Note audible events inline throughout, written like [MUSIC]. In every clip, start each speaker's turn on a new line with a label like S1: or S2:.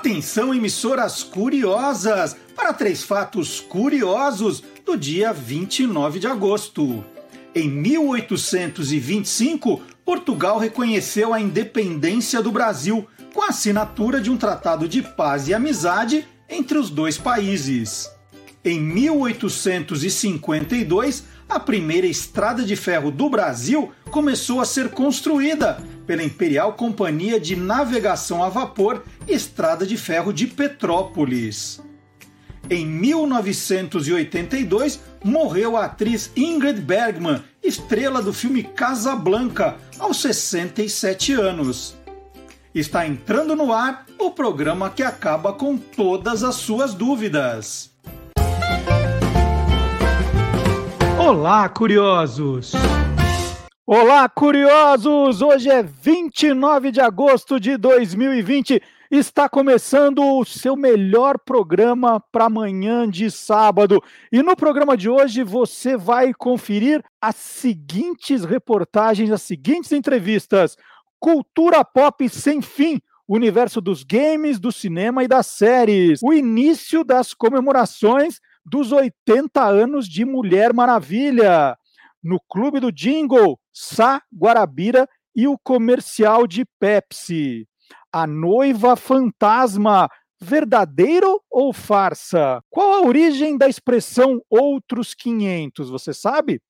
S1: Atenção, emissoras curiosas, para três fatos curiosos do dia 29 de agosto. Em 1825, Portugal reconheceu a independência do Brasil com a assinatura de um tratado de paz e amizade entre os dois países. Em 1852, a primeira estrada de ferro do Brasil começou a ser construída pela Imperial Companhia de Navegação a Vapor Estrada de Ferro de Petrópolis. Em 1982, morreu a atriz Ingrid Bergman, estrela do filme Casablanca, aos 67 anos. Está entrando no ar o programa que acaba com todas as suas dúvidas. Olá, curiosos! Olá, curiosos! Hoje é 29 de agosto de 2020 Está começando o seu melhor programa para amanhã de sábado. E no programa de hoje você vai conferir as seguintes reportagens, as seguintes entrevistas. Cultura pop sem fim, universo dos games, do cinema e das séries. O início das comemorações dos 80 anos de Mulher Maravilha. No Clube do Jingle, Sá Guarabira e o comercial de Pepsi. A noiva fantasma, verdadeiro ou farsa? Qual a origem da expressão outros 500? Você sabe?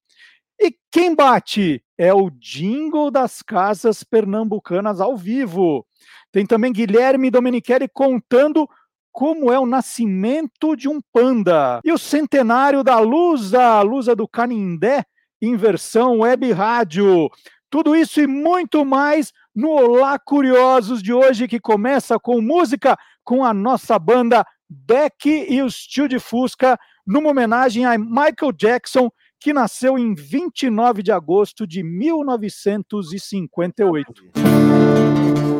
S1: E quem bate? É o jingle das casas pernambucanas ao vivo. Tem também Guilherme Domenichelli contando como é o nascimento de um panda. E o centenário da Lusa, a Lusa do Canindé, em versão web rádio. Tudo isso e muito mais no Olá Curiosos de hoje, que começa com música com a nossa banda Beck e os Tio de Fusca, numa homenagem a Michael Jackson, que nasceu em 29 de agosto de 1958.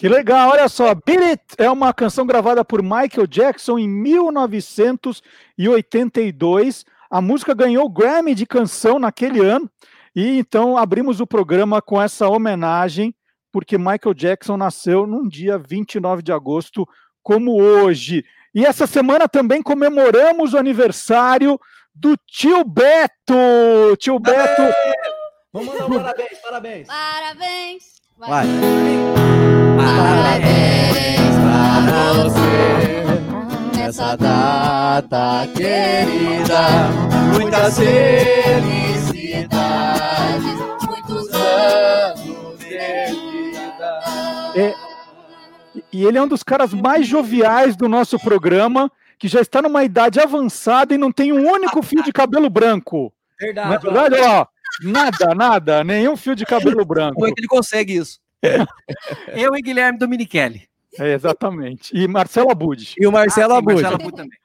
S1: Que legal, olha só, Beat It é uma canção gravada por Michael Jackson em 1982. A música ganhou o Grammy de canção naquele ano e então abrimos o programa com essa homenagem porque Michael Jackson nasceu num dia 29 de agosto, como hoje. E essa semana também comemoramos o aniversário do tio Beto. Tio Beto.
S2: Vamos mandar um parabéns, parabéns.
S3: Parabéns.
S2: Vai.
S3: Parabéns para você nessa data querida. Muitas felicidades, muitos anos de vida.
S1: É, e ele é um dos caras mais joviais do nosso programa, que já está numa idade avançada e não tem um único fio de cabelo branco.
S2: Verdade.
S1: Não é verdade? Ó, nada, nada, nenhum fio de cabelo branco.
S2: Como é que ele consegue isso? Eu e Guilherme Dominichelli.
S1: É, exatamente. E Marcelo Abud.
S2: E o Marcelo
S4: Ah,
S2: Abud.
S4: Marcelo Abud também.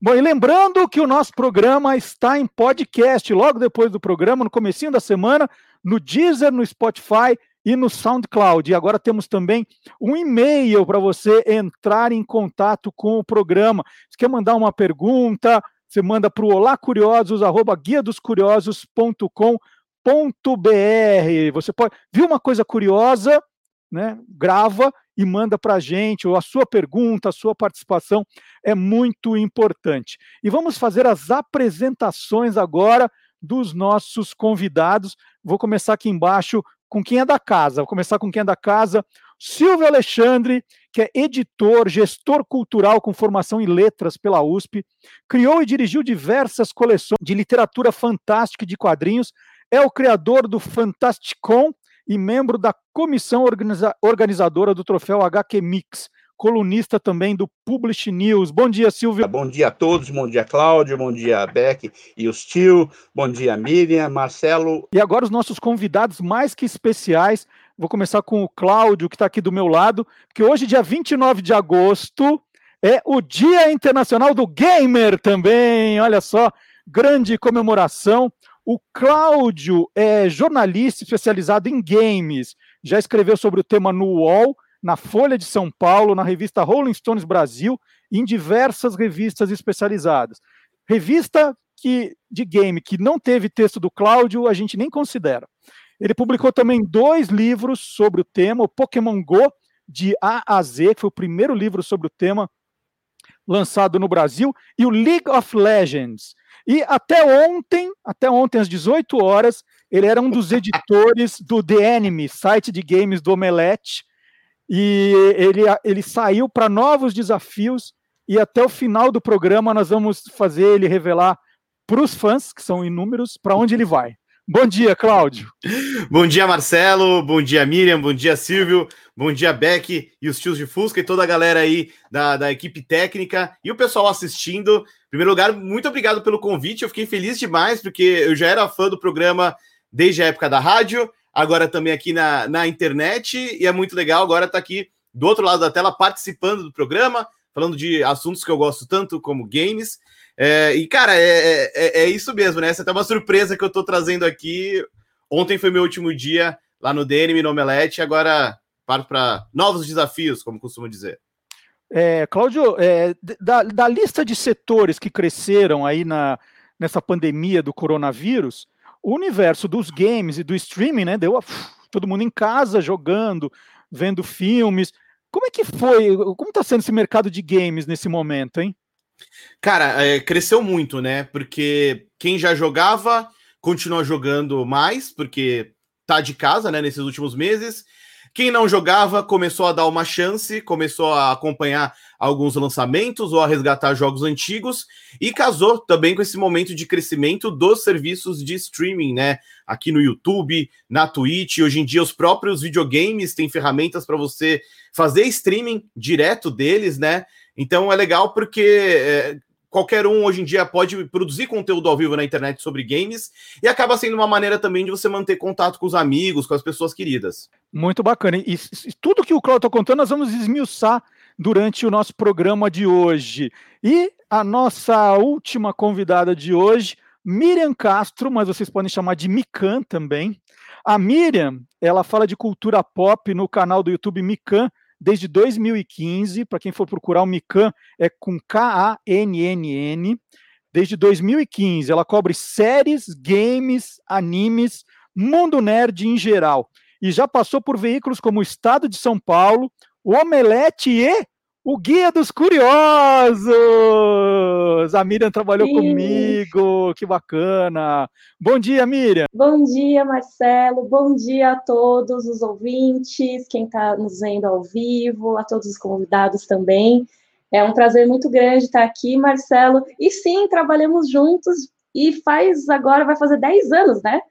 S1: Bom, e lembrando que o nosso programa está em podcast, logo depois do programa, no comecinho da semana, no Deezer, no Spotify e no SoundCloud. E agora temos também um e-mail para você entrar em contato com o programa. Se quer mandar uma pergunta, você manda para o olacuriosos, arroba guia dos curiosos.com.br. Você pode... Viu uma coisa curiosa, né? grava e manda para a gente, ou a sua pergunta, a sua participação é muito importante. E vamos fazer as apresentações agora dos nossos convidados. Vou começar aqui embaixo com quem é da casa. Vou começar com quem é da casa. Silvio Alexandre, que é editor, gestor cultural com formação em letras pela USP, criou e dirigiu diversas coleções de literatura fantástica e de quadrinhos, é o criador do Fantasticon e membro da comissão organiza organizadora do troféu HQ Mix, colunista também do Publish News. Bom dia, Silvio.
S4: Bom dia a todos, bom dia, Cláudio, bom dia, Beck e os tio, bom dia, Miriam, Marcelo.
S1: E agora os nossos convidados mais que especiais. Vou começar com o Cláudio, que está aqui do meu lado, que hoje, dia 29 de agosto, é o Dia Internacional do Gamer também. Olha só, grande comemoração. O Cláudio é jornalista especializado em games. Já escreveu sobre o tema no UOL, na Folha de São Paulo, na revista Rolling Stones Brasil e em diversas revistas especializadas. Revista que, de game que não teve texto do Cláudio, a gente nem considera. Ele publicou também dois livros sobre o tema, o Pokémon Go, de A a Z, que foi o primeiro livro sobre o tema lançado no Brasil, e o League of Legends, e até ontem, até ontem às 18 horas, ele era um dos editores do The Enemy, site de games do Omelete, e ele, ele saiu para novos desafios, e até o final do programa nós vamos fazer ele revelar para os fãs, que são inúmeros, para onde ele vai. Bom dia, Cláudio.
S5: Bom dia, Marcelo. Bom dia, Miriam. Bom dia, Silvio. Bom dia, Beck e os tios de Fusca e toda a galera aí da, da equipe técnica e o pessoal assistindo. Em primeiro lugar, muito obrigado pelo convite. Eu fiquei feliz demais, porque eu já era fã do programa desde a época da rádio, agora também aqui na, na internet, e é muito legal agora estar tá aqui do outro lado da tela participando do programa, falando de assuntos que eu gosto tanto, como games. É, e, cara, é, é, é, isso mesmo, né? Essa é até uma surpresa que eu tô trazendo aqui. Ontem foi meu último dia lá no DNM, no Omelete, agora parto para novos desafios, como costumo dizer.
S1: É, Cláudio, é, da, da, lista de setores que cresceram aí na, nessa pandemia do coronavírus, o universo dos games e do streaming, né, deu a, todo mundo em casa jogando, vendo filmes. Como é que foi? Como está sendo esse mercado de games nesse momento, hein?
S5: Cara, é, cresceu muito, né? Porque quem já jogava continua jogando mais, porque tá de casa, né, nesses últimos meses. Quem não jogava começou a dar uma chance, começou a acompanhar alguns lançamentos ou a resgatar jogos antigos e casou também com esse momento de crescimento dos serviços de streaming, né? Aqui no YouTube, na Twitch, hoje em dia os próprios videogames têm ferramentas para você fazer streaming direto deles, né? Então é legal porque é, qualquer um hoje em dia pode produzir conteúdo ao vivo na internet sobre games e acaba sendo uma maneira também de você manter contato com os amigos, com as pessoas queridas.
S1: Muito bacana. E, e tudo que o Claudio está contando, nós vamos esmiuçar durante o nosso programa de hoje. E a nossa última convidada de hoje, Miriam Castro, mas vocês podem chamar de Mikan também. A Miriam, ela fala de cultura pop no canal do YouTube Mikan, desde 2015. Para quem for procurar o Mikan, é com K-A-N-N-N. Desde 2015, ela cobre séries, games, animes, mundo nerd em geral. E já passou por veículos como o Estado de São Paulo, o Omelete e o Guia dos Curiosos! A Miriam trabalhou Sim. comigo, que bacana! Bom dia, Miriam!
S6: Bom dia, Marcelo! Bom dia a todos os ouvintes, quem está nos vendo ao vivo, a todos os convidados também. É um prazer muito grande estar aqui, Marcelo. E sim, trabalhamos juntos e faz agora, vai fazer 10 anos, né?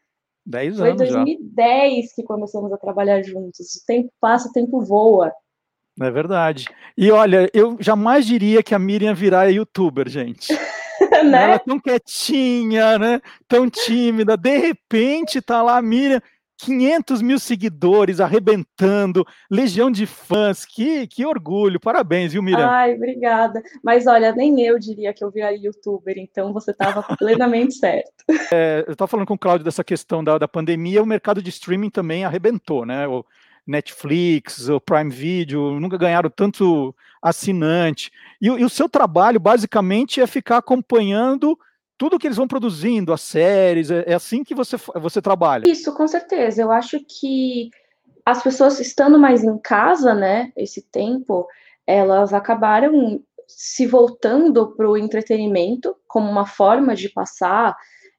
S1: 10 anos.
S6: Foi 2010 já. que começamos a trabalhar juntos. O tempo passa, o tempo voa.
S1: É verdade. E olha, eu jamais diria que a Miriam virá youtuber, gente. [LAUGHS] né? Ela é tão quietinha, né? Tão tímida. De repente tá lá a Miriam, 500 mil seguidores, arrebentando, legião de fãs. Que, que orgulho. Parabéns, viu, Miriam?
S6: Ai, obrigada. Mas olha, nem eu diria que eu viraria youtuber, então você estava plenamente [LAUGHS] certo.
S1: É, eu estava falando com o Cláudio dessa questão da, da pandemia, o mercado de streaming também arrebentou, né? O, Netflix, o Prime Video, nunca ganharam tanto assinante. E, e, o seu trabalho, basicamente, é ficar acompanhando tudo que eles vão produzindo, as séries, é, é assim que você, você trabalha.
S6: Isso, com certeza. Eu acho que as pessoas estando mais em casa, né, esse tempo, elas acabaram se voltando para o entretenimento como uma forma de passar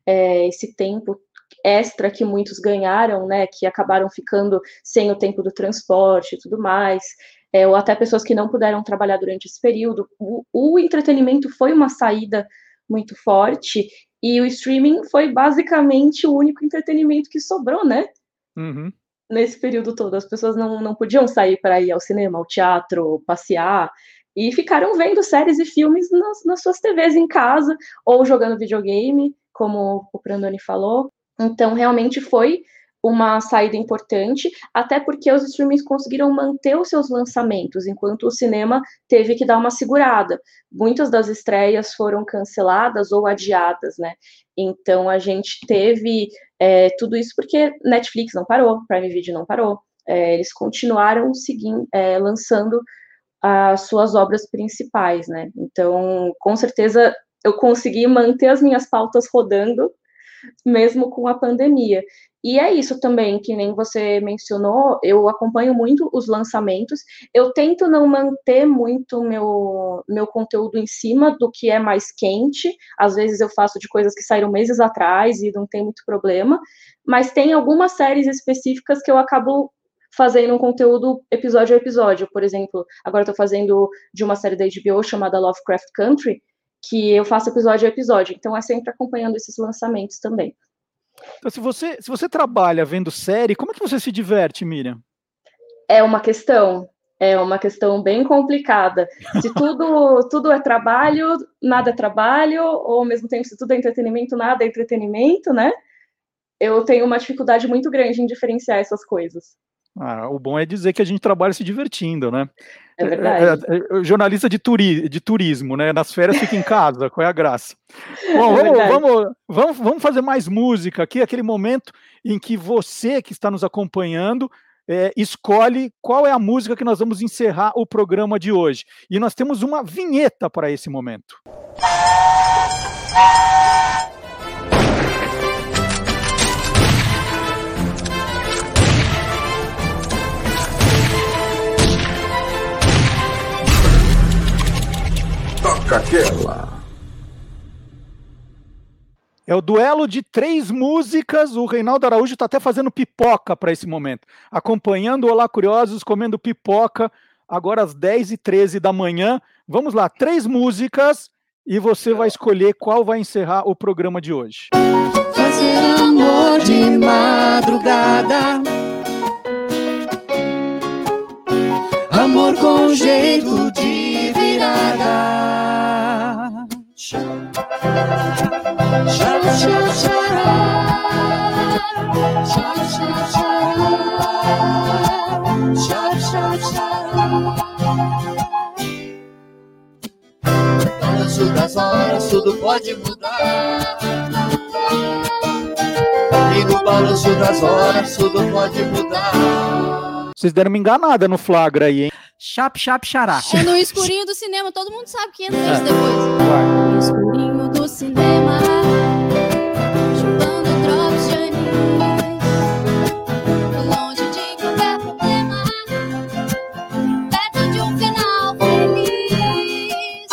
S6: é, esse tempo extra que muitos ganharam, né, que acabaram ficando sem o tempo do transporte e tudo mais, é, ou até pessoas que não puderam trabalhar durante esse período. O, o entretenimento foi uma saída muito forte E o streaming foi basicamente o único entretenimento que sobrou, né?
S1: Uhum.
S6: Nesse período todo. As pessoas não, não podiam sair para ir ao cinema, ao teatro, passear. E ficaram vendo séries e filmes nas, nas suas TVs em casa, ou jogando videogame, como o Prandoni falou. Então, realmente foi uma saída importante, até porque os streamings conseguiram manter os seus lançamentos, enquanto o cinema teve que dar uma segurada. Muitas das estreias foram canceladas ou adiadas, né? Então a gente teve é, tudo isso porque Netflix não parou, Prime Video não parou, é, eles continuaram seguindo, é, lançando as suas obras principais, né? Então, com certeza, eu consegui manter as minhas pautas rodando mesmo com a pandemia. E é isso também, que nem você mencionou, eu acompanho muito os lançamentos, eu tento não manter muito meu, meu conteúdo em cima do que é mais quente, às vezes eu faço de coisas que saíram meses atrás e não tem muito problema, mas tem algumas séries específicas que eu acabo fazendo um conteúdo episódio a episódio, por exemplo, agora tô fazendo de uma série da HBO chamada Lovecraft Country, que eu faço episódio a episódio, então é sempre acompanhando esses lançamentos também.
S1: Então, se você, se você trabalha vendo série, como é que você se diverte, Miriam?
S6: É uma questão. É uma questão bem complicada. Se tudo, [LAUGHS] tudo é trabalho, nada é trabalho, ou ao mesmo tempo, se tudo é entretenimento, nada é entretenimento, né? Eu tenho uma dificuldade muito grande em diferenciar essas coisas.
S1: Ah, o bom é dizer que a gente trabalha se divertindo, né?
S6: É verdade.
S1: É, é, é, jornalista de, turi de turismo, né? Nas férias fica em casa, qual é a graça? [LAUGHS] Bom,
S6: É
S1: vamos,
S6: verdade.
S1: vamos, vamos, vamos fazer mais música aqui, aquele momento em que você que está nos acompanhando é, escolhe qual é a música que nós vamos encerrar o programa de hoje. E nós temos uma vinheta para esse momento.
S7: Toca aquela.
S1: É o duelo de três músicas. O Reinaldo Araújo está até fazendo pipoca para esse momento. Acompanhando o Olá Curiosos, comendo pipoca, agora às 10h13 da manhã. Vamos lá, três músicas e você vai escolher qual vai encerrar o programa de hoje.
S3: Fazer amor de madrugada. Amor com jeito de Balanço das horas, tudo pode mudar. E no balanço das horas, tudo pode mudar.
S1: Vocês deram uma enganada no flagra aí, hein?
S2: Chap, chap, xará.
S8: É no escurinho do cinema, todo mundo sabe que entra isso depois. No escurinho do cinema, chupando drops de anis. Longe de qualquer problema, perto de um final feliz.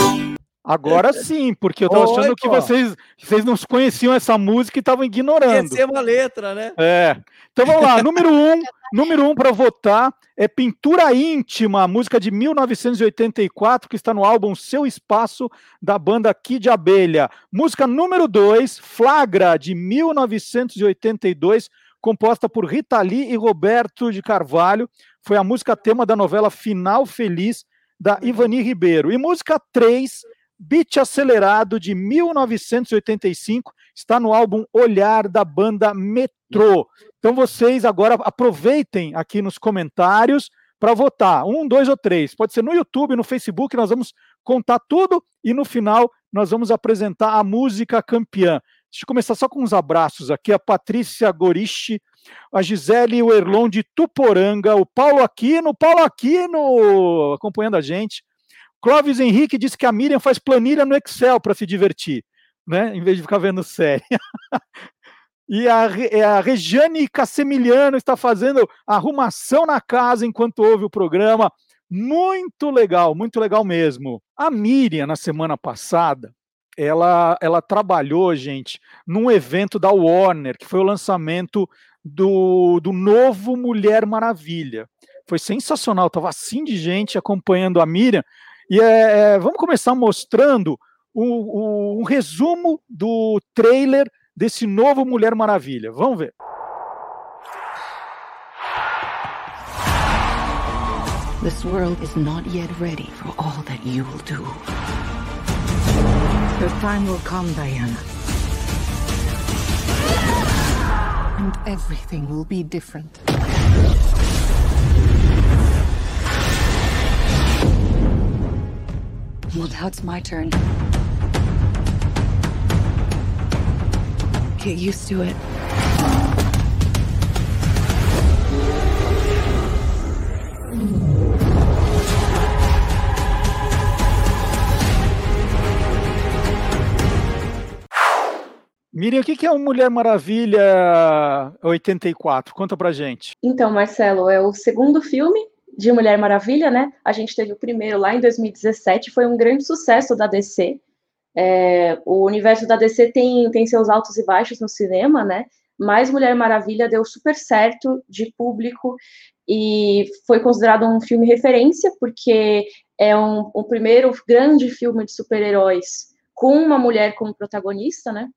S1: Agora sim, porque eu tava
S9: Oi,
S1: achando que
S9: pô.
S1: vocês, que vocês não conheciam essa música e estavam ignorando.
S9: Esquecemos a letra, né?
S1: É. Então vamos lá, número um, [LAUGHS] número um para votar é Pintura Íntima, música de 1984 que está no álbum Seu Espaço da banda Kid Abelha. Música número dois, Flagra de 1982, composta por Rita Lee e Roberto de Carvalho. Foi a música tema da novela Final Feliz da Ivani Ribeiro. E música 3, Beat Acelerado de 1985, está no álbum Olhar da banda Metrô. Então vocês agora aproveitem aqui nos comentários para votar. Um, dois ou três. Pode ser no YouTube, no Facebook, nós vamos contar tudo e no final nós vamos apresentar a música campeã. Deixa eu começar só com uns abraços aqui. A Patrícia Gorichi, a Gisele Erlon de Tuporanga, o Paulo Aquino, Paulo Aquino acompanhando a gente. Clóvis Henrique disse que a Miriam faz planilha no Excel para se divertir, né? Em vez de ficar vendo série. [LAUGHS] E a, é a Regiane Cassemiliano está fazendo arrumação na casa enquanto ouve o programa. Muito legal, muito legal mesmo. A Miriam, na semana passada, ela, ela trabalhou, gente, num evento da Warner, que foi o lançamento do, do novo Mulher Maravilha. Foi sensacional, estava assim de gente acompanhando a Miriam. E é, é, vamos começar mostrando o, o, um resumo do trailer desse novo Mulher Maravilha. Vamos ver.
S7: This world is not yet ready for all that you will do. Your time will come, Diana. And everything will be different. Well, now it's my turn. Get used to it.
S1: Miriam, o que é o Mulher Maravilha 84? Conta pra gente.
S6: Então, Marcelo, é o segundo filme de Mulher Maravilha, né? A gente teve o primeiro lá em 2017, foi um grande sucesso da DC. É, o universo da DC tem, tem seus altos e baixos no cinema, né? Mas Mulher Maravilha deu super certo de público e foi considerado um filme referência, porque é um, primeiro grande filme de super-heróis com uma mulher como protagonista, né?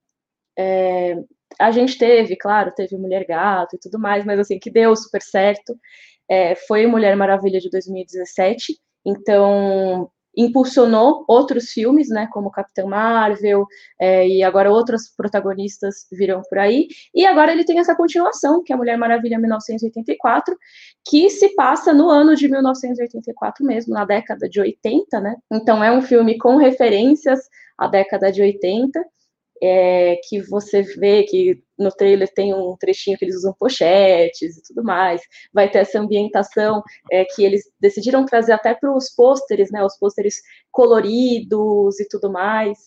S6: É, a gente teve, claro, teve Mulher Gato e tudo mais, mas assim, que deu super certo é, foi Mulher Maravilha de 2017, então impulsionou outros filmes, né, como Capitão Marvel, é, e agora outros protagonistas viram por aí, e agora ele tem essa continuação, que é Mulher Maravilha 1984, que se passa no ano de 1984 mesmo, na década de 80, né, então é um filme com referências à década de 80, é, que você vê que no trailer tem um trechinho que eles usam pochetes e tudo mais, vai ter essa ambientação é, que eles decidiram trazer até para os pôsteres, né, os pôsteres coloridos e tudo mais.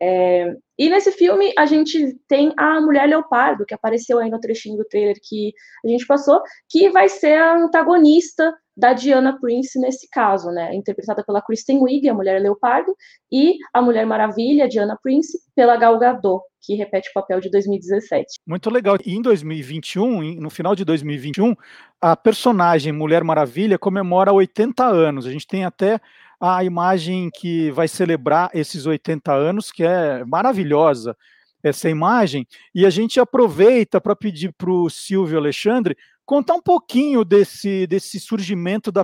S6: É, e nesse filme a gente tem a Mulher Leopardo, que apareceu aí no trechinho do trailer que a gente passou, que vai ser a antagonista da Diana Prince nesse caso, né? Interpretada pela Kristen Wiig, a Mulher Leopardo, e a Mulher Maravilha, Diana Prince, pela Gal Gadot, que repete o papel de 2017.
S1: Muito legal. E em 2021, no final de 2021, a personagem Mulher Maravilha comemora 80 anos. A gente tem até a imagem que vai celebrar esses 80 anos, que é maravilhosa essa imagem, e a gente aproveita para pedir para o Silvio Alexandre contar um pouquinho desse, desse surgimento da,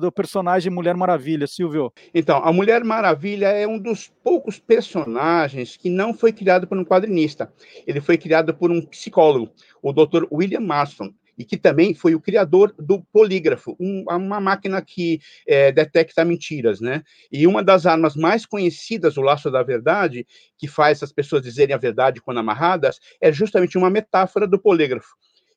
S1: do personagem Mulher Maravilha, Silvio.
S4: Então, a Mulher Maravilha é um dos poucos personagens que não foi criado por um quadrinista. Ele foi criado por um psicólogo, o Dr. William Marston, e que também foi o criador do polígrafo, um, uma máquina que é, detecta mentiras, né? E uma das armas mais conhecidas, o laço da verdade, que faz as pessoas dizerem a verdade quando amarradas, é justamente uma metáfora do polígrafo.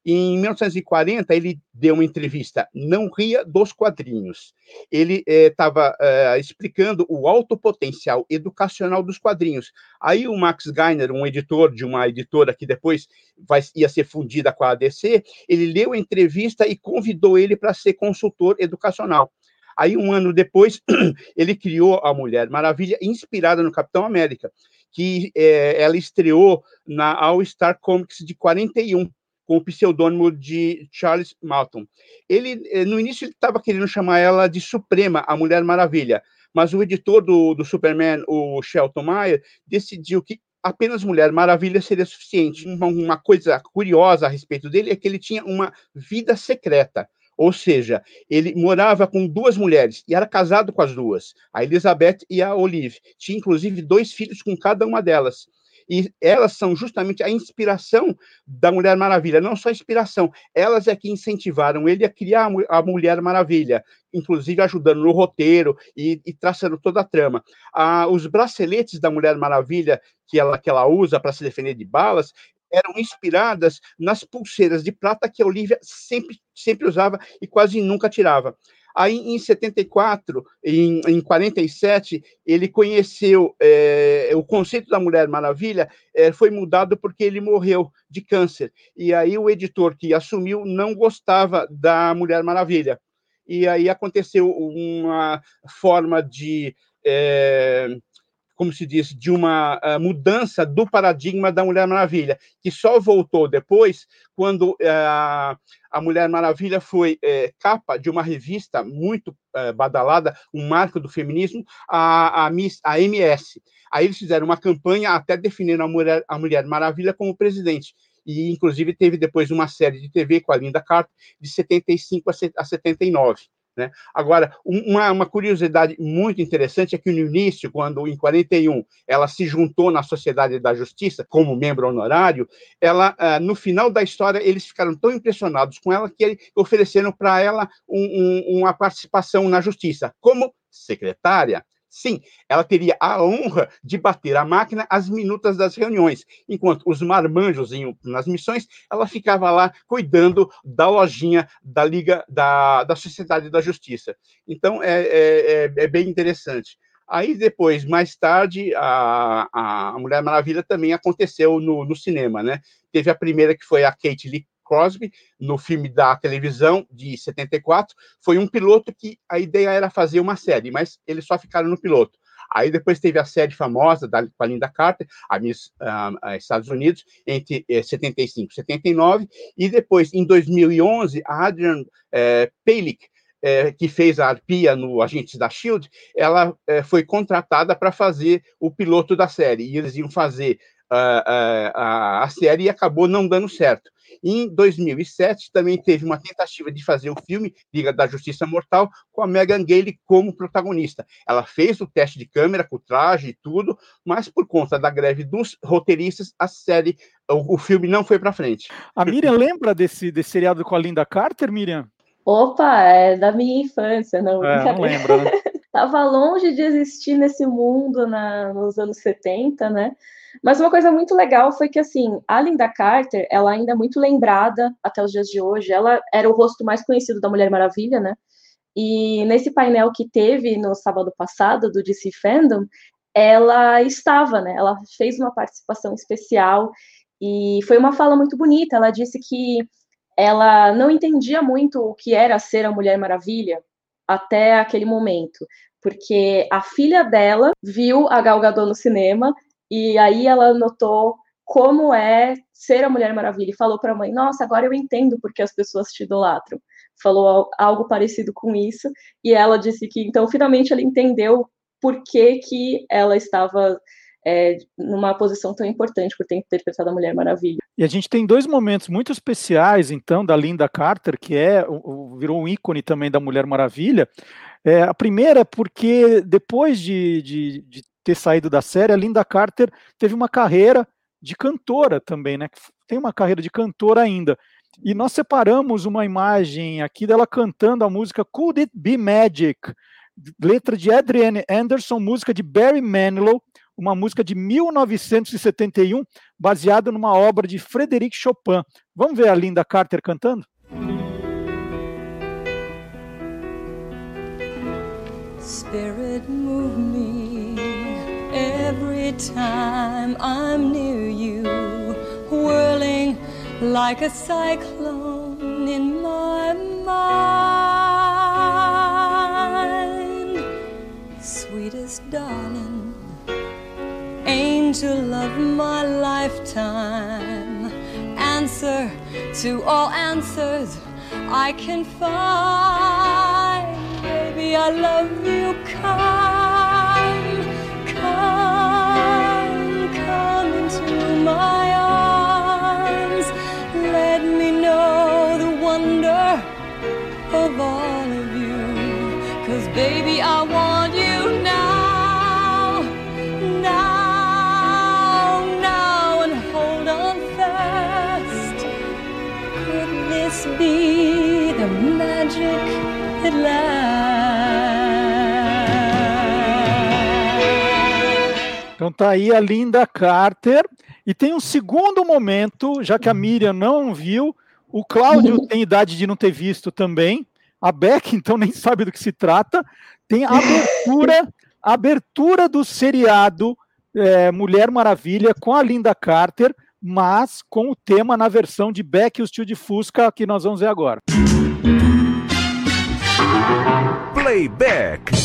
S4: Em 1940, ele deu uma entrevista, não ria dos quadrinhos. Ele estava eh, eh, explicando o alto potencial educacional dos quadrinhos. Aí o Max Geiner, um editor de uma editora que depois vai, ia ser fundida com a ADC, ele leu a entrevista e convidou ele para ser consultor educacional. Aí, um ano depois, [CLEARS THROAT] ele criou a Mulher Maravilha, inspirada no Capitão América, que eh, ela estreou na All Star Comics de 41 com o pseudônimo de Charles Malton. Ele, eh, no início, ele estava querendo chamar ela de Suprema, a Mulher Maravilha, mas o editor do, do Superman, o Shelton Mayer, decidiu que apenas Mulher Maravilha seria suficiente. Uma, uma coisa curiosa a respeito dele é que ele tinha uma vida secreta. Ou seja, ele morava com duas mulheres e era casado com as duas, a Elizabeth e a Olive. Tinha inclusive dois filhos com cada uma delas e elas são justamente a inspiração da Mulher Maravilha, não só a inspiração, elas é que incentivaram ele a criar a Mulher Maravilha, inclusive ajudando no roteiro e, e traçando toda a trama. Ah, os braceletes da Mulher Maravilha que ela, que ela usa para se defender de balas eram inspiradas nas pulseiras de prata que a Olivia sempre, sempre usava e quase nunca tirava. Aí, em 74, em, em 47, ele conheceu é, o conceito da Mulher Maravilha, é, foi mudado porque ele morreu de câncer. E aí, o editor que assumiu não gostava da Mulher Maravilha. E aí aconteceu uma forma de. É, como se diz, de uma uh, mudança do paradigma da Mulher Maravilha, que só voltou depois quando uh, a Mulher Maravilha foi uh, capa de uma revista muito badalada, um marco do feminismo, a, a, Miss, a MS. Aí eles fizeram uma campanha até definir a Mulher, a Mulher Maravilha como presidente e inclusive teve depois uma série de TV com a Linda Carter de 75 a 79. Né? Agora, uma, uma, curiosidade muito interessante é que no início, quando em 41 ela se juntou na Sociedade da Justiça como membro honorário, ela uh, no final da história eles ficaram tão impressionados com ela que ofereceram para ela um, um, uma participação na Justiça como secretária. Sim, ela teria a honra de bater a máquina às minutas das reuniões, enquanto os marmanjos iam nas missões, ela ficava lá cuidando da lojinha da Liga da, da Sociedade da Justiça. Então, é, é, é, é bem interessante. Aí depois, mais tarde, a, a Mulher Maravilha também aconteceu no, no cinema, né? Teve a primeira que foi a Kate Lee Crosby, no filme da televisão de 74, foi um piloto que a ideia era fazer uma série, mas eles só ficaram no piloto. Aí depois teve a série famosa da, Linda Carter, a Miss uh, Estados Unidos, entre eh, 75 e 79, e depois, em 2011, a Adrian eh, Palick, eh, que fez a arpia no Agentes da SHIELD, ela eh, foi contratada para fazer o piloto da série, e eles iam fazer uh, a, a série e acabou não dando certo. Em 2007, também teve uma tentativa de fazer o filme Liga da Justiça Mortal com a Megan Gale como protagonista. Ela fez o teste de câmera com o traje e tudo, mas por conta da greve dos roteiristas, a série, o, o filme não foi para frente.
S1: A Miriam lembra desse, desse seriado com a Linda Carter, Miriam?
S6: Opa, é da minha infância, não.
S1: É, não lembro, né? [LAUGHS]
S6: Tava longe de existir nesse mundo na, nos anos 70, né? Mas uma coisa muito legal foi que, assim, a Linda Carter, ela ainda é muito lembrada até os dias de hoje. Ela era o rosto mais conhecido da Mulher Maravilha, né? E nesse painel que teve no sábado passado, do DC Fandom, ela estava, né? Ela fez uma participação especial e foi uma fala muito bonita. Ela disse que ela não entendia muito o que era ser a Mulher Maravilha até aquele momento, porque a filha dela viu a Gal Gadot no cinema e aí ela notou como é ser a Mulher Maravilha e falou para a mãe: Nossa, agora eu entendo porque as pessoas te idolatram. Falou algo parecido com isso e ela disse que então finalmente ela entendeu por que, que ela estava é, numa posição tão importante por ter interpretado a Mulher Maravilha.
S1: E a gente tem dois momentos muito especiais, então, da Linda Carter, que é virou um ícone também da Mulher Maravilha. É, a primeira é porque depois de, de, de ter saído da série, a Linda Carter teve uma carreira de cantora também, né? Tem uma carreira de cantora ainda. E nós separamos uma imagem aqui dela cantando a música Could It Be Magic, letra de Adrienne Anderson, música de Barry Manilow, uma música de 1971, baseada numa obra de Frederic Chopin. Vamos ver a Linda Carter cantando? Spirit move me every time I'm near you, whirling like a cyclone in my mind. Sweetest darling, angel of my lifetime, answer to all answers I can find. Baby, I love you, come, my arms. Let me know the wonder of all of you. Cause baby, I want you now, now, now, and hold on fast. Could this be the magic that lasts? Então tá aí a Linda Carter. E tem um segundo momento, já que a Miriam não viu, o Cláudio tem idade de não ter visto também. A Beck, [LAUGHS] então, nem sabe do que se trata. Tem a abertura, a abertura do seriado é, Mulher Maravilha com a Linda Carter, mas com o tema na versão de Beck e o Tio de Fusca, que nós vamos ver agora.
S9: Playback.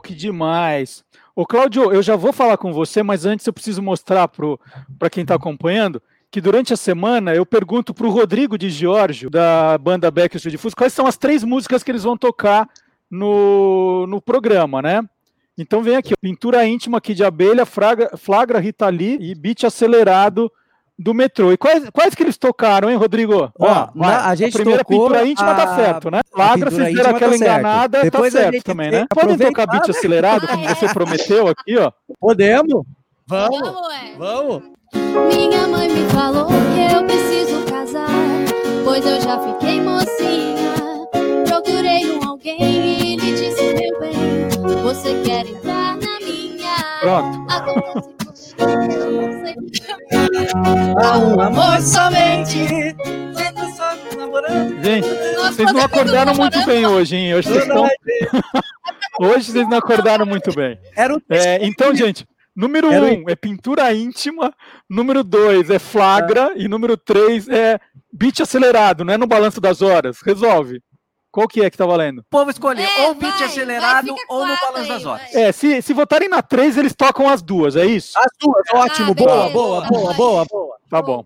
S1: Que demais! Ô, Cláudio, eu já vou falar com você, mas antes eu preciso mostrar para quem está acompanhando que durante a semana eu pergunto para o Rodrigo de Giorgio, da banda Backstreet Fools, quais são as três músicas que eles vão tocar no, no programa, né? Então vem aqui, Pintura Íntima aqui de Abelha, Flagra Rita Lee e Beat Acelerado do Metrô. E quais, quais que eles tocaram, hein, Rodrigo?
S2: Ó,
S1: vai.
S2: na- a gente
S1: primeira
S2: tocou
S1: pintura íntima tá
S2: a-
S1: certo, né?
S2: a pintura
S1: vocês
S2: íntima
S1: aquela
S2: tá certo.
S1: enganada,
S2: Depois
S1: tá
S2: a
S1: certo também, né? Podem tocar beat
S2: né?
S1: acelerado, como você [LAUGHS] prometeu aqui, ó.
S2: Podemos? Vamos,
S8: Vamos, é.
S2: vamos.
S8: Minha mãe me falou que eu preciso casar, pois eu já fiquei mocinha. Procurei um alguém e ele disse: Meu bem, você quer entrar na minha?
S1: Pronto.
S8: Acontece
S2: Há um amor somente.
S1: Gente,
S8: Nós
S1: vocês não acordaram muito bem hoje, hein? Hoje vocês, estão... hoje vocês não acordaram muito bem.
S2: Era o
S1: É, então, gente, número um é pintura íntima, número dois é flagra e número três é beat acelerado, não é no balanço das horas. Resolve. Qual que é que tá valendo?
S2: O povo escolheu
S8: É,
S2: ou beat
S8: vai,
S2: acelerado
S8: vai,
S2: ou no balanço das horas.
S1: É, se, se votarem na três, eles tocam as duas, é isso?
S2: As duas, ótimo.
S8: Ah,
S2: boa,
S8: beleza.
S2: boa, boa, boa, boa.
S1: Tá bom.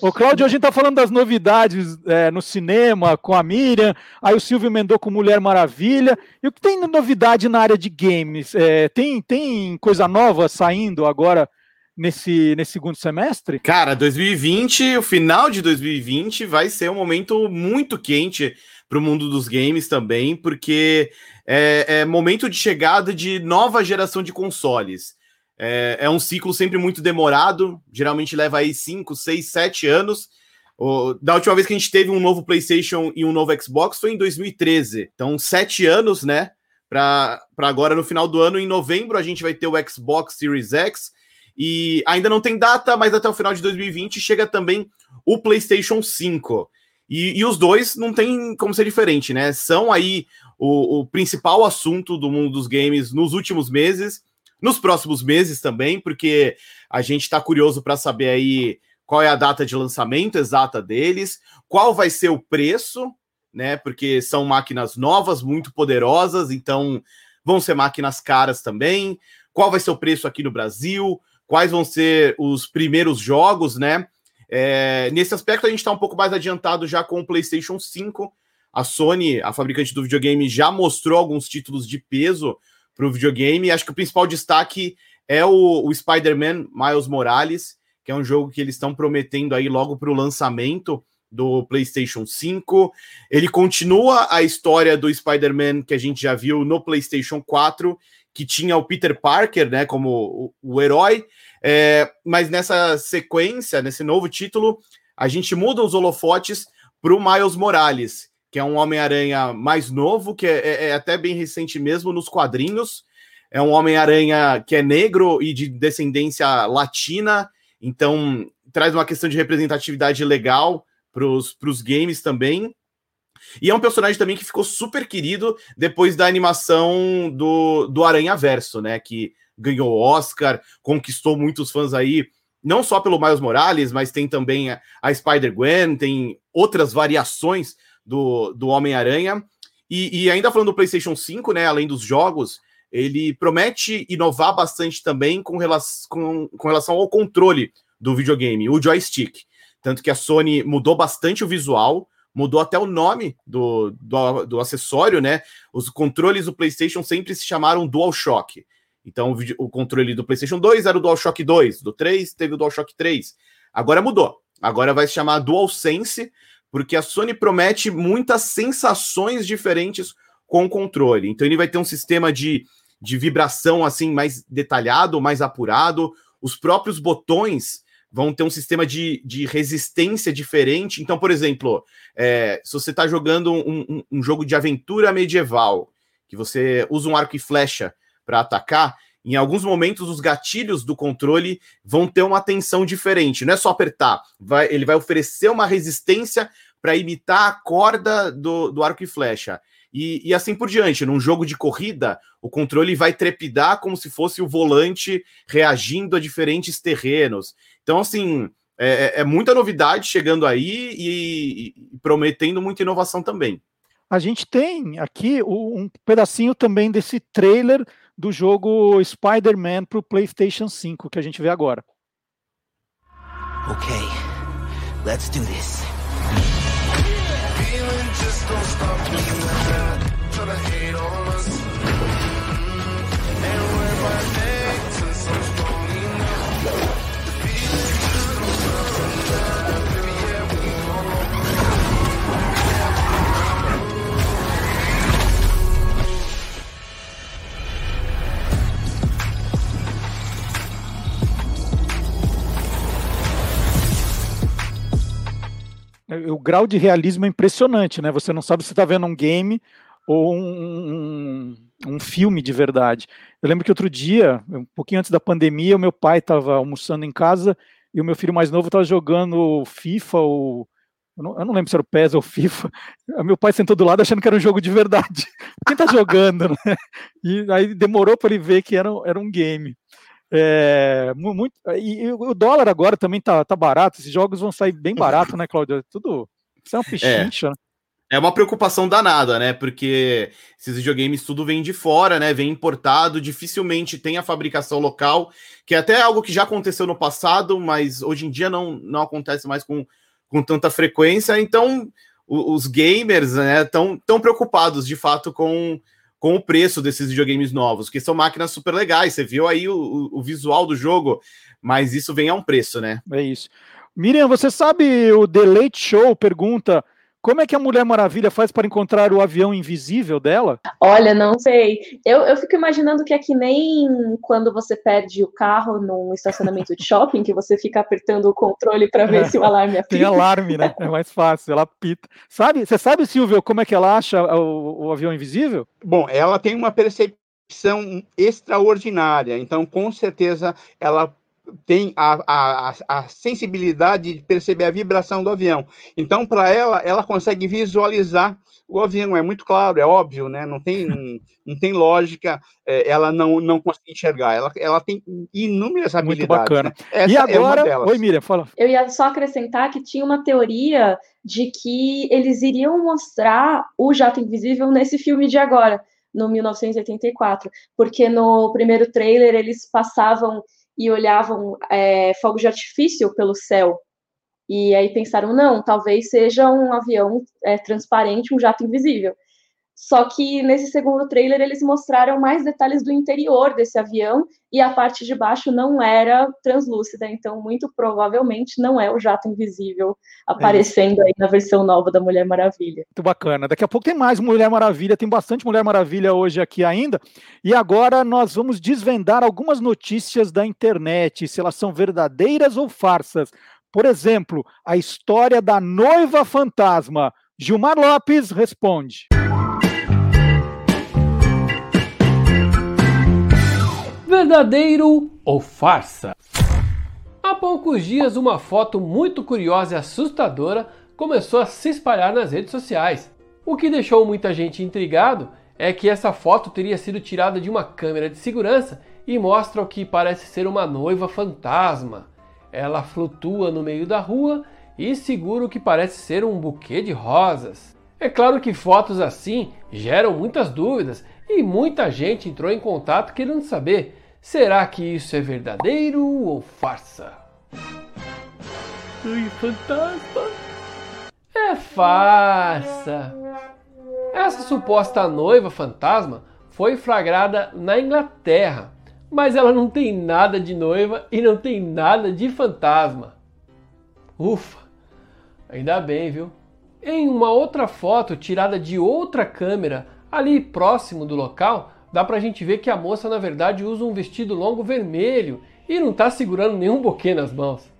S1: Ô, Cláudio, a gente tá falando das novidades é, no cinema com a Miriam, aí o Silvio emendou com Mulher Maravilha. E o que tem de novidade na área de games? É, tem, tem coisa nova saindo agora nesse, nesse segundo semestre?
S5: Cara, 2020, o final de 2020 vai ser um momento muito quente para o mundo dos games também, porque é, é momento de chegada de nova geração de consoles. É, é um ciclo sempre muito demorado, geralmente leva aí 5, 6, 7 anos. O- da última vez que a gente teve um novo PlayStation e um novo Xbox foi em 2013. Então, sete anos, né? Para agora, no final do ano, em novembro, a gente vai ter o Xbox Series X. E ainda não tem data, mas até o final de 2020 chega também o PlayStation 5. E, e os dois não tem como ser diferente, né? São aí o, o principal assunto do mundo dos games nos últimos meses, nos próximos meses também, porque a gente está curioso para saber aí qual é a data de lançamento exata deles, qual vai ser o preço, né? Porque são máquinas novas, muito poderosas, então vão ser máquinas caras também. Qual vai ser o preço aqui no Brasil? Quais vão ser os primeiros jogos, né? É, nesse aspecto, a gente está um pouco mais adiantado já com o PlayStation 5. A Sony, a fabricante do videogame, já mostrou alguns títulos de peso para o videogame. Acho que o principal destaque é o, o Spider-Man Miles Morales, que é um jogo que eles estão prometendo aí logo para o lançamento do PlayStation 5. Ele continua a história do Spider-Man que a gente já viu no PlayStation 4, que tinha o Peter Parker, né, como o, o herói. É, mas nessa sequência, nesse novo título, a gente muda os holofotes para o Miles Morales, que é um Homem-Aranha mais novo, que é, é- é até bem recente mesmo nos quadrinhos. É um Homem-Aranha que é negro e de descendência latina, então traz uma questão de representatividade legal para os games também. E é um personagem também que ficou super querido depois da animação do, do Aranha Verso, né? Que ganhou Oscar, conquistou muitos fãs aí, não só pelo Miles Morales, mas tem também a, Spider-Gwen, tem outras variações do, do Homem-Aranha. E, e ainda falando do PlayStation 5, né? Além dos jogos, ele promete inovar bastante também com, rela com, com relação ao controle do videogame, o joystick. Tanto que a Sony mudou bastante o visual, mudou até o nome do, do, do acessório, né? Os controles do PlayStation sempre se chamaram DualShock. Então, o, vídeo- o controle do PlayStation 2 era o DualShock 2, do 3 teve o DualShock 3. Agora mudou. Agora vai se chamar DualSense, porque a Sony promete muitas sensações diferentes com o controle. Então, ele vai ter um sistema de, de vibração assim mais detalhado, mais apurado. Os próprios botões vão ter um sistema de, de resistência diferente. Então, por exemplo, é, se você está jogando um, um- um jogo de aventura medieval, que você usa um arco e flecha para atacar, em alguns momentos os gatilhos do controle vão ter uma tensão diferente. Não é só apertar, vai- ele vai oferecer uma resistência para imitar a corda do, do arco e flecha. E, e assim por diante. Num jogo de corrida, o controle vai trepidar como se fosse o volante reagindo a diferentes terrenos. Então, assim, é, é- é muita novidade chegando aí e, e prometendo muita inovação também.
S1: A gente tem aqui um pedacinho também desse trailer do jogo Spider-Man para o PlayStation 5 que a gente vê agora.
S10: Okay, let's do this.
S1: O grau de realismo é impressionante, né? Você não sabe se está vendo um game ou um, um, um filme de verdade. Eu lembro que outro dia, um pouquinho antes da pandemia, o meu pai estava almoçando em casa e o meu filho mais novo estava jogando FIFA ou. Eu não, eu não lembro se era o PES ou FIFA. [LAUGHS] Meu pai sentou do lado achando que era um jogo de verdade. [LAUGHS] Quem tá jogando, né? E aí demorou para ele ver que era, era um game. É, mu- muito, e, e o dólar agora também tá, tá barato. Esses jogos vão sair bem barato, né, Claudio? Tudo. Isso é um pichincha, né?
S5: É uma preocupação danada, né? Porque esses videogames tudo vem de fora, né? Vem importado, dificilmente tem a fabricação local, que é até algo que já aconteceu no passado, mas hoje em dia não, não acontece mais com, com tanta frequência. Então, o- os gamers né, estão tão preocupados de fato com, com o preço desses videogames novos, que são máquinas super legais. Você viu aí o, o- visual do jogo, mas isso vem a um preço, né?
S1: É isso. Miriam, você sabe o The Late Show pergunta como é que a Mulher Maravilha faz para encontrar o avião invisível dela?
S6: Olha, não sei. Eu, eu fico imaginando que é que nem quando você perde o carro num estacionamento de shopping, que você fica apertando o controle para ver se o alarme apita.
S1: Tem alarme, né? É mais fácil, ela pita. Sabe, você sabe, Silvio, como é que ela acha o, o avião invisível?
S4: Bom, ela tem uma percepção extraordinária, então com certeza ela tem a, a, a- sensibilidade de perceber a vibração do avião. Então, para ela, ela consegue visualizar o avião. É muito claro, é óbvio, né? Não tem, [LAUGHS] não tem lógica eh, ela não, não conseguir enxergar. Ela, ela tem inúmeras
S1: Muito
S4: habilidades.
S1: bacana.
S4: né? Essa
S1: e
S4: é uma
S1: agora,
S4: delas.
S1: oi Miriam, fala.
S6: Eu ia só acrescentar que tinha uma teoria de que eles iriam mostrar o jato invisível nesse filme de agora, no 1984, porque no primeiro trailer eles passavam e olhavam é, fogos de artifício pelo céu. E aí pensaram, não, talvez seja um avião é, transparente, um jato invisível. Só que nesse segundo trailer eles mostraram mais detalhes do interior desse avião e a parte de baixo não era translúcida, então muito provavelmente não é o jato invisível aparecendo aí na versão nova da Mulher Maravilha.
S1: Muito bacana. Daqui a pouco tem mais Mulher Maravilha, tem bastante Mulher Maravilha hoje aqui ainda. E agora nós vamos desvendar algumas notícias da internet, se elas são verdadeiras ou farsas. Por exemplo, a história da noiva fantasma. Gilmar Lopes responde.
S11: Verdadeiro ou farsa? Há poucos dias, uma foto muito curiosa e assustadora começou a se espalhar nas redes sociais. O que deixou muita gente intrigado é que essa foto teria sido tirada de uma câmera de segurança e mostra o que parece ser uma noiva fantasma. Ela flutua no meio da rua e segura o que parece ser um buquê de rosas. É claro que fotos assim geram muitas dúvidas e muita gente entrou em contato querendo saber: será que isso é verdadeiro ou farsa? Ai, fantasma! É farsa! Essa suposta noiva fantasma foi flagrada na Inglaterra, mas ela não tem nada de noiva e não tem nada de fantasma. Ufa! Ainda bem, viu? Em uma outra foto tirada de outra câmera, ali próximo do local, dá pra gente ver que a moça na verdade usa um vestido longo vermelho e não tá segurando nenhum buquê nas mãos.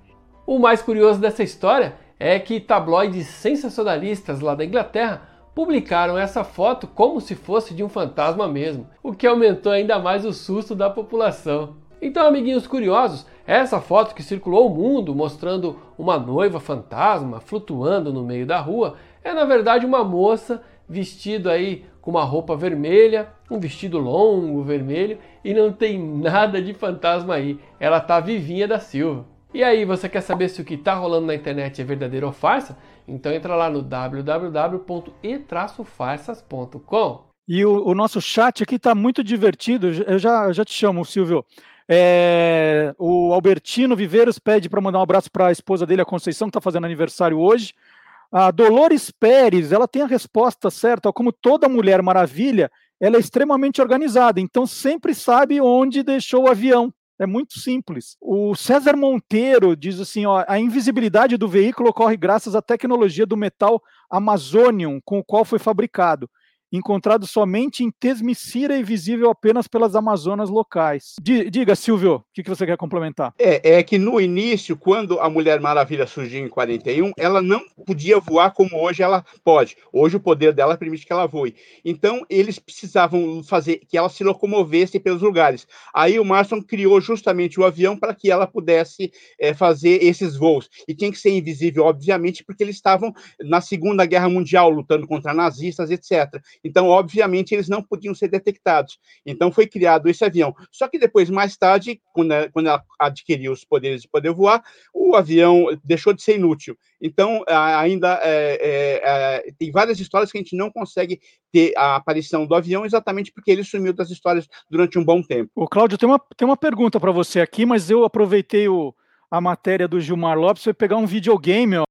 S11: O mais curioso dessa história é que tabloides sensacionalistas lá da Inglaterra publicaram essa foto como se fosse de um fantasma mesmo, o que aumentou ainda mais o susto da população. Então, amiguinhos curiosos, essa foto que circulou o mundo mostrando uma noiva fantasma flutuando no meio da rua é na verdade uma moça vestida aí com uma roupa vermelha, um vestido longo vermelho e não tem nada de fantasma aí. Ela tá vivinha da Silva. E aí, você quer saber se o que está rolando na internet é verdadeiro ou farsa? Então entra lá no www.e-farsas.com.
S1: E o, o nosso chat aqui está muito divertido. Eu já, eu já te chamo, Silvio. É, o Albertino Viveiros pede para mandar um abraço para a esposa dele, a Conceição, que está fazendo aniversário hoje. A Dolores Pérez, ela tem a resposta certa. Como toda Mulher Maravilha, ela é extremamente organizada, então sempre sabe onde deixou o avião. É muito simples. O César Monteiro diz assim: ó, a invisibilidade do veículo ocorre graças à tecnologia do metal Amazonium, com o qual foi fabricado encontrado somente em Tesmicira e visível apenas pelas Amazonas locais. Di- Diga, Silvio, o que, que você quer complementar?
S4: É, é que no início, quando a Mulher Maravilha surgiu em 41, ela não podia voar como hoje ela pode. Hoje o poder dela permite que ela voe. Então, eles precisavam fazer que ela se locomovesse pelos lugares. Aí o Marston criou justamente o avião para que ela pudesse é, fazer esses voos. E tinha que ser invisível, obviamente, porque eles estavam na Segunda Guerra Mundial lutando contra nazistas, etc. Então, obviamente, eles não podiam ser detectados. Então, foi criado esse avião. Só que depois, mais tarde, quando ela, quando ela adquiriu os poderes de poder voar, o avião deixou de ser inútil. Então, ainda é, é, é, tem várias histórias que a gente não consegue ter a aparição do avião exatamente porque ele sumiu das histórias durante um bom tempo.
S1: O Cláudio, tem uma, tem uma pergunta para você aqui, mas eu aproveitei o, a matéria do Gilmar Lopes para pegar um videogame. Ó.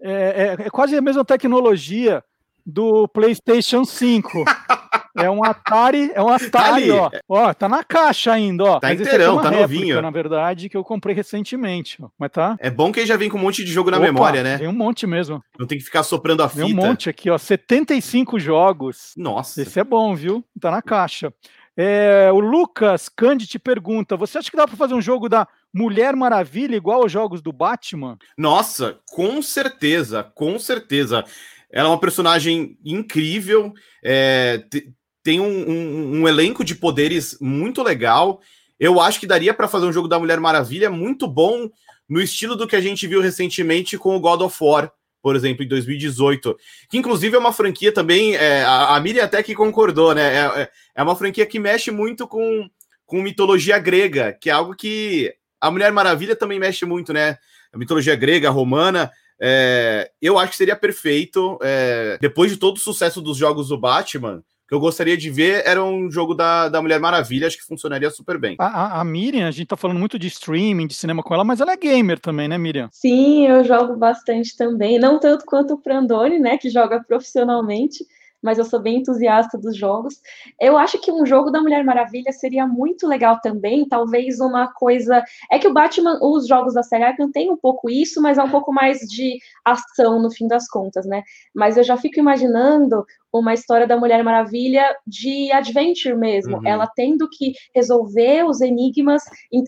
S1: É, é- é quase a mesma tecnologia do PlayStation 5. [LAUGHS] É um Atari, é um Atari,
S5: ali.
S1: ó. Ó, tá na caixa ainda, ó.
S5: Tá
S1: Mas aqui
S5: inteirão,
S1: é
S5: tá
S1: réplica,
S5: novinho.
S1: Na verdade, que eu comprei recentemente, ó. Mas tá.
S5: É bom que ele já vem com um monte de jogo na
S1: Opa,
S5: memória, né?
S1: Tem um monte mesmo.
S5: Não tem que ficar soprando a
S1: Tem
S5: fita.
S1: um monte aqui, ó. 75 jogos.
S5: Nossa.
S1: Esse é bom, viu? Tá na caixa. É, o Lucas Candy te pergunta: você acha que dá para fazer um jogo da Mulher Maravilha igual aos jogos do Batman?
S5: Nossa, com certeza, com certeza. Ela é uma personagem incrível, é, te- tem um, um- um elenco de poderes muito legal. Eu acho que daria para fazer um jogo da Mulher Maravilha muito bom, no estilo do que a gente viu recentemente com o God of War, por exemplo, em 2018. Que inclusive é uma franquia também, é, a, a Miriam até que concordou, né? É, é- é uma franquia que mexe muito com, com mitologia grega, que é algo que a Mulher Maravilha também mexe muito, né? A mitologia grega, romana. É, eu acho que seria perfeito. é, depois de todo o sucesso dos jogos do Batman, o que eu gostaria de ver era um jogo da, da Mulher Maravilha. Acho que funcionaria super bem.
S1: A, a- a Miriam, a gente tá falando muito de streaming, de cinema com ela, mas ela é gamer também, né, Miriam?
S6: Sim, eu jogo bastante também. Não tanto quanto o Prandoni, né, que joga profissionalmente, mas eu sou bem entusiasta dos jogos. Eu acho que um jogo da Mulher Maravilha seria muito legal também, talvez uma coisa. É que o Batman, os jogos da série Arkham tem um pouco isso, mas é um pouco mais de ação no fim das contas, né? Mas eu já fico imaginando uma história da Mulher Maravilha de adventure mesmo,
S12: Uhum.
S6: ela tendo que resolver os enigmas,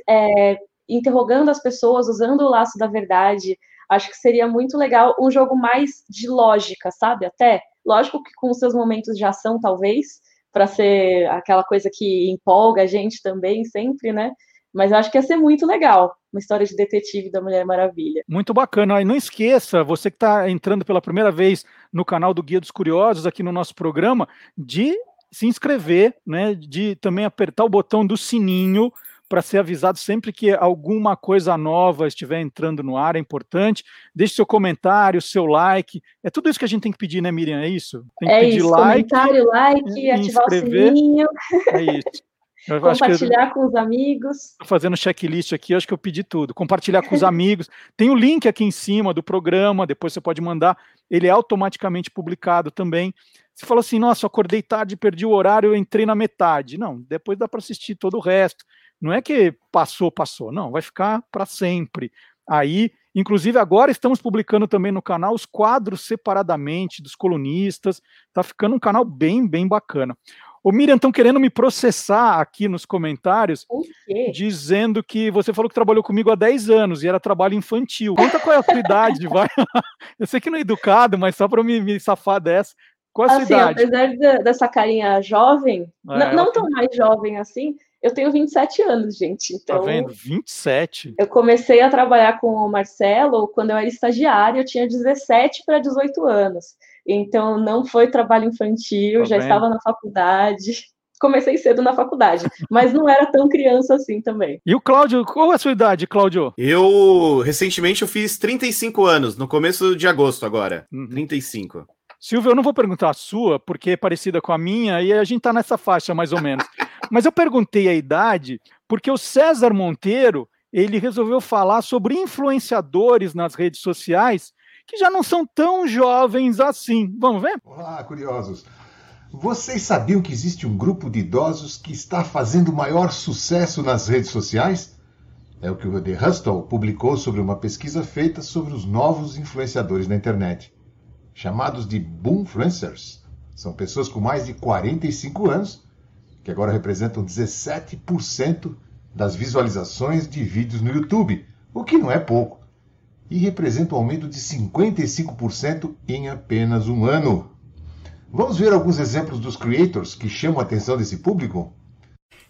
S6: é, interrogando as pessoas, usando o laço da verdade. Acho que seria muito legal um jogo mais de lógica, sabe? Até, lógico que com seus momentos de ação, talvez, para ser aquela coisa que empolga a gente também, sempre, né? Mas acho que ia ser muito legal uma história de detetive da Mulher Maravilha.
S1: Muito bacana. E não esqueça, você que está entrando pela primeira vez no canal do Guia dos Curiosos, aqui no nosso programa, de se inscrever, né? De também apertar o botão do sininho para ser avisado sempre que alguma coisa nova estiver entrando no ar, é importante. Deixe seu comentário, seu like. É tudo isso que a gente tem que pedir, né, Miriam? É isso? Tem que
S6: É
S1: pedir
S6: isso,
S1: like.
S6: comentário, like, ativar o
S1: inscrever.
S6: sininho.
S1: É isso. Eu que eu-
S6: Compartilhar com os amigos.
S1: Tô fazendo checklist aqui, acho que eu pedi tudo. Compartilhar com os amigos. Tem o link aqui em cima do programa, depois você pode mandar. Ele é automaticamente publicado também. Você fala assim, nossa, acordei tarde, perdi o horário, eu entrei na metade. Não, depois dá para assistir todo o resto. Não é que passou, passou. Não, vai ficar para sempre. Aí, inclusive agora estamos publicando também no canal os quadros separadamente dos colunistas. Tá ficando um canal bem, bem bacana. Ô Miriam, estão querendo me processar aqui nos comentários, dizendo que você falou que trabalhou comigo há 10 anos e era trabalho infantil. Conta qual é a sua idade, vai. Eu sei que não é educado, mas só para me, me safar dessa. Qual é a sua
S6: Assim,
S1: idade?
S6: apesar de- dessa carinha jovem,
S1: É,
S6: não, não tão mais jovem assim, eu tenho 27 anos, gente.
S1: Tá
S6: Então,
S1: vendo? 27.
S6: eu comecei a trabalhar com o Marcelo quando eu era estagiária, eu tinha 17 para 18 anos. Então, não foi trabalho infantil,
S1: Tá
S6: já
S1: vendo?
S6: estava na faculdade. [LAUGHS] Comecei cedo na faculdade, mas não era tão criança assim também.
S1: E o Cláudio, qual é a sua idade, Cláudio?
S5: Eu, recentemente, eu fiz 35 anos, no começo de agosto agora. 35.
S1: Silvio, eu não vou perguntar a sua, porque é parecida com a minha, e a gente tá nessa faixa mais ou menos. Mas eu perguntei a idade, porque o César Monteiro, ele resolveu falar sobre influenciadores nas redes sociais que já não são tão jovens assim. Vamos ver?
S12: Olá, curiosos. Vocês sabiam que existe um grupo de idosos que está fazendo maior sucesso nas redes sociais? É o que o The Hustle publicou sobre uma pesquisa feita sobre os novos influenciadores na internet, chamados de Boomfluencers. São pessoas com mais de 45 anos que agora representam 17% das visualizações de vídeos no YouTube, o que não é pouco, e representa um aumento de 55% em apenas um ano. Vamos ver alguns exemplos dos creators que chamam a atenção desse público?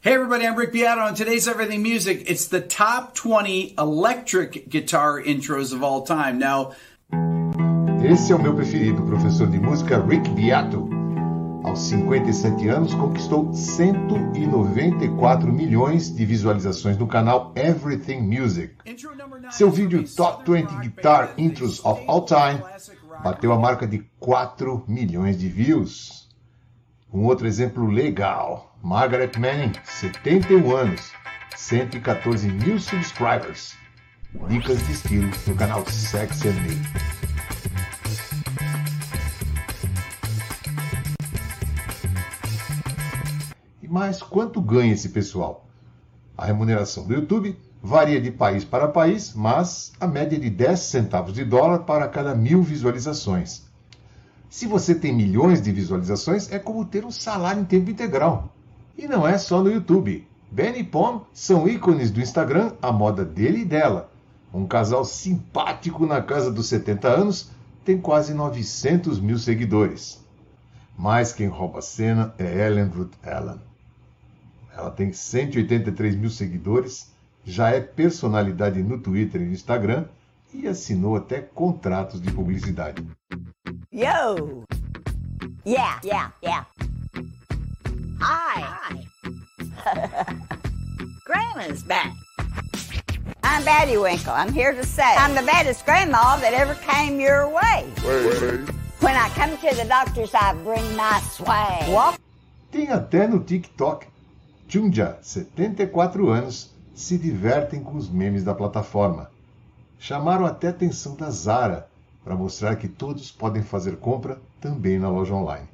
S13: Hey everybody, I'm Rick Beato. On today's Everything Music, it's the top 20 electric guitar intros of all time. Now,
S12: Esse é o meu preferido, professor de música Rick Beato. Aos 57 anos, conquistou 194 milhões de visualizações no canal Everything Music. Seu vídeo Top 20 Guitar Intros of All Time bateu a marca de 4 milhões de views. Um outro exemplo legal: Margaret Manning, 71 anos, 114 mil subscribers. Dicas de estilo no canal Sex and Me. Mas quanto ganha esse pessoal? A remuneração do YouTube varia de país para país, mas a média é de 10 centavos de dólar para cada mil visualizações. Se você tem milhões de visualizações, é como ter um salário em tempo integral. E não é só no YouTube. Ben e Pom são ícones do Instagram, a moda dele e dela. Um casal simpático na casa dos 70 anos tem quase 900 mil seguidores. Mas quem rouba a cena é Ellen Ruth Allen. Ela tem 183 mil seguidores, já é personalidade no Twitter e no Instagram e assinou até contratos de publicidade.
S14: Yo! Yeah, yeah, yeah. Hi! [LAUGHS] Grandma's back. I'm Batty Winkle. I'm here to say I'm the baddest grandma that ever came your way. When I come to the doctors, I bring my swag.
S12: Tem até no TikTok. Chunja, 74 anos, se divertem com os memes da plataforma. Chamaram até a atenção da Zara para mostrar que todos podem fazer compra também na loja online.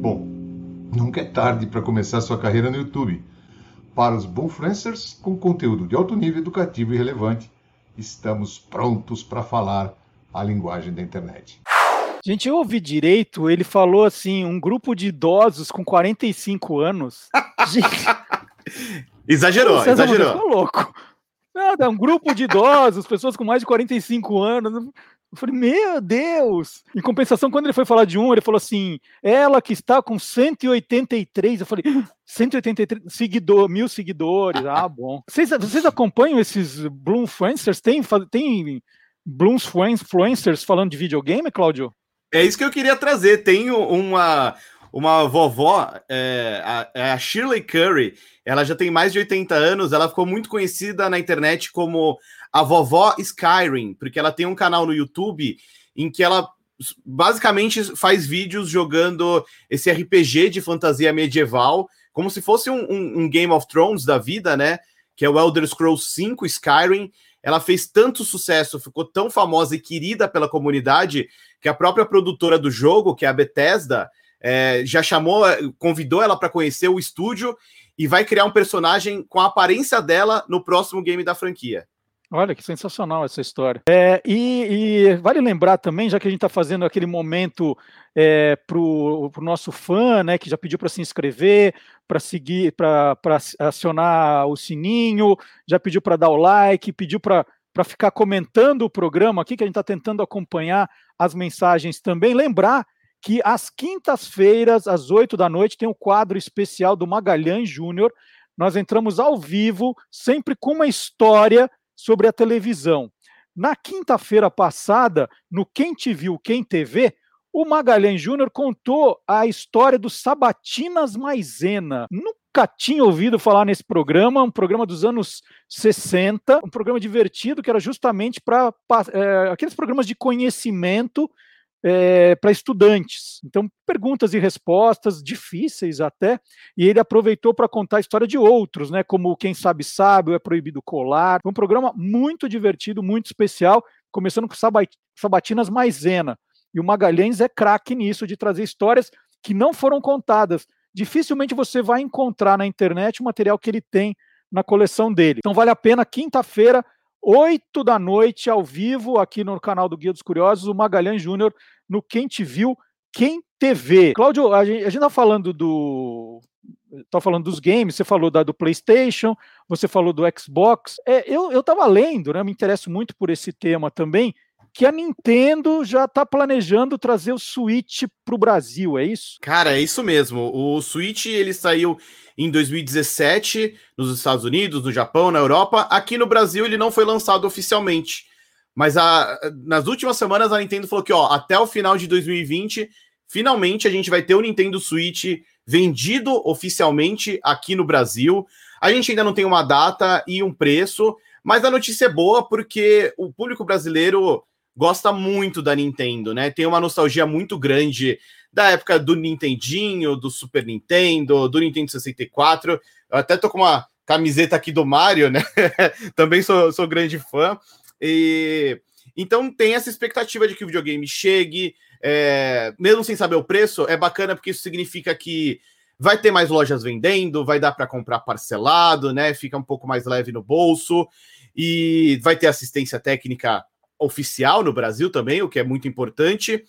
S12: Bom, nunca é tarde para começar sua carreira no YouTube. Para os Boomfluencers, com conteúdo de alto nível educativo e relevante, estamos prontos para falar a linguagem da internet.
S1: Gente, eu ouvi direito, ele falou assim, um grupo de idosos com 45 anos. [LAUGHS] Gente,
S5: Exagerou,
S1: César
S5: exagerou.
S1: Ficou louco. Nada, um grupo de idosos, pessoas com mais de 45 anos. Eu falei, meu Deus! Em compensação, quando ele foi falar de um, ele falou assim: ela que está com 183. Eu falei, 183 seguidor, mil seguidores. Ah, [LAUGHS] bom. Vocês, vocês acompanham esses Bloomfluencers? Tem, tem Bloomfluencers falando de videogame, Cláudio?
S5: É isso que eu queria trazer. Tem uma. uma vovó, é, a, é a Shirley Curry, ela já tem mais de 80 anos, ela ficou muito conhecida na internet como a vovó Skyrim, porque ela tem um canal no YouTube em que ela basicamente faz vídeos jogando esse RPG de fantasia medieval, como se fosse um, um, um Game of Thrones da vida, né? Que é o Elder Scrolls 5 Skyrim. Ela fez tanto sucesso, ficou tão famosa e querida pela comunidade, que a própria produtora do jogo, que é a Bethesda, é, já chamou, convidou ela para conhecer o estúdio e vai criar um personagem com a aparência dela no próximo game da franquia.
S1: Olha que sensacional essa história. É, e, e, vale lembrar também, já que a gente está fazendo aquele momento é, para o nosso fã, né, que já pediu para se inscrever, para seguir, para acionar o sininho, já pediu para dar o like, pediu para ficar comentando o programa aqui, que a gente está tentando acompanhar as mensagens também. Lembrar que às quintas-feiras, às oito da noite, tem um quadro especial do Magalhães Júnior. Nós entramos ao vivo, sempre com uma história sobre a televisão. Na quinta-feira passada, no Quem Te Viu, Quem TV, o Magalhães Júnior contou a história do Sabatinas Maisena. Nunca tinha ouvido falar nesse programa, um programa dos anos 60, um programa divertido que era justamente para é, aqueles programas de conhecimento é, para estudantes. Então, perguntas e respostas difíceis até, e ele aproveitou para contar a história de outros, né? Como Quem Sabe Sabe, É Proibido Colar. Um programa muito divertido, muito especial, começando com Sabatinas Maisena. E o Magalhães é craque nisso, de trazer histórias que não foram contadas. Dificilmente você vai encontrar na internet o material que ele tem na coleção dele. Então vale a pena, quinta-feira, 8 da noite, ao vivo, aqui no canal do Guia dos Curiosos, o Magalhães Júnior, no Quem Te Viu, Quem TV. Cláudio, a gente, está falando do. Tá falando dos games, você falou da, do PlayStation, você falou do Xbox. É, eu, eu tava lendo, né? Me interesso muito por esse tema também que a Nintendo já está planejando trazer o Switch para o Brasil, é isso?
S5: Cara, é isso mesmo. O Switch ele saiu em 2017 nos Estados Unidos, no Japão, na Europa. Aqui no Brasil ele não foi lançado oficialmente. Mas a, nas últimas semanas a Nintendo falou que ó, até o final de 2020, finalmente a gente vai ter o Nintendo Switch vendido oficialmente aqui no Brasil. A gente ainda não tem uma data e um preço, mas a notícia é boa porque o público brasileiro gosta muito da Nintendo, né? Tem uma nostalgia muito grande da época do Nintendinho, do Super Nintendo, do Nintendo 64. Eu até tô com uma camiseta aqui do Mario, né? [LAUGHS] Também sou, sou grande fã. E então tem essa expectativa de que o videogame chegue, é, mesmo sem saber o preço, é bacana porque isso significa que vai ter mais lojas vendendo, vai dar para comprar parcelado, né? Fica um pouco mais leve no bolso e vai ter assistência técnica oficial no Brasil também, o que é muito importante.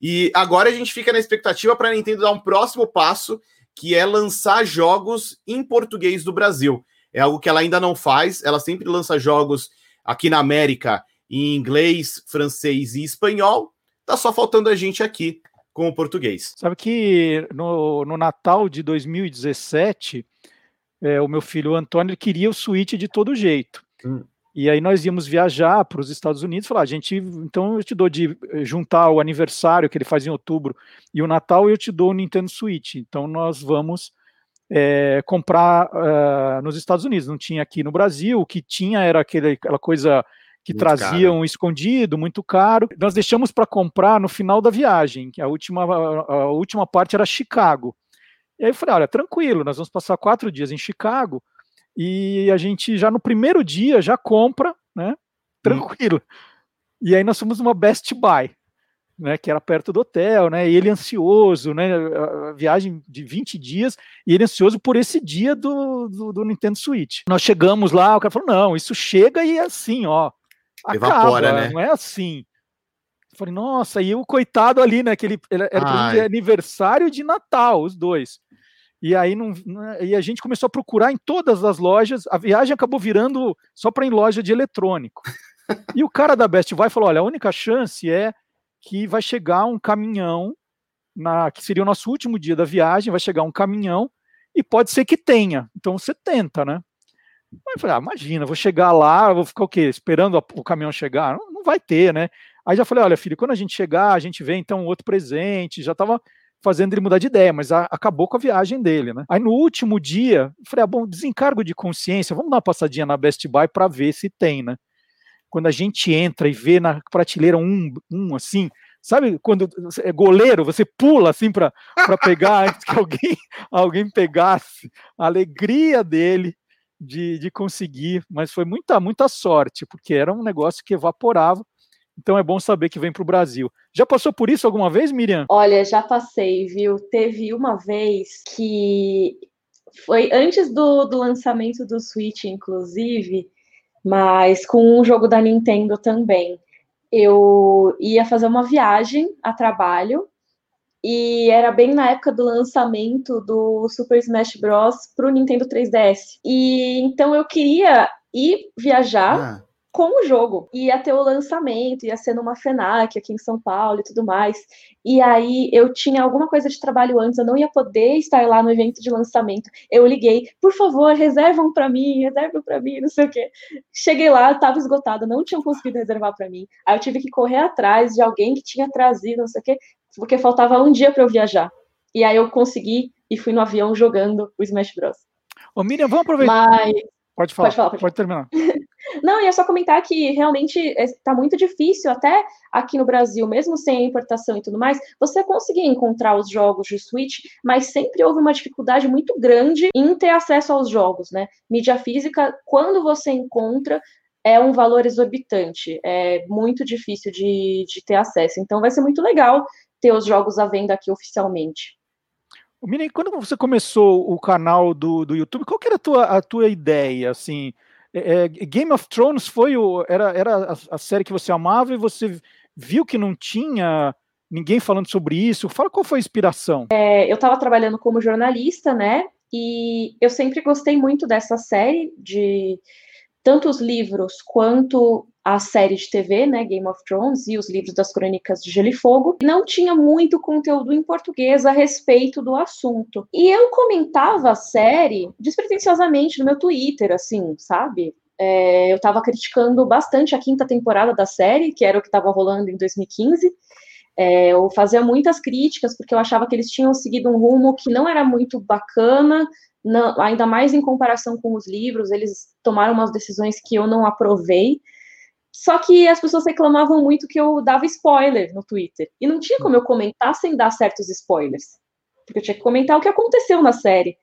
S5: E agora a gente fica na expectativa para a Nintendo dar um próximo passo, que é lançar jogos em português do Brasil. É algo que ela ainda não faz, ela sempre lança jogos aqui na América em inglês, francês e espanhol. Tá só faltando a gente aqui com o português.
S1: Sabe que no, no Natal de 2017, é, o meu filho Antônio queria o Switch de todo jeito. Hum. E aí nós íamos viajar para os Estados Unidos, falar, gente, então eu te dou de eh, juntar o aniversário que ele faz em outubro e o Natal eu te dou o Nintendo Switch. Então nós vamos é, comprar uh, nos Estados Unidos. Não tinha aqui no Brasil, o que tinha era aquele, aquela coisa que muito traziam caro. escondido, muito caro. Nós deixamos para comprar no final da viagem, que a última, a, a última parte era Chicago. E aí eu falei, olha, tranquilo, nós vamos passar quatro dias em Chicago e a gente já no primeiro dia já compra, né? Tranquilo. Hum. E aí nós fomos uma Best Buy, né? Que era perto do hotel, né? E ele ansioso, né? A viagem de 20 dias, e ele ansioso por esse dia do, do, do Nintendo Switch. Nós chegamos lá, o cara falou: não, isso chega e é assim, ó.
S5: Evapora, acaba, né?
S1: Não é assim. Eu falei, nossa, e o coitado ali, né? Que ele, era aniversário de Natal, os dois. E aí não, e a gente começou a procurar em todas as lojas. A viagem acabou virando só para em loja de eletrônico. [LAUGHS] e o cara da Best Buy falou: olha, a única chance é que vai chegar um caminhão na que seria o nosso último dia da viagem, vai chegar um caminhão e pode ser que tenha. Então você tenta, né? Falei, ah, imagina, vou chegar lá, vou ficar o quê? Esperando o caminhão chegar? Não, não vai ter, né? Aí já falei, olha, filho, quando a gente chegar, a gente vê então outro presente. Já estava fazendo ele mudar de ideia, mas a, acabou com a viagem dele, né? Aí no último dia, falei, ah, bom, desencargo de consciência, vamos dar uma passadinha na Best Buy para ver se tem, né? Quando a gente entra e vê na prateleira um, um assim, sabe quando é goleiro, você pula assim para pegar antes que alguém, [LAUGHS] alguém pegasse, a alegria dele de, de conseguir, mas foi muita, muita sorte, porque era um negócio que evaporava. Então é bom saber que vem para o Brasil. Já passou por isso alguma vez, Miriam?
S6: Olha, já passei, viu? Teve uma vez que foi antes do, do lançamento do Switch, inclusive, mas com um jogo da Nintendo também. Eu ia fazer uma viagem a trabalho e era bem na época do lançamento do Super Smash Bros. para o Nintendo 3DS. E então eu queria ir viajar.
S5: Ah.
S6: Com o jogo, ia ter o lançamento, ia ser numa FENAC aqui em São Paulo e tudo mais. E aí eu tinha alguma coisa de trabalho antes, eu não ia poder estar lá no evento de lançamento. Eu liguei, por favor, reservam para mim, reservam para mim, não sei o quê. Cheguei lá, estava esgotado, não tinham conseguido reservar para mim. Aí eu tive que correr atrás de alguém que tinha trazido, não sei o quê, porque faltava um dia para eu viajar. E aí eu consegui e fui no avião jogando o Smash Bros.
S1: Ô, Miriam, vamos aproveitar.
S6: Mas
S1: Pode falar,
S6: Pode falar, pode
S1: pode terminar. [LAUGHS]
S6: Não, ia só comentar que realmente está muito difícil, até aqui no Brasil, mesmo sem a importação e tudo mais, você conseguir encontrar os jogos de Switch, mas sempre houve uma dificuldade muito grande em ter acesso aos jogos, né? Mídia física, quando você encontra, é um valor exorbitante, é muito difícil de, de ter acesso. Então vai ser muito legal ter os jogos à venda aqui oficialmente.
S1: Miriam, quando você começou o canal do, do YouTube, qual que era a tua, a tua ideia, assim? É, é, Game of Thrones foi o, era, era a, a série que você amava e você viu que não tinha ninguém falando sobre isso. Fala qual foi a inspiração.
S6: É, eu estava trabalhando como jornalista, né? E eu sempre gostei muito dessa série, de tanto os livros quanto a série de TV, né, Game of Thrones, e os livros das Crônicas de Gelo e Fogo. Não tinha muito conteúdo em português a respeito do assunto. E eu comentava a série despretensiosamente no meu Twitter, assim, sabe? É, eu estava criticando bastante a quinta temporada da série, que era o que estava rolando em 2015. É, eu fazia muitas críticas porque eu achava que eles tinham seguido um rumo que não era muito bacana, não- ainda mais em comparação com os livros. Eles tomaram umas decisões que eu não aprovei. Só que as pessoas reclamavam muito que eu dava spoiler no Twitter. E não tinha como eu comentar sem dar certos spoilers. Porque eu tinha que comentar o que aconteceu na série.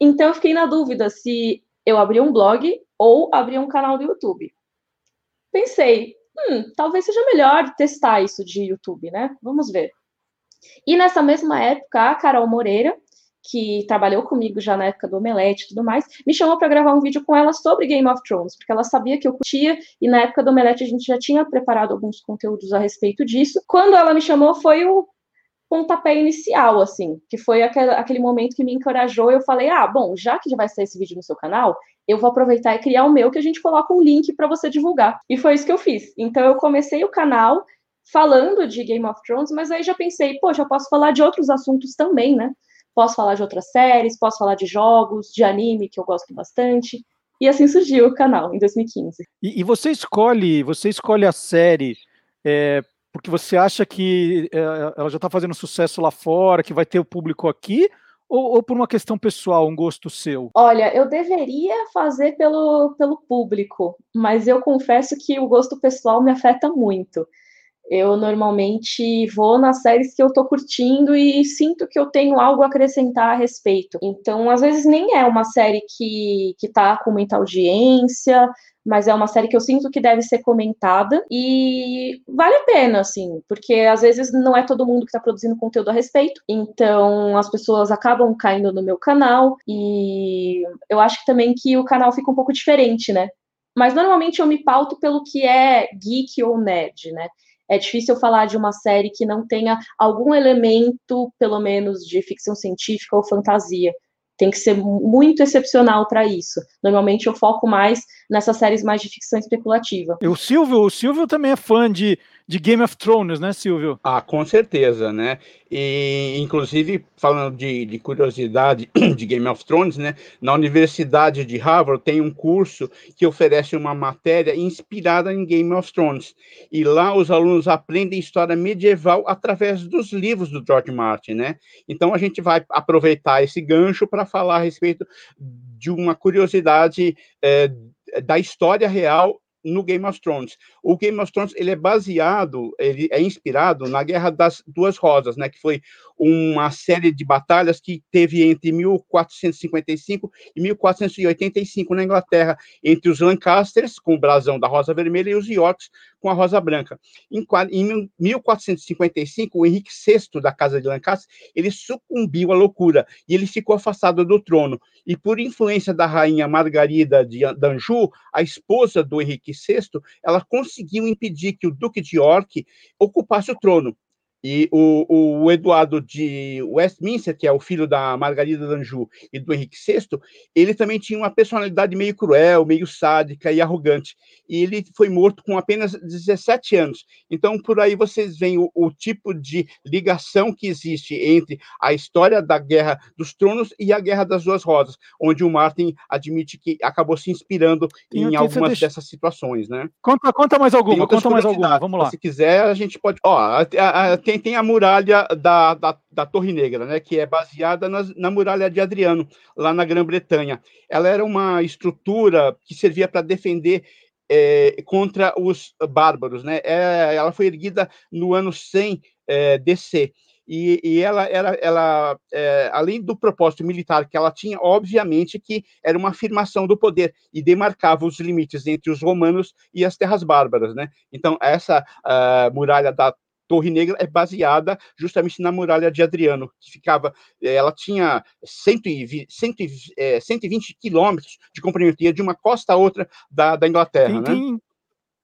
S6: Então eu fiquei na dúvida se eu abria um blog ou abria um canal do YouTube. Pensei, hum, talvez seja melhor testar isso de YouTube, né? Vamos ver. E nessa mesma época, a Carol Moreira, que trabalhou comigo já na época do Omelete e tudo mais, me chamou para gravar um vídeo com ela sobre Game of Thrones, porque ela sabia que eu curtia e na época do Omelete a gente já tinha preparado alguns conteúdos a respeito disso. Quando ela me chamou, foi o pontapé inicial, assim, que foi aquele, momento que me encorajou. Eu falei: ah, bom, já que vai sair esse vídeo no seu canal, eu vou aproveitar e criar o meu, que a gente coloca um link para você divulgar. E foi isso que eu fiz. Então eu comecei o canal falando de Game of Thrones, mas aí já pensei, poxa, eu posso falar de outros assuntos também, né? Posso falar de outras séries, posso falar de jogos, de anime, que eu gosto bastante. E assim surgiu o canal, em 2015.
S1: E, e você escolhe, você escolhe a série é, porque você acha que é, ela já está fazendo sucesso lá fora, que vai ter o público aqui, ou, ou por uma questão pessoal, um gosto seu?
S6: Olha, eu deveria fazer pelo, pelo público, mas eu confesso que o gosto pessoal me afeta muito. Eu normalmente vou nas séries que eu tô curtindo e sinto que eu tenho algo a acrescentar a respeito. Então, às vezes nem é uma série que, que tá com muita audiência, mas é uma série que eu sinto que deve ser comentada e vale a pena, assim, porque às vezes não é todo mundo que está produzindo conteúdo a respeito, então as pessoas acabam caindo no meu canal e eu acho que também que o canal fica um pouco diferente, né? Mas normalmente eu me pauto pelo que é geek ou nerd, né? É difícil eu falar de uma série que não tenha algum elemento, pelo menos, de ficção científica ou fantasia. Tem que ser muito excepcional para isso. Normalmente eu foco mais nessas séries mais de ficção especulativa.
S1: O Silvio, o Silvio também é fã de, de Game of Thrones, né, Silvio?
S4: Ah, com certeza, né? E, inclusive, falando de, de, curiosidade [CLEARS THROAT] de Game of Thrones, né? Na Universidade de Harvard tem um curso que oferece uma matéria inspirada em Game of Thrones. E lá os alunos aprendem história medieval através dos livros do George Martin, né? Então a gente vai aproveitar esse gancho para falar a respeito de uma curiosidade é, da história real no Game of Thrones. O Game of Thrones ele é baseado, ele é inspirado na Guerra das Duas Rosas, né, que foi uma série de batalhas que teve entre 1455 e 1485 na Inglaterra, entre os Lancasters, com o brasão da Rosa Vermelha, e os Yorks, com a Rosa Branca. Em, em 1455, o Henrique VI da Casa de Lancaster, ele sucumbiu à loucura, e ele ficou afastado do trono. E por influência da rainha Margarida de Anjou, a esposa do Henrique VI, ela conseguiu impedir que o Duque de York ocupasse o trono. E o, o, Eduardo de Westminster, que é o filho da Margarida d'Anjou e do Henrique VI, ele também tinha uma personalidade meio cruel, meio sádica e arrogante. E ele foi morto com apenas 17 anos. Então, por aí vocês veem o, o tipo de ligação que existe entre a história da Guerra dos Tronos e a Guerra das Duas Rosas, onde o Martin admite que acabou se inspirando
S1: Tem-
S4: em algumas
S1: deixa-
S4: dessas situações, né?
S1: Conta, conta mais alguma, conta mais alguma, vamos lá.
S4: Se quiser, a gente pode. Ó, a- a- a- tem, tem a muralha da, da, da Torre Negra, né? Que é baseada nas- na muralha de Adriano, lá na Grã-Bretanha. Ela era uma estrutura que servia para defender. eh, contra os bárbaros, né? É, ela foi erguida no ano 100 eh, DC e, e ela era, ela, eh, além do propósito militar que ela tinha, obviamente que era uma afirmação do poder e demarcava os limites entre os romanos e as terras bárbaras, né? Então essa ah, muralha da Torre Negra é baseada justamente na muralha de Adriano, que ficava, eh, ela tinha 120, 120, eh, 120 quilômetros de comprimento, ia de uma costa a outra da, da Inglaterra,
S1: Tem-
S4: né?
S1: tem-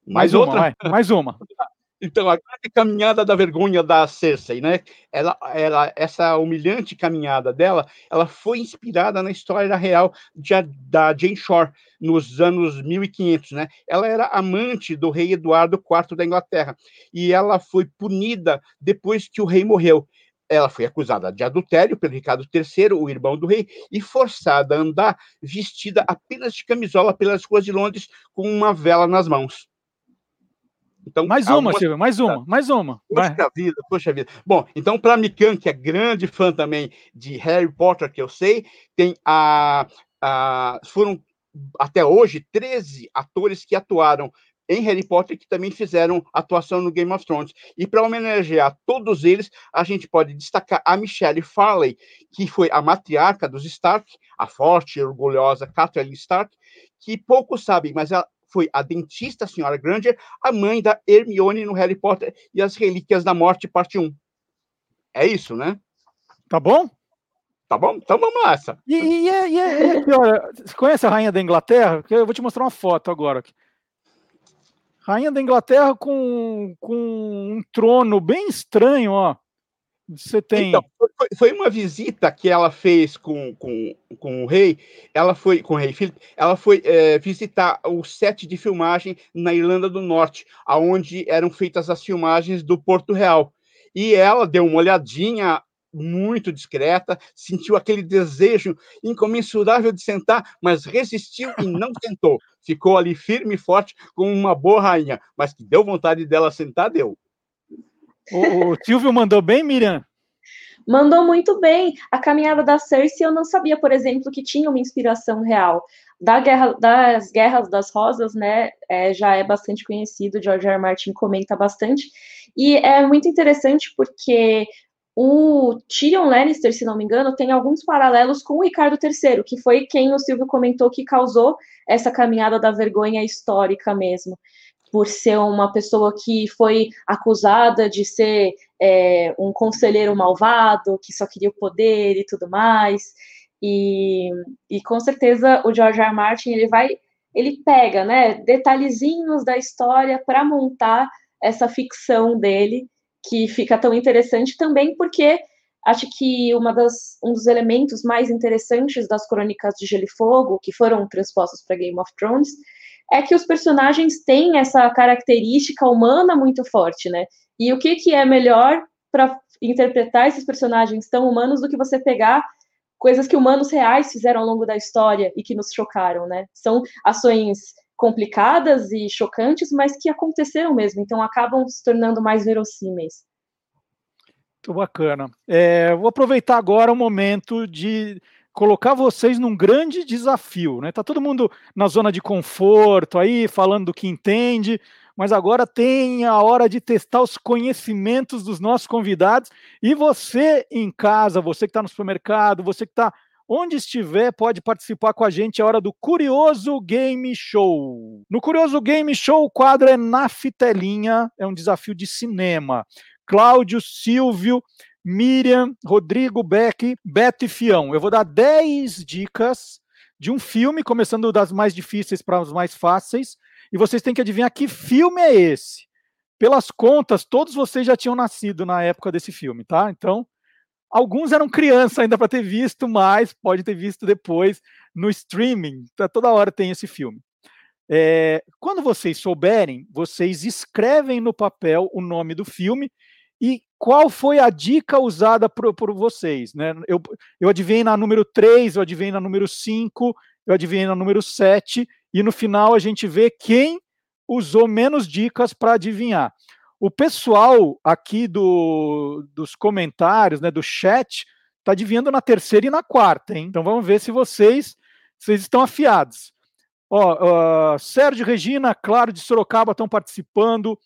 S4: Mais,
S1: mais uma,
S4: outra?
S1: vai, mais uma. [LAUGHS]
S4: Então, a caminhada da vergonha da Cersei, né? Ela, ela, essa humilhante caminhada dela, ela foi inspirada na história real de, da Jane Shore, nos anos 1500, né? Ela era amante do rei Eduardo IV da Inglaterra, e ela foi punida depois que o rei morreu. Ela foi acusada de adultério pelo Ricardo III, o irmão do rei, e forçada a andar vestida apenas de camisola pelas ruas de Londres com uma vela nas mãos. Então,
S1: Mais uma,
S4: algumas-
S1: Silvio, mais uma, mais uma. Vai.
S4: Poxa vida, poxa vida. Bom, então, para Mikan, que é grande fã também de Harry Potter, que eu sei, tem a. a foram até hoje 13 atores que atuaram em Harry Potter que também fizeram atuação no Game of Thrones. E para homenagear todos eles, a gente pode destacar a Michelle Farley, que foi a matriarca dos Stark, a forte e orgulhosa Catelyn Stark, que poucos sabem, mas ela foi a dentista a senhora Granger, a mãe da Hermione no Harry Potter e as Relíquias da Morte, parte 1. É isso, né?
S1: Tá bom?
S4: Tá bom? Então vamos nessa.
S1: E, e, e e aqui, olha, você conhece a rainha da Inglaterra? Eu vou te mostrar uma foto agora. aqui. Rainha da Inglaterra com, com um trono bem estranho, ó. Você tem.
S4: Então, foi, uma visita que ela fez com, com, com o rei, ela foi, com o rei Philip, ela foi eh, visitar o set de filmagem na Irlanda do Norte, aonde eram feitas as filmagens do Porto Real. E ela deu uma olhadinha muito discreta, sentiu aquele desejo incomensurável de sentar, mas resistiu e não sentou. Ficou ali firme e forte, como uma boa rainha, mas que deu vontade dela sentar, deu.
S1: O, o Silvio mandou bem, Miriam?
S6: Mandou muito bem. A caminhada da Cersei, eu não sabia, por exemplo, que tinha uma inspiração real. Da guerra, das Guerras das Rosas, né, é, já é bastante conhecido, George R. R. Martin comenta bastante, e é muito interessante porque o Tyrion Lannister, se não me engano, tem alguns paralelos com o Ricardo III, que foi quem o Silvio comentou que causou essa caminhada da vergonha histórica mesmo por ser uma pessoa que foi acusada de ser é, um conselheiro malvado, que só queria o poder e tudo mais. E, e com certeza o George R. R. Martin ele vai, ele pega, né, detalhezinhos da história para montar essa ficção dele que fica tão interessante também porque acho que uma das, um dos elementos mais interessantes das crônicas de Gelo e Fogo que foram transpostas para Game of Thrones é que os personagens têm essa característica humana muito forte, né? E o que, que é melhor para interpretar esses personagens tão humanos do que você pegar coisas que humanos reais fizeram ao longo da história e que nos chocaram, né? São ações complicadas e chocantes, mas que aconteceram mesmo, então acabam se tornando mais verossímeis.
S1: Muito bacana. É, vou aproveitar agora o momento de colocar vocês num grande desafio, né? Tá todo mundo na zona de conforto aí, falando do que entende, mas agora tem a hora de testar os conhecimentos dos nossos convidados. E você em casa, você que está no supermercado, você que está onde estiver, pode participar com a gente. É hora do Curioso Game Show. No Curioso Game Show, o quadro é na fitelinha, é um desafio de cinema. Cláudio, Silvio, Miriam, Rodrigo, Beck, Beto e Fião. Eu vou dar 10 dicas de um filme, começando das mais difíceis para as mais fáceis, e vocês têm que adivinhar que filme é esse. Pelas contas, todos vocês já tinham nascido na época desse filme, tá? Então, alguns eram crianças ainda para ter visto, mas pode ter visto depois no streaming. Tá, toda hora tem esse filme. É, quando vocês souberem, vocês escrevem no papel o nome do filme e qual foi a dica usada por, por vocês. Né? Eu, eu adivinhei na número 3, eu adivinhei na número 5, eu adivinhei na número 7, e no final a gente vê quem usou menos dicas para adivinhar. O pessoal aqui do, dos comentários, né, do chat, está adivinhando na terceira e na quarta, hein? Então vamos ver se vocês, vocês estão afiados. Ó, ó, Sérgio Regina, claro, de Sorocaba estão participando.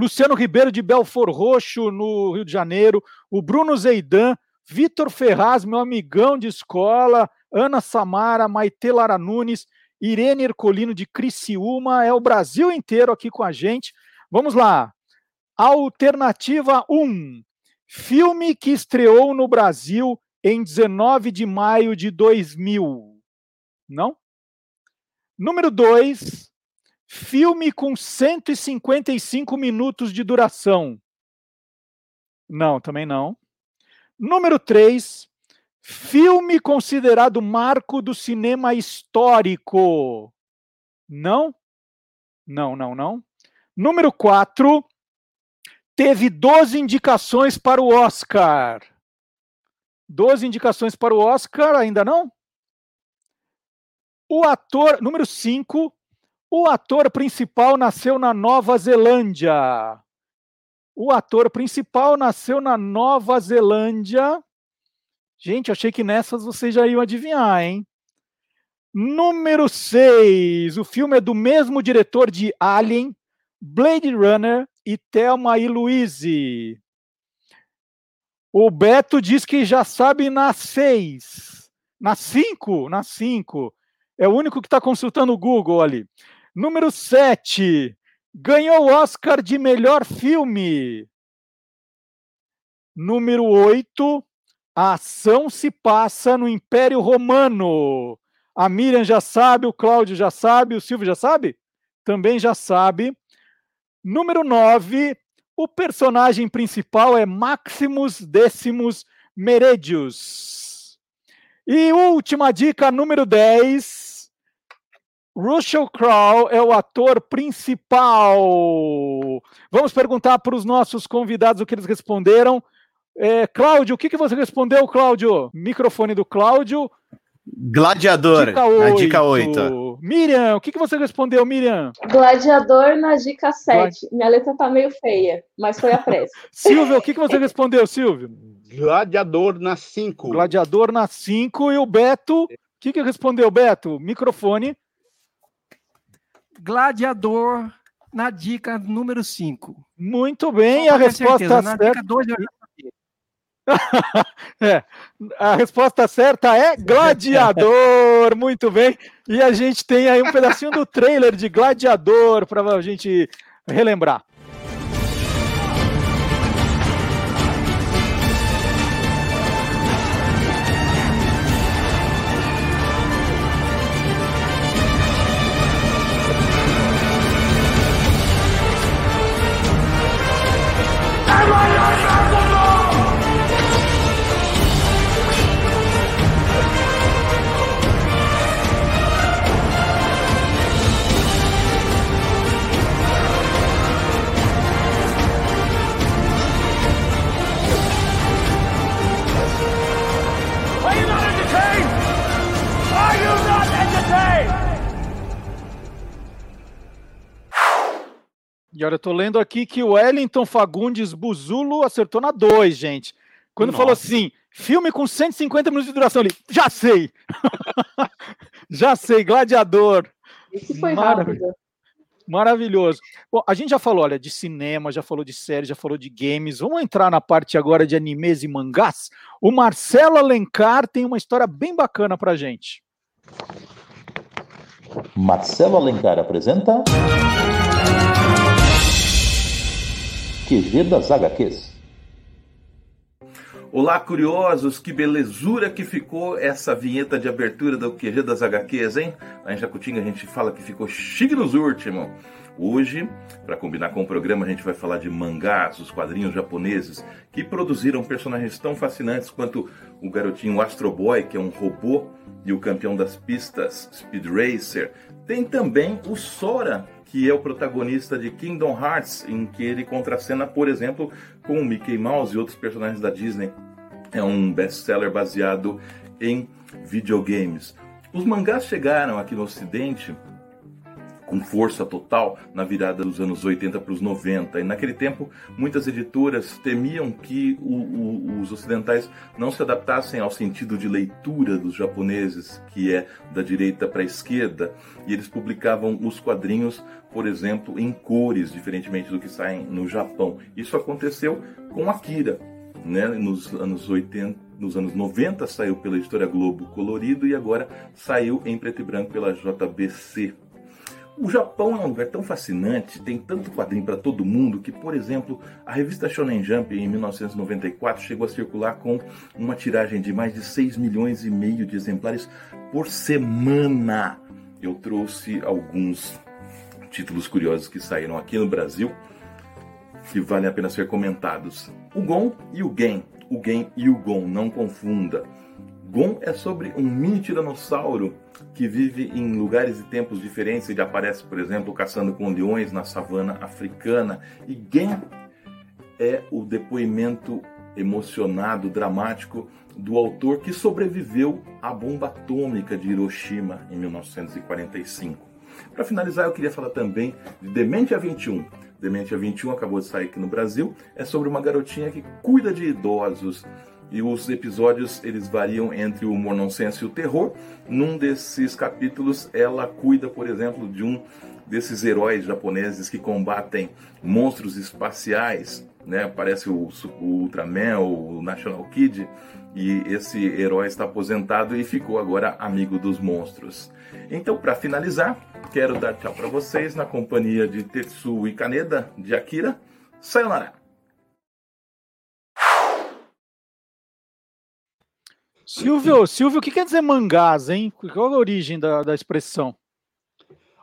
S1: Luciano Ribeiro de Belfor Roxo, no Rio de Janeiro, o Bruno Zeidan, Vitor Ferraz, meu amigão de escola, Ana Samara, Maite Lara Nunes, Irene Ercolino de Criciúma, é o Brasil inteiro aqui com a gente. Vamos lá. Alternativa 1. Filme que estreou no Brasil em 19 de maio de 2000. Não? Número 2. Filme com 155 minutos de duração. Não, também não. Número 3. Filme considerado marco do cinema histórico. Não? Não, não, não. Número 4. Teve 12 indicações para o Oscar. 12 indicações para o Oscar, ainda não? O ator, número 5, o ator principal nasceu na Nova Zelândia. O ator principal nasceu na Nova Zelândia. Gente, achei que nessas vocês já iam adivinhar, hein? Número 6. O filme é do mesmo diretor de Alien, Blade Runner e Thelma e Louise. O Beto diz que já sabe na 6. Na 5? Na 5. É o único que está consultando o Google ali. Número 7. Ganhou o Oscar de melhor filme. Número 8. A ação se passa no Império Romano. A Miriam já sabe, o Cláudio já sabe, o Silvio já sabe? Também já sabe. Número 9. O personagem principal é Maximus Decimus Meridius. E última dica, número 10. Russell Crowe é o ator principal. Vamos perguntar para os nossos convidados o que eles responderam. É, Cláudio, o que, que você respondeu, Cláudio? Microfone do Cláudio.
S5: Gladiador,
S1: Dica
S5: na dica
S1: 8.
S5: 8.
S1: Miriam, o que, que você respondeu, Miriam?
S6: Gladiador na dica 7. Minha letra tá meio feia, mas foi a pressa. [LAUGHS]
S1: Silvio, o que, que você respondeu, Silvio?
S4: Gladiador na 5.
S1: Gladiador na 5. E o Beto, o que, que respondeu, Beto? Microfone.
S2: Gladiador na dica número 5.
S1: Muito bem, a resposta
S2: Na
S1: certa.
S2: dica 2 eu. [LAUGHS]
S1: É, a resposta certa é Gladiador. Muito bem. E a gente tem aí um pedacinho do trailer de Gladiador para a gente relembrar. E olha, eu tô lendo aqui que o Wellington Fagundes Buzulo acertou na 2, gente. Quando falou
S5: Nossa.
S1: assim, filme com 150 minutos de duração ali, já sei! [LAUGHS] já sei, Gladiador.
S6: Esse foi
S1: Maravilha.
S6: rápido.
S1: Maravilhoso. Bom, a gente já falou, olha, de cinema, já falou de séries, já falou de games. Vamos entrar na parte agora de animes e mangás. O Marcelo Alencar tem uma história bem bacana pra gente.
S15: Marcelo Alencar apresenta. QG das HQs.
S16: Olá, curiosos, que belezura que ficou essa vinheta de abertura do QG das HQs, hein? Lá em Jacutinga a gente fala que ficou chique nos últimos. Hoje, para combinar com o programa, a gente vai falar de mangás, os quadrinhos japoneses que produziram personagens tão fascinantes quanto o garotinho Astro Boy, que é um robô, e o campeão das pistas, Speed Racer. Tem também o Sora, que é o protagonista de Kingdom Hearts, em que ele contracena, por exemplo, com Mickey Mouse e outros personagens da Disney. É um best-seller baseado em videogames. Os mangás chegaram aqui no Ocidente com força total na virada dos anos 80 para os 90. E naquele tempo, muitas editoras temiam que o, o, os ocidentais não se adaptassem ao sentido de leitura dos japoneses, que é da direita para a esquerda, e eles publicavam os quadrinhos, por exemplo, em cores, diferentemente do que saem no Japão. Isso aconteceu com Akira. Né? Nos anos 80, nos anos 90 saiu pela editora Globo colorido e agora saiu em preto e branco pela JBC. O Japão é um lugar tão fascinante, tem tanto quadrinho para todo mundo que, por exemplo, a revista Shonen Jump em 1994 chegou a circular com uma tiragem de mais de 6 milhões e meio de exemplares por semana. Eu trouxe alguns títulos curiosos que saíram aqui no Brasil que valem a pena ser comentados. O Gon e o Gen. O Gen e o Gon, não confunda. Gon é sobre um mini tiranossauro que vive em lugares e tempos diferentes. Ele aparece, por exemplo, caçando com leões na savana africana. E Gen é o depoimento emocionado, dramático do autor que sobreviveu à bomba atômica de Hiroshima em 1945. Para finalizar, eu queria falar também de Dementia 21. Dementia 21 acabou de sair aqui no Brasil. É sobre uma garotinha que cuida de idosos. E os episódios eles variam entre o humor nonsense e o terror. Num desses capítulos, ela cuida, por exemplo, de um desses heróis japoneses que combatem monstros espaciais, né? Parece o, o Ultraman, o National Kid, e esse herói está aposentado e ficou agora amigo dos monstros. Então, para finalizar, quero dar tchau para vocês na companhia de Tetsu e Kaneda de Akira. Sayonara!
S1: Silvio, Silvio, o que quer dizer mangás, hein? Qual a origem da, da expressão?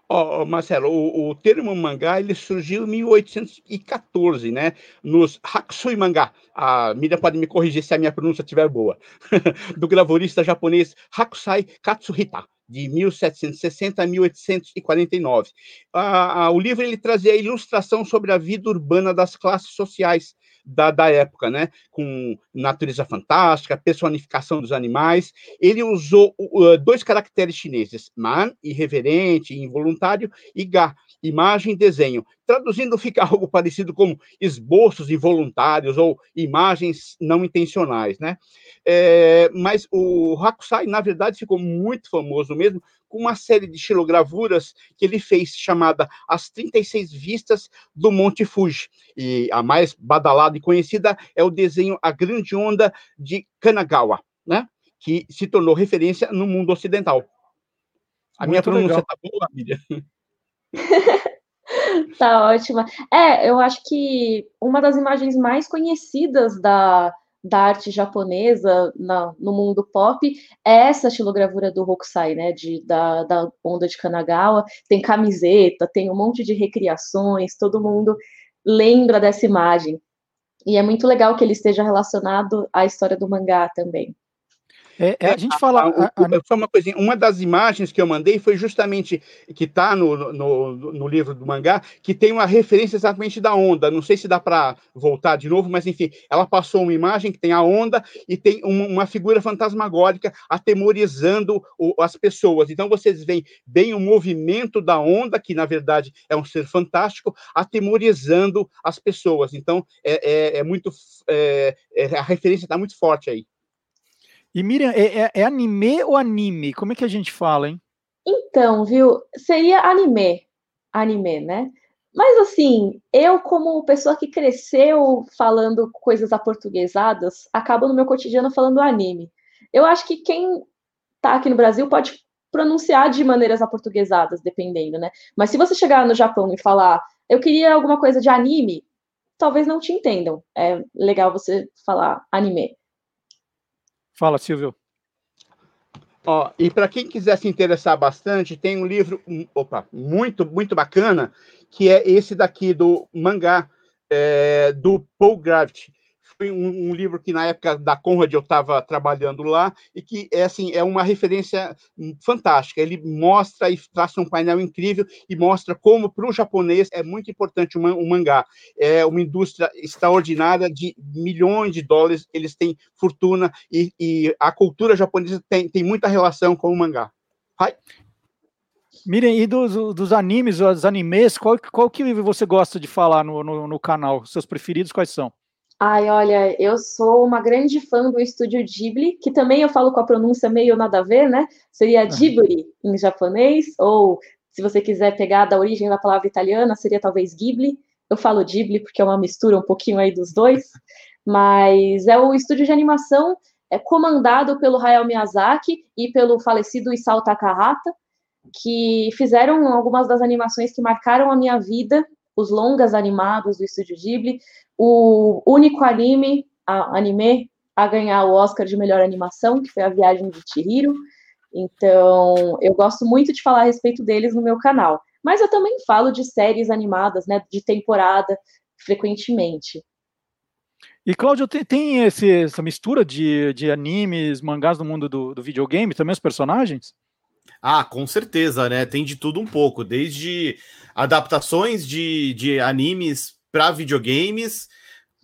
S4: Ó, Marcelo, o, o termo mangá ele surgiu em 1814, né? Nos Hakusui Mangá. A Miriam pode me corrigir se a minha pronúncia estiver boa. [LAUGHS] Do gravurista japonês Hakusai Katsuhita, de 1760 a 1849. Ah, o livro ele trazia a ilustração sobre a vida urbana das classes sociais da, da época, né? Com natureza fantástica, personificação dos animais. Ele usou uh, dois caracteres chineses, man, irreverente, involuntário, e ga, imagem e desenho. Traduzindo, [LAUGHS] fica algo parecido como esboços involuntários ou imagens não intencionais, né? É, mas o Hakusai, na verdade, ficou muito famoso mesmo com uma série de xilogravuras que ele fez, chamada As 36 Vistas do Monte Fuji. E a mais badalada e conhecida é o desenho A Grande Onda de Kanagawa, né? que se tornou referência no mundo ocidental. A minha
S1: Muito
S4: pronúncia
S1: legal.
S4: tá boa, Miriam? [LAUGHS]
S6: Tá ótima. É, eu acho que uma das imagens mais conhecidas da, da arte japonesa na- no mundo pop é essa xilogravura do Hokusai, né? De, da, da onda de Kanagawa. Tem camiseta, tem um monte de recriações, todo mundo lembra dessa imagem. E é muito legal que ele esteja relacionado à história do mangá também.
S1: É, é, a gente fala.
S4: Ah, o- o- Só uma coisinha, uma das imagens que eu mandei foi justamente que está no, no, no livro do mangá, que tem uma referência exatamente da onda. Não sei se dá para voltar de novo, mas enfim, ela passou uma imagem que tem a onda e tem uma, uma figura fantasmagórica atemorizando o- as pessoas. Então vocês veem bem o movimento da onda, que na verdade é um ser fantástico, atemorizando as pessoas. Então é, é- é muito. é- é- a referência está muito forte aí.
S1: E Miriam, é, é- é anime ou anime? Como é que a gente fala, hein?
S6: Então, viu? Seria anime. Anime, né? Mas assim, eu, como pessoa que cresceu falando coisas aportuguesadas, acabo no meu cotidiano falando anime. Eu acho que quem tá aqui no Brasil pode pronunciar de maneiras aportuguesadas, dependendo, né? Mas se você chegar no Japão e falar, eu queria alguma coisa de anime, talvez não te entendam. É legal você falar anime.
S1: Fala, Silvio.
S4: Ó, e para quem quiser se interessar bastante, tem um livro, opa, muito, muito bacana, que é esse daqui do mangá é, do Paul Gravity. Foi um, um livro que na época da Conrad eu estava trabalhando lá e que é assim é uma referência hum, fantástica. Ele mostra e traça um painel incrível e mostra como para o japonês é muito importante o, man- o mangá. É uma indústria extraordinária de milhões de dólares. Eles têm fortuna e, e a cultura japonesa tem, tem muita relação com o mangá. Hai.
S1: Miriam, e dos, dos animes, os animes, qual, qual que você gosta de falar no, no, no canal? Seus preferidos quais são?
S6: Ai, olha, eu sou uma grande fã do estúdio Ghibli, que também eu falo com a pronúncia meio nada a ver, né? Seria Ghibli em japonês, ou se você quiser pegar da origem da palavra italiana, seria talvez Ghibli. Eu falo Ghibli porque é uma mistura um pouquinho aí dos dois, [LAUGHS] mas é o estúdio de animação é comandado pelo Hayao Miyazaki e pelo falecido Isao Takahata, que fizeram algumas das animações que marcaram a minha vida, os longas animados do Estúdio Ghibli, o único anime, a, anime a ganhar o Oscar de melhor animação, que foi A Viagem de Chihiro. Então, eu gosto muito de falar a respeito deles no meu canal. Mas eu também falo de séries animadas, né, de temporada, frequentemente.
S1: E, Cláudio, tem, tem esse- essa mistura de, de animes, mangás no mundo do, do videogame, também os personagens?
S5: Ah, com certeza, né? Tem de tudo um pouco, desde adaptações de, de animes para videogames.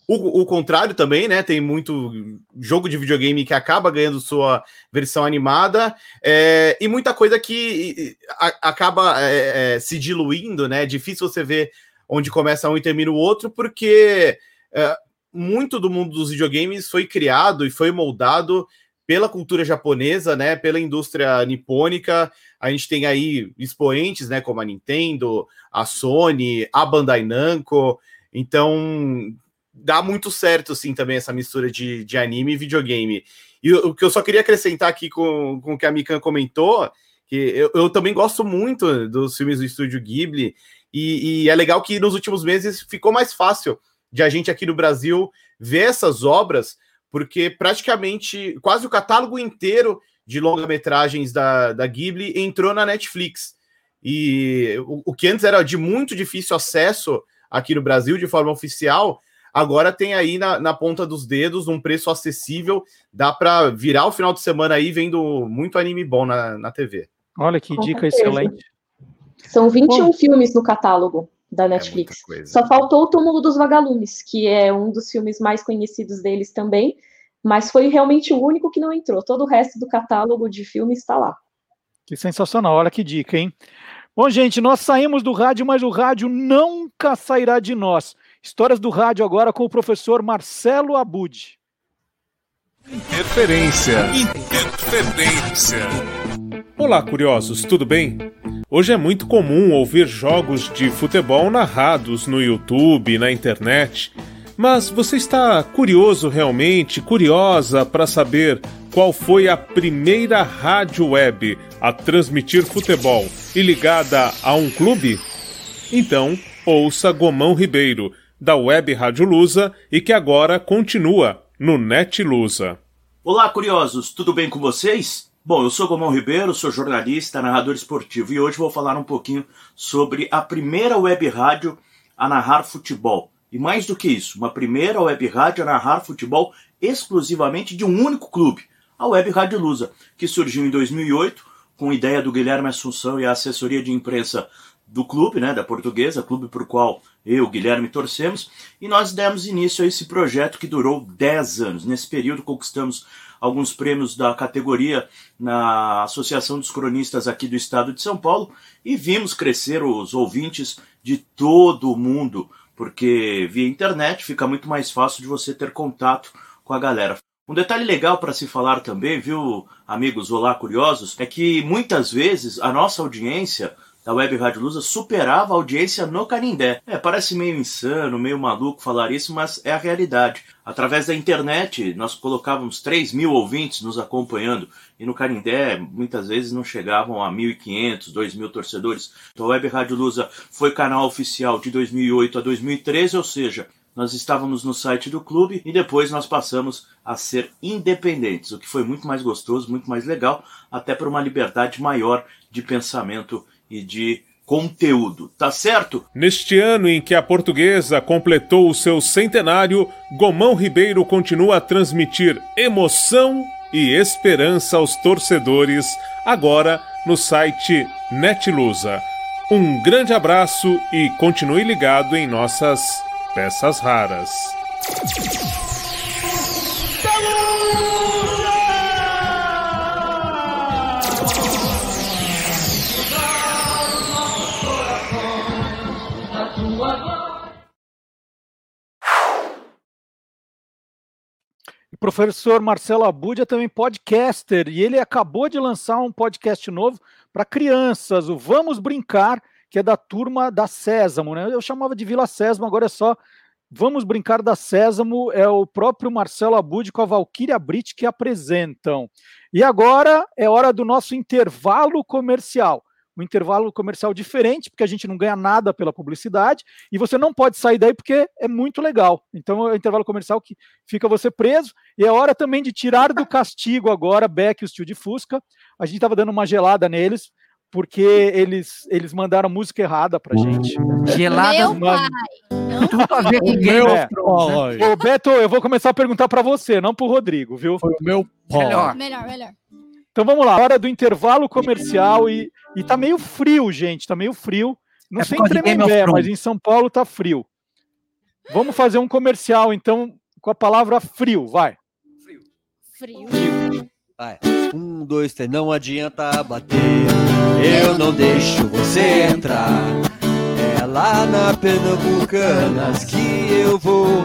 S5: O, o contrário também, né? Tem muito jogo de videogame que acaba ganhando sua versão animada, é, e muita coisa que a- acaba é, é, se diluindo, né? É difícil você ver onde começa um e termina o outro, porque é, muito do mundo dos videogames foi criado e foi moldado pela cultura japonesa, né, pela indústria nipônica. A gente tem aí expoentes, né, como a Nintendo, a Sony, a Bandai Namco. Então, dá muito certo, sim, também essa mistura de, de anime e videogame. E o, que eu só queria acrescentar aqui com, com o que a Mikan comentou, que eu, eu também gosto muito dos filmes do estúdio Ghibli, e, e é legal que nos últimos meses ficou mais fácil de a gente aqui no Brasil ver essas obras, porque praticamente quase o catálogo inteiro de longa-metragens da, da Ghibli entrou na Netflix. E o, o que antes era de muito difícil acesso aqui no Brasil de forma oficial, agora tem aí na, na ponta dos dedos, um preço acessível, dá para virar o final de semana aí vendo muito anime bom na, na TV.
S1: Olha que
S6: Com
S1: dica
S6: certeza.
S1: excelente.
S6: São 21 filmes no catálogo da Netflix. Só faltou o Túmulo dos Vagalumes, que é um dos filmes mais conhecidos deles também, mas foi realmente o único que não entrou. Todo o resto do catálogo de filmes está lá.
S1: Que sensacional, olha que dica, hein? Bom, gente, nós saímos do rádio, mas o rádio nunca sairá de nós. Histórias do rádio agora com o professor Marcelo Abud.
S17: Interferência. Interferência. Olá, curiosos, tudo bem? Hoje é muito comum ouvir jogos de futebol narrados no YouTube, na internet. Mas você está curioso realmente, curiosa para saber qual foi a primeira rádio web a transmitir futebol e ligada a um clube? Então, ouça Gomão Ribeiro, da Web Rádio Lusa e que agora continua no Net Lusa.
S18: Olá, curiosos, tudo bem com vocês? Bom, eu sou Gomão Ribeiro, sou jornalista, narrador esportivo e hoje vou falar um pouquinho sobre a primeira web rádio a narrar futebol. E mais do que isso, uma primeira web rádio a narrar futebol exclusivamente de um único clube, a Web Rádio Lusa, que surgiu em 2008 com ideia do Guilherme Assunção e a assessoria de imprensa do clube, né, da Portuguesa, clube por qual eu, Guilherme, torcemos, e nós demos início a esse projeto que durou 10 anos. Nesse período conquistamos alguns prêmios da categoria na Associação dos Cronistas aqui do estado de São Paulo e vimos crescer os ouvintes de todo o mundo, porque via internet fica muito mais fácil de você ter contato com a galera. Um detalhe legal para se falar também, viu, amigos Olá Curiosos, é que muitas vezes a nossa audiência da Web Rádio Lusa superava a audiência no Canindé. É, parece meio insano, meio maluco falar isso, mas é a realidade. Através da internet, nós colocávamos 3 mil ouvintes nos acompanhando, e no Canindé muitas vezes não chegavam a 1.500, 2 mil torcedores. Então a Web Rádio Lusa foi canal oficial de 2008 a 2013, ou seja, nós estávamos no site do clube e depois nós passamos a ser independentes, o que foi muito mais gostoso, muito mais legal, até por uma liberdade maior de pensamento e de conteúdo, tá certo?
S17: Neste ano em que a portuguesa completou o seu centenário, Gomão Ribeiro continua a transmitir emoção e esperança aos torcedores, agora no site Netlusa. Um grande abraço e continue ligado em nossas peças raras.
S1: Professor Marcelo Abud é também podcaster e ele acabou de lançar um podcast novo para crianças, o Vamos Brincar, que é da turma da Sésamo, né? Eu chamava de Vila Sésamo, agora é só Vamos Brincar da Sésamo, é o próprio Marcelo Abud com a Valkyria Brit que apresentam. E agora é hora do nosso intervalo comercial um intervalo comercial diferente, porque a gente não ganha nada pela publicidade, e você não pode sair daí porque é muito legal. Então é um intervalo comercial que fica você preso, e é hora também de tirar do castigo agora Beck e o Steel de Fusca. A gente estava dando uma gelada neles, porque eles, eles mandaram música errada pra gente.
S2: Gelada
S6: Meu
S2: Uma-
S6: pai.
S2: Tudo a ver com
S1: meu
S2: né?
S1: Ô, Beto, eu vou começar a perguntar para você, não pro Rodrigo, viu? Foi
S19: o meu
S2: Melhor.
S6: Melhor, melhor.
S1: Então vamos lá, hora do intervalo comercial e, e tá meio frio, gente, tá meio frio. Não
S2: É
S1: sei em Tremembé, mas em São Paulo tá frio. Vamos fazer um comercial, então, com a palavra frio, vai.
S6: Frio.
S3: Vai. Um, dois, três, não adianta bater. Eu não deixo você entrar. É lá na Pernambucanas que eu vou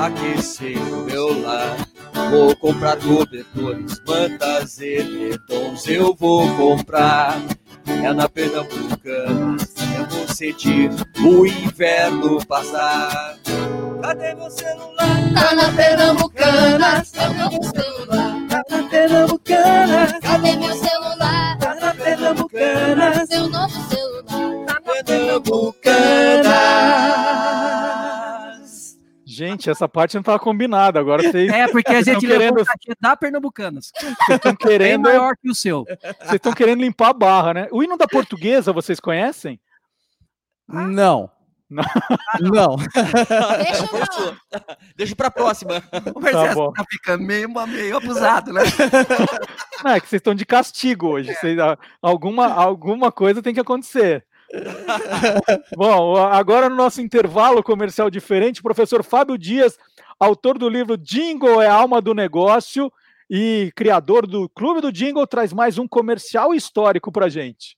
S3: aquecer o meu lar. Vou comprar cobertores, mantas e edredons. Eu vou comprar. É na Pernambucanas que eu vou sentir o inverno passar. Cadê meu celular?
S9: Tá na Pernambucanas, cadê meu celular?
S3: Tá na Pernambucanas.
S9: Cadê meu celular?
S3: Tá na Pernambucanas.
S9: Seu novo celular.
S3: Tá na Pernambucanas.
S1: Gente, essa parte não estava combinada, agora vocês
S2: É, porque a gente
S1: querendo,
S2: da Pernambucanas.
S1: vocês estão
S2: Bem
S1: querendo,
S2: maior que o seu.
S1: vocês estão querendo limpar a barra, né? O hino da portuguesa, vocês conhecem?
S19: Não.
S1: Não.
S19: Não.
S3: Deixa, deixa pra próxima.
S2: O Marcelo
S1: bom.
S2: tá ficando meio, meio abusado, né?
S1: Não, é que vocês estão de castigo hoje. Vocês- a- alguma, alguma coisa tem que acontecer. [LAUGHS] Bom, agora no nosso intervalo comercial diferente, professor Fábio Dias, autor do livro Jingle é a alma do negócio e criador do Clube do Jingle, traz mais um comercial histórico para gente.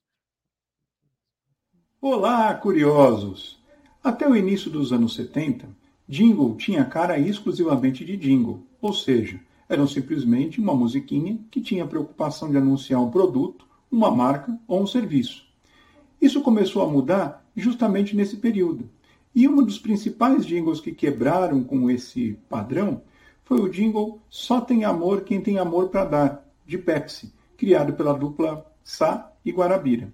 S20: Olá, curiosos! Até o início dos anos 70, jingle tinha cara exclusivamente de jingle, ou seja, eram simplesmente uma musiquinha que tinha preocupação de anunciar um produto, uma marca ou um serviço. Isso começou a mudar justamente nesse período. E um dos principais jingles que quebraram com esse padrão foi o jingle Só tem amor quem tem amor para dar, de Pepsi, criado pela dupla Sá e Guarabira.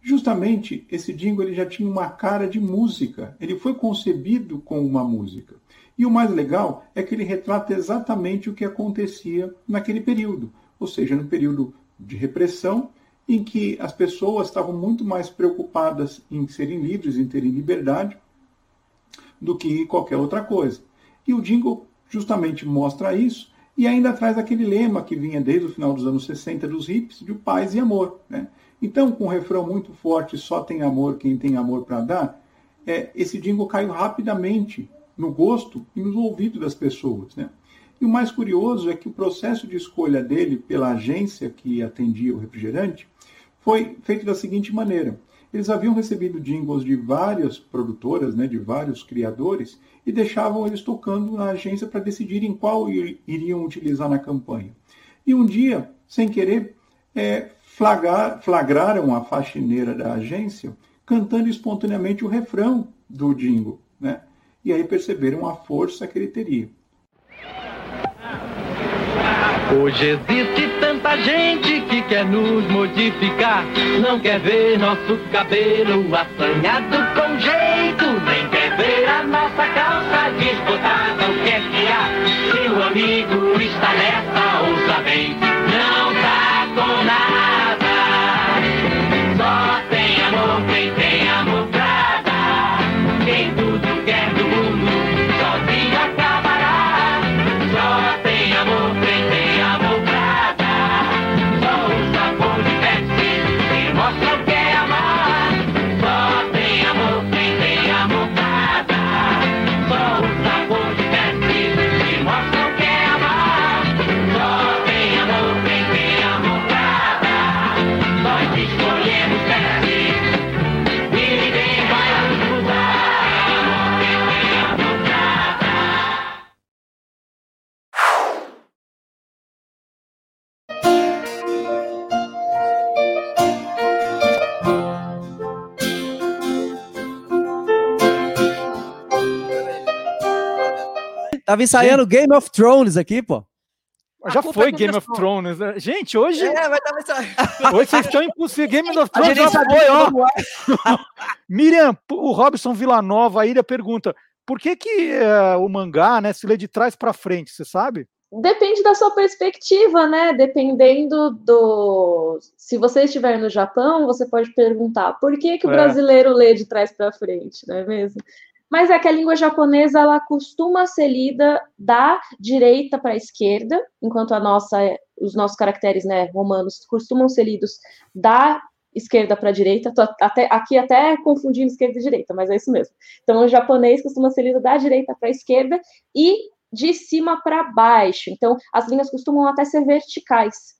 S20: Justamente esse jingle ele já tinha uma cara de música, ele foi concebido com uma música. E o mais legal é que ele retrata exatamente o que acontecia naquele período, ou seja, no período de repressão, em que as pessoas estavam muito mais preocupadas em serem livres, em terem liberdade, do que qualquer outra coisa. E o jingle justamente mostra isso, E ainda traz aquele lema que vinha desde o final dos anos 60 dos hips, de paz e amor. Né? Então, com um refrão muito forte, só tem amor quem tem amor para dar, é, esse jingle caiu rapidamente no gosto e nos ouvidos das pessoas. Né? E o mais curioso é que o processo de escolha dele pela agência que atendia o refrigerante foi feito da seguinte maneira. Eles haviam recebido jingles de várias produtoras, né, de vários criadores, e deixavam eles tocando na agência para decidirem qual iriam utilizar na campanha. E um dia, sem querer, é, flagrar, flagraram a faxineira da agência cantando espontaneamente o refrão do jingle. Né? E aí perceberam a força que ele teria.
S21: Hoje existe tanta gente que quer nos modificar. Não quer ver nosso cabelo assanhado com jeito. Nem quer ver a nossa calça desbotada. O que é que há? Se o amigo está nessa, ouça bem.
S19: Tava ensaiando Game of Thrones aqui, pô.
S1: Já foi Game of Thrones. né? Gente, hoje.
S19: É, vai tava ensaiando. [LAUGHS]
S1: Hoje vocês estão impossíveis. Game of
S19: A
S1: Thrones já foi, ó.
S19: como [LAUGHS]
S1: Miriam, o Robson Villanova aí pergunta: por que, que eh, o mangá né, se lê de trás para frente? Você sabe?
S6: Depende da sua perspectiva, né? Dependendo do. Se você estiver no Japão, você pode perguntar por que, que o
S1: É.
S6: brasileiro lê de trás para frente, não é mesmo? Mas é que a língua japonesa ela costuma ser lida da direita para a esquerda, enquanto a nossa, os nossos caracteres né, romanos costumam ser lidos da esquerda para a direita. Tô até, aqui até confundindo esquerda e direita, mas é isso mesmo. Então, o japonês costuma ser lido da direita para a esquerda e de cima para baixo. Então, as linhas costumam até ser verticais.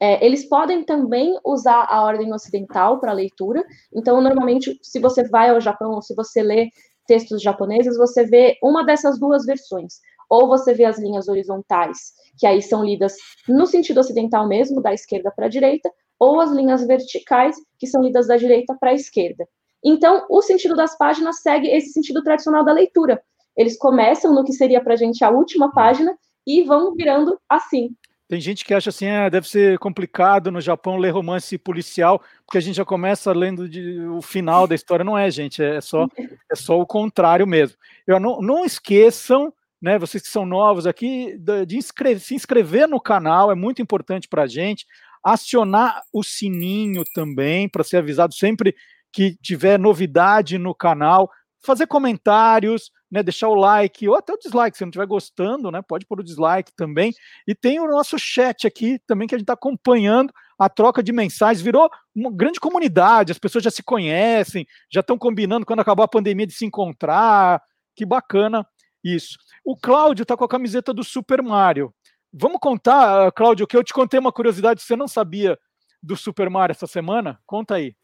S6: É, eles podem também usar a ordem ocidental para leitura. Então, normalmente, se você vai ao Japão ou se você lê textos japoneses, você vê uma dessas duas versões. Ou você vê as linhas horizontais, que aí são lidas no sentido ocidental mesmo, da esquerda para a direita, ou as linhas verticais, que são lidas da direita para a esquerda. Então, o sentido das páginas segue esse sentido tradicional da leitura. Eles começam no que seria para a gente a última página e vão virando assim.
S1: Tem gente que acha assim, ah, deve ser complicado no Japão ler romance policial, porque a gente já começa lendo de- o final da história. Não é, gente, é só, é só o contrário mesmo. Eu, não, não esqueçam, né, vocês que são novos aqui, de, de inscre- se inscrever no canal, é muito importante para a gente. Acionar o sininho também, para ser avisado sempre que tiver novidade no canal. Fazer comentários, né, deixar o like ou até o dislike, se não estiver gostando, né, pode pôr o dislike também. E tem o nosso chat aqui também que a gente está acompanhando a troca de mensagens. Virou uma grande comunidade, as pessoas já se conhecem, já estão combinando quando acabar a pandemia de se encontrar. Que bacana isso. O Cláudio está com a camiseta do Super Mario. Vamos contar, ah, Cláudio, que eu te contei uma curiosidade que você não sabia do Super Mario essa semana? Conta aí.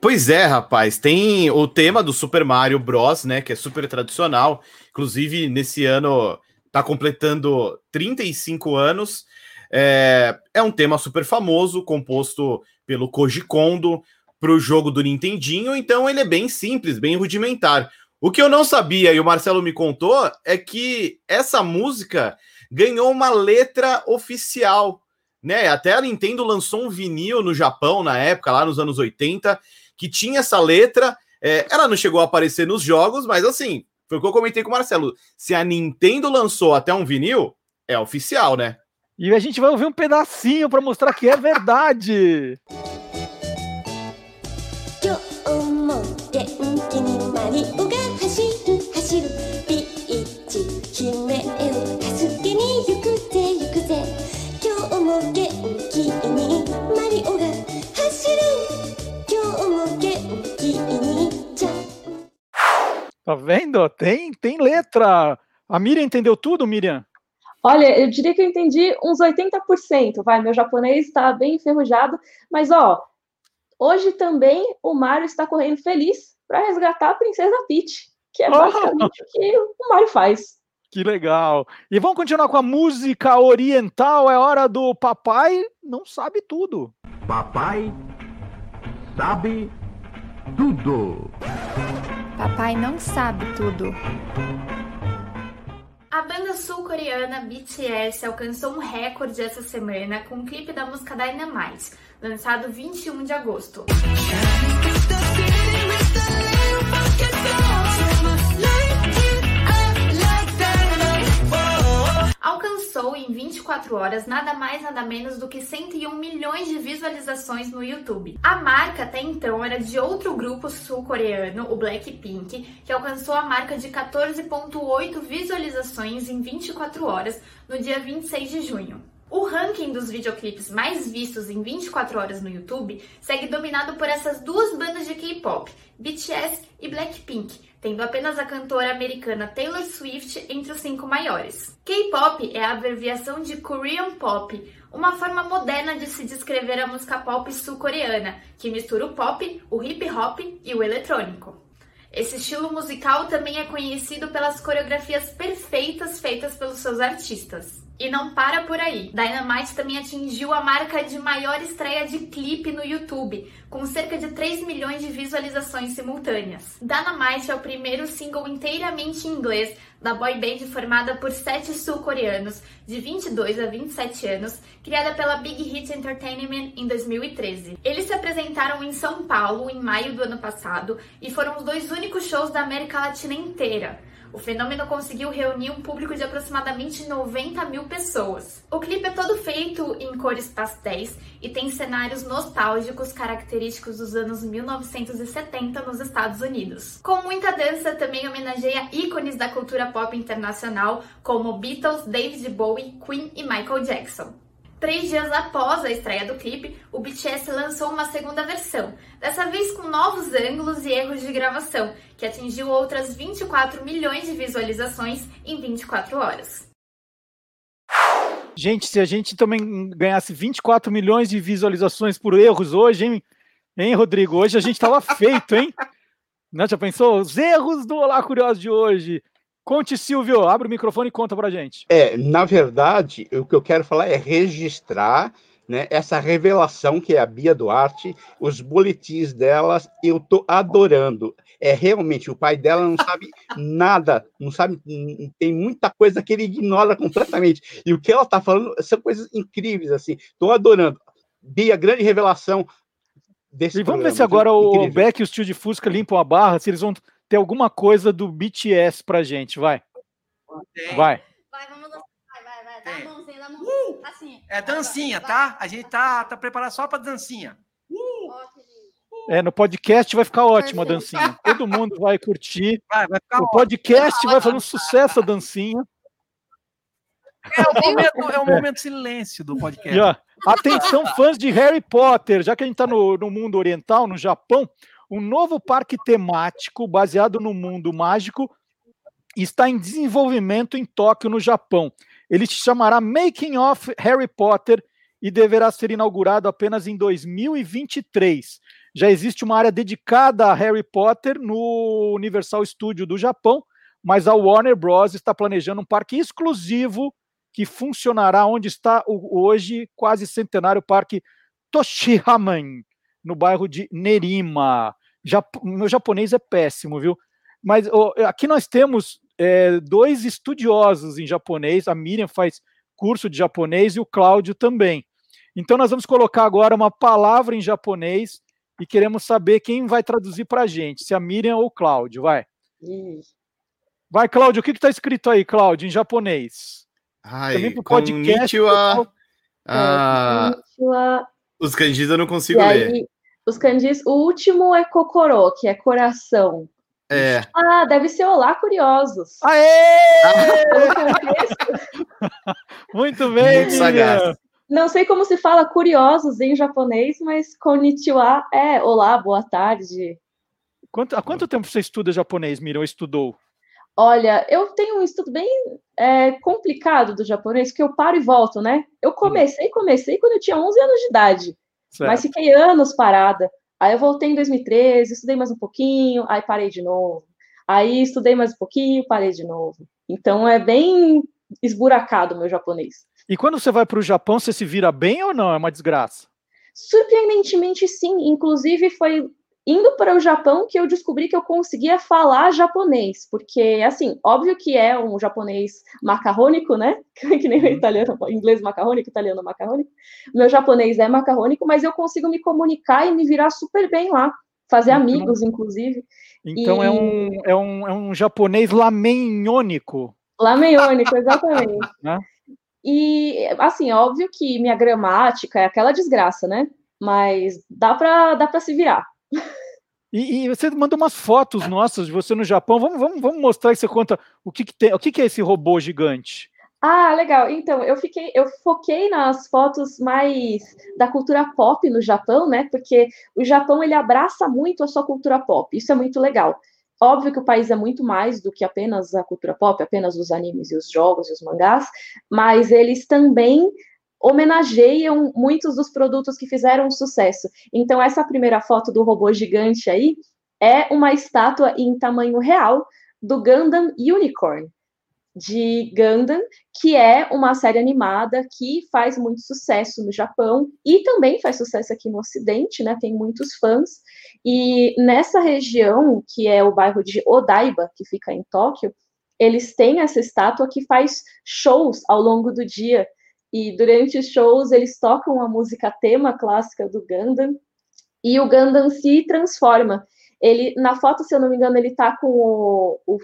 S5: Pois é, rapaz, tem o tema do Super Mario Bros, né, que é super tradicional. Inclusive, nesse ano tá completando 35 anos. É, é um tema super famoso, composto pelo Koji Kondo para o jogo do Nintendinho, então ele é bem simples, bem rudimentar. O que eu não sabia e o Marcelo me contou é que essa música ganhou uma letra oficial né? Até a Nintendo lançou um vinil no Japão na época, lá nos anos 80, que tinha essa letra. É, ela não chegou a aparecer nos jogos, mas assim, foi o que eu comentei com o Marcelo. Se a Nintendo lançou até um vinil, é oficial, né?
S1: E a gente vai ouvir um pedacinho para mostrar que é verdade. Tá vendo? Tem, tem letra. A Miriam entendeu tudo, Miriam?
S6: Olha, eu diria que eu entendi uns 80%. Vai, meu japonês está bem enferrujado, mas ó, hoje também o Mario está correndo feliz para resgatar a Princesa Peach, que é basicamente o que o Mario faz.
S1: Que legal. E vamos continuar com a música oriental. É hora do papai não sabe tudo.
S22: Papai sabe tudo.
S23: Papai não sabe tudo.
S24: A banda sul-coreana BTS alcançou um recorde essa semana com o clipe da música Dynamite, lançado 21 de agosto. Alcançou em 24 horas nada mais nada menos do que 101 milhões de visualizações no YouTube. A marca até então era de outro grupo sul-coreano, o Blackpink, que alcançou a marca de 14.8 visualizações em 24 horas no dia 26 de junho. O ranking dos videoclipes mais vistos em 24 horas no YouTube segue dominado por essas duas bandas de K-pop, BTS e Blackpink, tendo apenas a cantora americana Taylor Swift entre os cinco maiores. K-pop é a abreviação de Korean Pop, uma forma moderna de se descrever a música pop sul-coreana, que mistura o pop, o hip hop e o eletrônico. Esse estilo musical também é conhecido pelas coreografias perfeitas feitas pelos seus artistas. E não para por aí. Dynamite também atingiu a marca de maior estreia de clipe no YouTube, com cerca de 3 milhões de visualizações simultâneas. Dynamite é o primeiro single inteiramente em inglês da boy band formada por sete sul-coreanos de 22 a 27 anos, criada pela Big Hit Entertainment em 2013. Eles se apresentaram em São Paulo em maio do ano passado e foram os dois únicos shows da América Latina inteira. O fenômeno conseguiu reunir um público de aproximadamente 90 mil pessoas. O clipe é todo feito em cores pastéis e tem cenários nostálgicos característicos dos anos 1970 nos Estados Unidos. Com muita dança, também homenageia ícones da cultura pop internacional como Beatles, David Bowie, Queen e Michael Jackson. Três dias após a estreia do clipe, o BTS lançou uma segunda versão, dessa vez com novos ângulos e erros de gravação, que atingiu outras 24 milhões de visualizações em 24 horas.
S1: Gente, se a gente também ganhasse 24 milhões de visualizações por erros hoje, hein, hein Rodrigo? Hoje a gente tava [LAUGHS] feito, hein? Não, já pensou? Os erros do Olá Curioso de hoje. Conte, Silvio, abre o microfone e conta pra gente.
S4: É, na verdade, o que eu quero falar é registrar né, essa revelação que é a Bia Duarte, os boletins delas, eu tô adorando. É realmente, o pai dela não sabe [LAUGHS] nada, não sabe, tem muita coisa que ele ignora completamente. E o que ela tá falando são coisas incríveis, assim. Tô adorando. Bia, grande revelação desse
S1: E vamos ver
S4: programa,
S1: se agora o. Beck e o Tio de Fusca limpam a barra, se eles vão ter alguma coisa do BTS pra gente, vai. Vai.
S2: Assim. É dancinha, tá? A gente tá, tá preparado só pra dancinha.
S1: É, no podcast vai ficar ótima a dancinha. Todo mundo vai curtir.
S2: Vai, vai ficar
S1: o podcast vai fazer um [LAUGHS] sucesso a dancinha.
S2: É o momento, é o momento silêncio do podcast.
S1: E, ó, atenção, fãs de Harry Potter, já que a gente está no, no mundo oriental, no Japão, um novo parque temático baseado no mundo mágico está em desenvolvimento em Tóquio, no Japão. Ele se chamará Making of Harry Potter e deverá ser inaugurado apenas em 2023. Já existe uma área dedicada a Harry Potter no Universal Studio do Japão, mas a Warner Bros. está planejando um parque exclusivo que funcionará onde está hoje quase centenário Parque Toshihaman, no bairro de Nerima. Jap meu japonês é péssimo, viu? Mas ó, aqui nós temos é, dois estudiosos em japonês, a Miriam faz curso de japonês e o Cláudio também. Então nós vamos colocar agora uma palavra em japonês e queremos saber quem vai traduzir para a gente, se a Miriam ou o Cláudio, vai. Vai, Cláudio, o que está escrito aí, Cláudio, em japonês?
S5: Ai,
S1: Também pro podcast,
S5: konnichiwa. Ah,
S6: Konnichiwa.
S5: os kanjis eu não consigo
S6: E
S5: ler.
S6: Os kanjis, o último é kokoro, que é coração.
S5: É.
S6: Ah, deve ser olá, curiosos.
S1: Aê! [LAUGHS] Muito bem,
S5: Muito sagaz.
S1: Miriam.
S6: Não sei como se fala curiosos em japonês, mas konnichiwa é olá, boa tarde.
S1: Quanto, há quanto tempo você estuda japonês, Mira, ou estudou?
S6: Olha, eu tenho um estudo bem é, complicado do japonês, que eu paro e volto, né? Eu comecei, comecei quando eu tinha 11 anos de idade,
S1: Certo.
S6: mas fiquei anos parada. Aí eu voltei em 2013, estudei mais um pouquinho, aí parei de novo. Aí estudei mais um pouquinho, parei de novo. Então é bem esburacado o meu japonês.
S1: E quando você vai para o Japão, você se vira bem ou não? É uma desgraça.
S6: Surpreendentemente, sim. Inclusive, foi indo para o Japão que eu descobri que eu conseguia falar japonês. Porque, assim, óbvio que é um japonês macarrônico, né? [LAUGHS] Que nem o italiano, inglês macarrônico, italiano macarrônico. Meu japonês é macarrônico, mas eu consigo me comunicar e me virar super bem lá. Fazer amigos, inclusive.
S1: Então
S6: E-
S1: é, um, é, um, é um japonês lamenhônico.
S6: Lameiônico, exatamente. [LAUGHS]
S1: Né?
S6: E, assim, óbvio que minha gramática é aquela desgraça, né? Mas dá pra, dá pra se virar.
S1: E, e você manda umas fotos nossas de você no Japão. Vamos, vamos, vamos mostrar e você conta o que, que tem. O que, que é esse robô gigante?
S6: Ah, legal. Então, eu fiquei, eu foquei nas fotos mais da cultura pop no Japão, né? Porque o Japão ele abraça muito a sua cultura pop. Isso é muito legal. Óbvio que o país é muito mais do que apenas a cultura pop, apenas os animes e os jogos e os mangás, mas eles também homenageiam muitos dos produtos que fizeram sucesso. Então, essa primeira foto do robô gigante aí é uma estátua em tamanho real do Gundam Unicorn de Gundam, que é uma série animada que faz muito sucesso no Japão e também faz sucesso aqui no Ocidente, né? Tem muitos fãs. E nessa região, que é o bairro de Odaiba, que fica em Tóquio, eles têm essa estátua que faz shows ao longo do dia. E durante os shows eles tocam a música tema clássica do Gundam e o Gundam se transforma. Ele, na foto, se eu não me engano, ele tá com o, o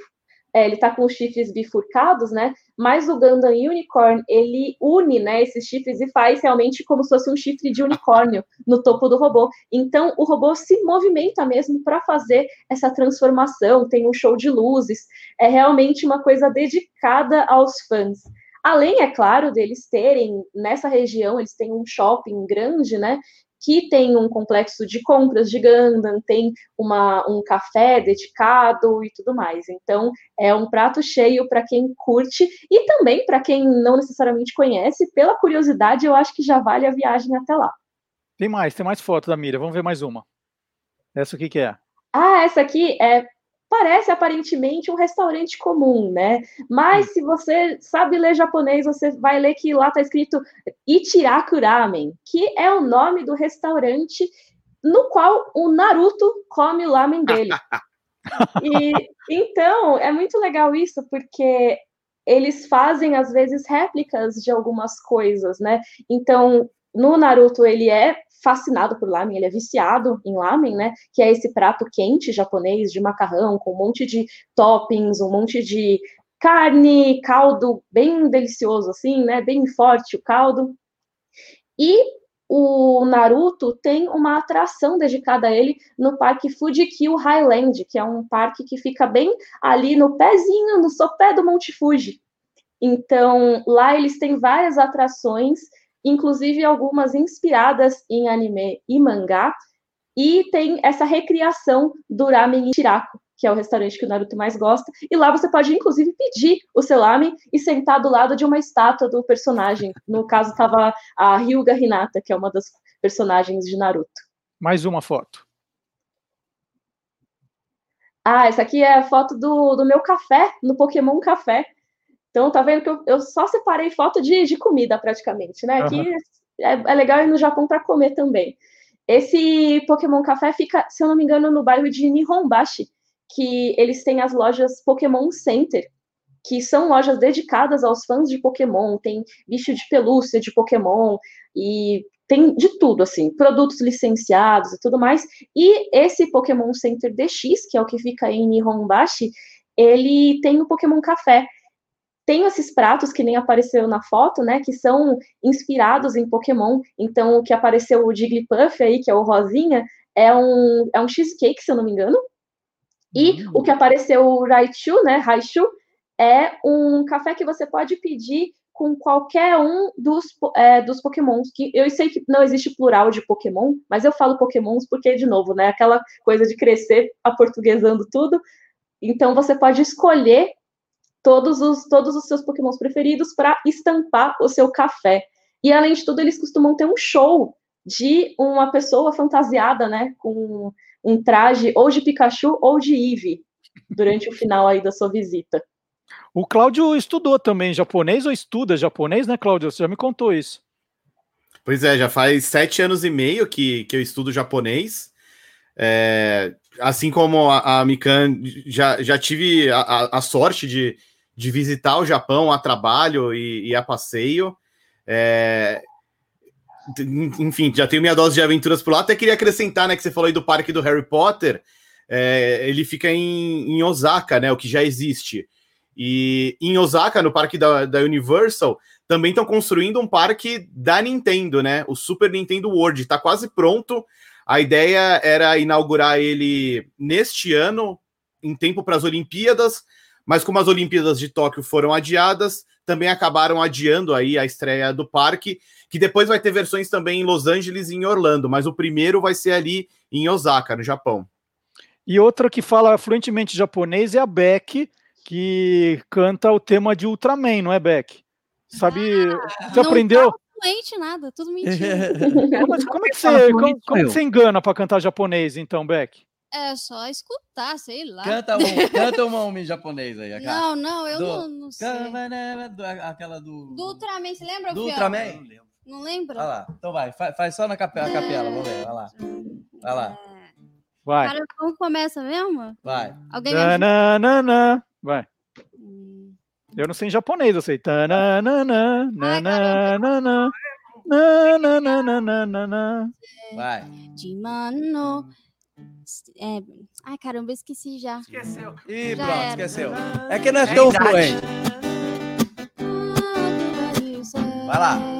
S6: é, ele tá com os chifres bifurcados, né? Mas o Gundam Unicorn, ele une, né, esses chifres e faz realmente como se fosse um chifre de unicórnio no topo do robô. Então, o robô se movimenta mesmo para fazer essa transformação, tem um show de luzes, é realmente uma coisa dedicada aos fãs. Além, é claro, deles terem, nessa região, eles têm um shopping grande, né? Que tem um complexo de compras de Gundam, tem uma, um café dedicado e tudo mais. Então, é um prato cheio para quem curte e também para quem não necessariamente conhece. Pela curiosidade, eu acho que já vale a viagem até lá.
S1: Tem mais, tem mais foto da Mira. Vamos ver mais uma. Essa o que, que é?
S6: Ah, essa aqui é parece aparentemente um restaurante comum, né? Mas se você sabe ler japonês, você vai ler que lá está escrito Ichiraku Ramen, que é o nome do restaurante no qual o Naruto come o lamen dele. [LAUGHS] E então é muito legal isso, porque eles fazem às vezes réplicas de algumas coisas, né? Então, no Naruto ele é fascinado por lamen, ele é viciado em lamen, né? Que é esse prato quente japonês de macarrão com um monte de toppings, um monte de carne, caldo bem delicioso assim, né? Bem forte o caldo. E o Naruto tem uma atração dedicada a ele no Parque Fujikyu Highland, que é um parque que fica bem ali no pezinho, no sopé do Monte Fuji. Então, lá eles têm várias atrações, inclusive algumas inspiradas em anime e mangá, e tem essa recriação do ramen Ichiraku, que é o restaurante que o Naruto mais gosta, e lá você pode inclusive pedir o seu ramen e sentar do lado de uma estátua do personagem. No caso estava a Ryuga Hinata, que é uma das personagens de Naruto.
S1: Mais uma foto.
S6: Ah, essa aqui é a foto do, do meu café, no Pokémon Café. Então, tá vendo que eu, eu só separei foto de, de comida, praticamente, né? Aqui
S1: Aham.
S6: é, é legal ir no Japão para comer também. Esse Pokémon Café fica, se eu não me engano, no bairro de Nihonbashi, que eles têm as lojas Pokémon Center, que são lojas dedicadas aos fãs de Pokémon, tem bicho de pelúcia de Pokémon e tem de tudo, assim, produtos licenciados e tudo mais. E esse Pokémon Center DX, que é o que fica em Nihonbashi, ele tem o Pokémon Café. Tem esses pratos que nem apareceu na foto, né, que são inspirados em Pokémon. Então, o que apareceu o Jigglypuff aí, que é o rosinha, é um, é um cheesecake, se eu não me engano. E o que apareceu o Raichu, né, Raichu, é um café que você pode pedir com qualquer um dos, é, dos pokémons. Que eu sei que não existe plural de Pokémon, mas eu falo pokémons porque, de novo, né? Aquela coisa de crescer aportuguesando tudo. Então você pode escolher todos os, todos os seus pokémons preferidos para estampar o seu café. E além de tudo, eles costumam ter um show de uma pessoa fantasiada, né? Com um traje ou de Pikachu ou de Eevee durante o final aí da sua visita.
S1: O Cláudio estudou também japonês ou estuda japonês, né, Cláudio? Você já me contou isso.
S5: Pois é, já faz sete anos e meio que, que eu estudo japonês. É, assim como a, a Mikan, já, já tive a, a- a sorte de, de visitar o Japão a trabalho e, e a passeio. É, enfim, já tenho minha dose de aventuras por lá. Até queria acrescentar, né, que você falou aí do parque do Harry Potter. É, ele fica em, em Osaka, né, o que já existe. E em Osaka, no parque da, da Universal, também estão construindo um parque da Nintendo, né? O Super Nintendo World. Está quase pronto. A ideia era inaugurar ele neste ano, em tempo para as Olimpíadas, mas como as Olimpíadas de Tóquio foram adiadas, também acabaram adiando aí a estreia do parque, que depois vai ter versões também em Los Angeles e em Orlando, mas o primeiro vai ser ali em Osaka, no Japão.
S1: E outra que fala fluentemente japonês é a Beck, que canta o tema de Ultraman, não é, Beck? Sabe, você
S8: Ah, Não
S1: aprendeu?
S8: tá fluente nada, tudo mentira. [LAUGHS]
S1: Mas como é que você,
S19: fluente,
S1: como, como você engana para cantar japonês, então, Beck?
S8: É só escutar, sei lá.
S19: Canta um, canta uma um em japonês aí. aquela.
S8: Não, não, eu
S19: Do-
S8: não, não sei.
S19: Do- Aquela do.
S8: Do Ultraman, você lembra,
S19: Do? Ultraman?
S8: Não lembra?
S19: Olha lá. Então vai, fa- faz só na cape- a capela, vamos ver. Olha lá. Olha lá.
S1: Vai.
S8: Cara, como começa mesmo?
S19: Vai.
S8: Alguém me ajuda?
S1: Tananana. Vai. Eu não sei em japonês, eu sei. Tananana, nananana, nananana.
S19: Vai.
S8: De mano. É... Ai, caramba, esqueci já.
S2: Esqueceu.
S19: Pronto,
S8: era.
S19: esqueceu. É que não é,
S2: é
S19: tão
S2: idade.
S19: fluente. Vai lá.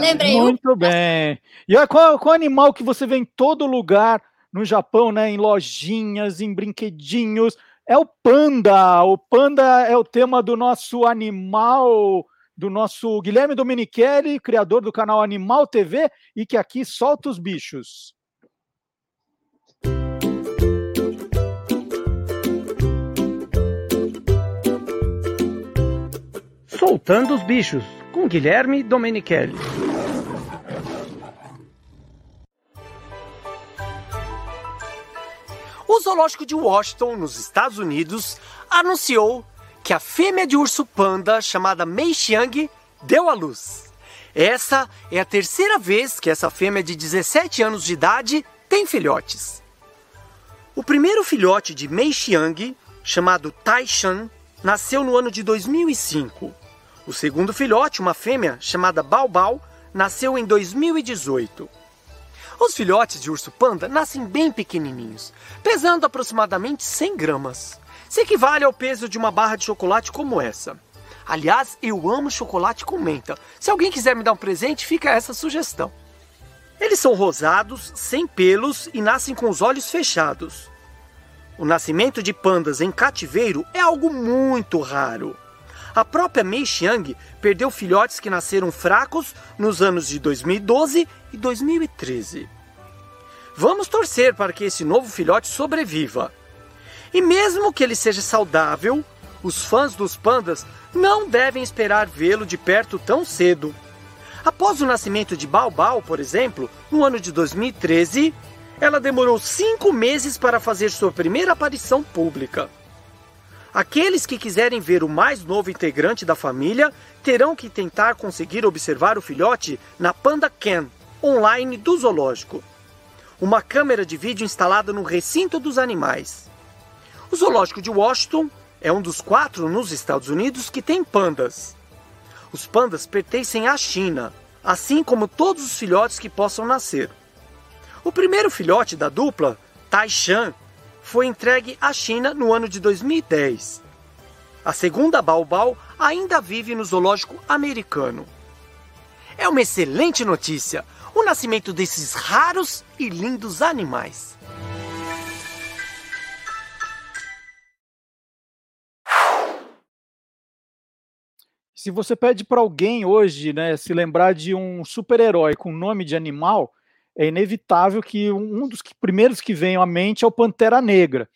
S8: Lembrei.
S1: Muito bem. E qual, qual animal que você vê em todo lugar no Japão, né? Em lojinhas, em brinquedinhos? É o panda. O panda é o tema do nosso animal, do nosso Guilherme Domenichelli, criador do canal Animal TV, e que aqui solta os bichos.
S25: Soltando os bichos, com Guilherme Domenichelli.
S26: O zoológico de Washington, nos Estados Unidos, anunciou que a fêmea de urso panda, chamada Mei Xiang, deu à luz. Essa é a terceira vez que essa fêmea de 17 anos de idade tem filhotes. O primeiro filhote de Mei Xiang, chamado Taishan, nasceu no ano de 2005. O segundo filhote, uma fêmea chamada Bao Bao, nasceu em 2018. Os filhotes de urso panda nascem bem pequenininhos, pesando aproximadamente 100 gramas. Isso equivale ao peso de uma barra de chocolate como essa. Aliás, eu amo chocolate com menta. Se alguém quiser me dar um presente, fica essa sugestão. Eles são rosados, sem pelos e nascem com os olhos fechados. O nascimento de pandas em cativeiro é algo muito raro. A própria Mei Xiang perdeu filhotes que nasceram fracos nos anos de 2012 e 2013. Vamos torcer para que esse novo filhote sobreviva. E mesmo que ele seja saudável, os fãs dos pandas não devem esperar vê-lo de perto tão cedo. Após o nascimento de Bao Bao, por exemplo, no ano de 2013, ela demorou cinco meses para fazer sua primeira aparição pública. Aqueles que quiserem ver o mais novo integrante da família terão que tentar conseguir observar o filhote na Panda Cam, online do zoológico. Uma câmera de vídeo instalada no recinto dos animais. O zoológico de Washington é um dos quatro nos Estados Unidos que tem pandas. Os pandas pertencem à China, assim como todos os filhotes que possam nascer. O primeiro filhote da dupla, Taishan, foi entregue à China no ano de 2010. A segunda Baobal ainda vive no zoológico americano. É uma excelente notícia o nascimento desses raros e lindos animais.
S1: Se você pede para alguém hoje, né, se lembrar de um super-herói com nome de animal, é inevitável que um dos que- primeiros que venham à mente é o Pantera Negra.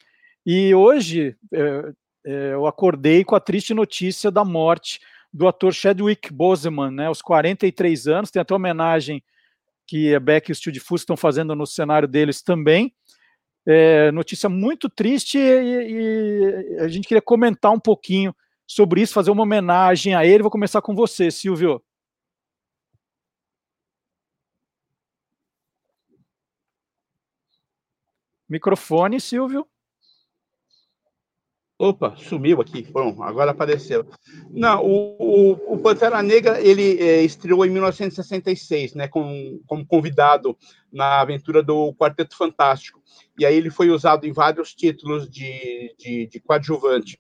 S1: E hoje é, é, eu acordei com a triste notícia da morte do ator Chadwick Boseman, né, aos 43 anos. Tem até homenagem que a Beck e o Steve Fuss estão fazendo no cenário deles também. É, notícia muito triste e, e a gente queria comentar um pouquinho sobre isso, fazer uma homenagem a ele. Vou começar com você, Silvio. Microfone, Silvio.
S4: Opa, sumiu aqui. Bom, agora apareceu. Não, o, o, o Pantera Negra ele é, estreou em 1966, né, com, como convidado na aventura do Quarteto Fantástico. E aí ele foi usado em vários títulos de, de, de coadjuvante.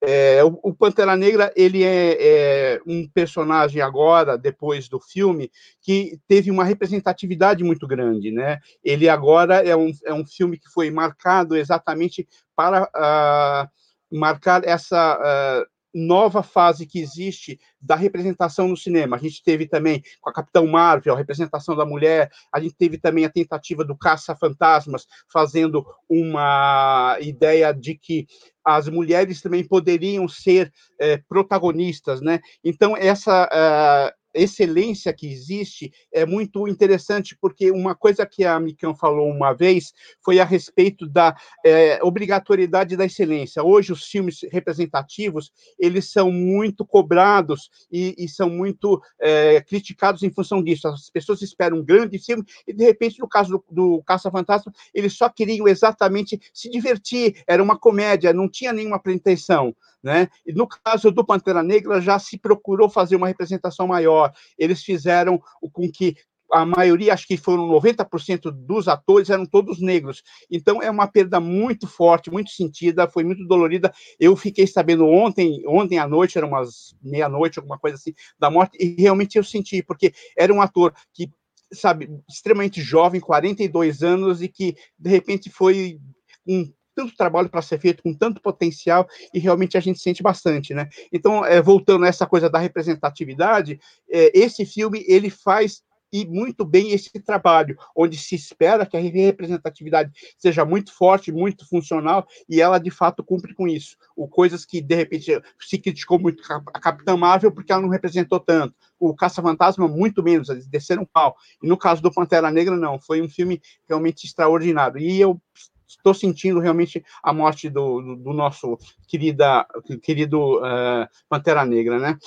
S4: É, o, o Pantera Negra ele é, é um personagem agora depois do filme que teve uma representatividade muito grande, né? Ele agora é um, é um filme que foi marcado exatamente para ah, marcar essa ah, nova fase que existe da representação no cinema. A gente teve também com a Capitão Marvel, a representação da mulher, a gente teve também a tentativa do Caça-Fantasmas, fazendo uma ideia de que as mulheres também poderiam ser eh, protagonistas, né? Então, essa ah, excelência que existe é muito interessante, porque uma coisa que a Mikan falou uma vez foi a respeito da eh, obrigatoriedade da excelência. Hoje, os filmes representativos, eles são muito cobrados e, e são muito eh, criticados em função disso. As pessoas esperam um grande filme e, de repente, no caso do, do Caça-Fantasma, eles só queriam exatamente se divertir, era uma comédia, não tinha nenhuma pretensão. Né? E no caso do Pantera Negra, já se procurou fazer uma representação maior. Eles fizeram com que a maioria, acho que foram 90% dos atores, eram todos negros. Então, é uma perda muito forte, muito sentida, foi muito dolorida. Eu fiquei sabendo ontem, ontem à noite, era umas meia-noite, alguma coisa assim, da morte, e realmente eu senti, porque era um ator que, sabe, extremamente jovem, 42 anos, e que, de repente, foi um tanto trabalho para ser feito, com tanto potencial, e realmente a gente sente bastante, né? Então, é, voltando a essa coisa da representatividade, é, esse filme, ele faz e muito bem esse trabalho, onde se espera que a representatividade seja muito forte, muito funcional, e ela de fato cumpre com isso. O coisas que de repente se criticou muito a Capitã Marvel porque ela não representou tanto. O Caça-Fantasma muito menos, eles desceram pau. E no caso do Pantera Negra não, foi um filme realmente extraordinário. E eu estou sentindo realmente a morte do, do, do nosso querida, querido eh, Pantera Negra, né?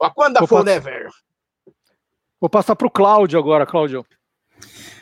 S4: Wakanda Forever.
S1: Vou passar para o Cláudio agora, Cláudio.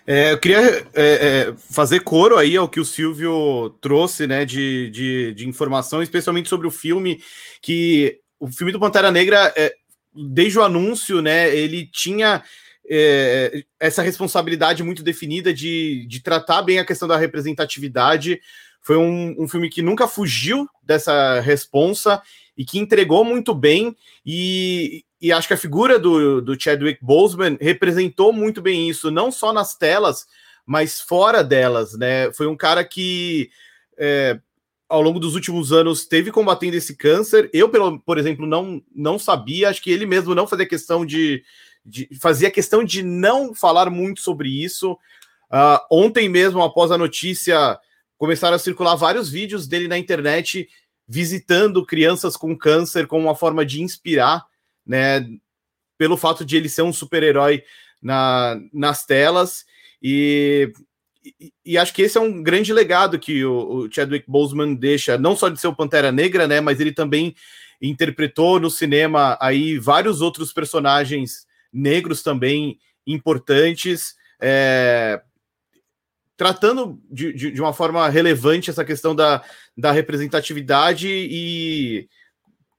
S5: É, eu queria é, é, fazer coro aí ao que o Silvio trouxe, né, de, de, de informação, especialmente sobre o filme, que o filme do Pantera Negra, é, desde o anúncio, né, ele tinha é, essa responsabilidade muito definida de, de tratar bem a questão da representatividade. Foi um, um filme que nunca fugiu dessa responsa e que entregou muito bem. E, e acho que a figura do, do Chadwick Boseman representou muito bem isso, não só nas telas, mas fora delas, né? Foi um cara que é, ao longo dos últimos anos teve combatendo esse câncer. Eu, pelo, por exemplo, não, não sabia, acho que ele mesmo não fazia questão de, de fazia questão de não falar muito sobre isso. Ah, ontem mesmo, após a notícia, começaram a circular vários vídeos dele na internet visitando crianças com câncer como uma forma de inspirar, né? Pelo fato de ele ser um super-herói na, nas telas. E, e, e acho que esse é um grande legado que o, o Chadwick Boseman deixa, não só de ser o Pantera Negra, né? Mas ele também interpretou no cinema aí vários outros personagens negros também importantes. É, tratando de, de, de, uma forma relevante essa questão da, da representatividade e,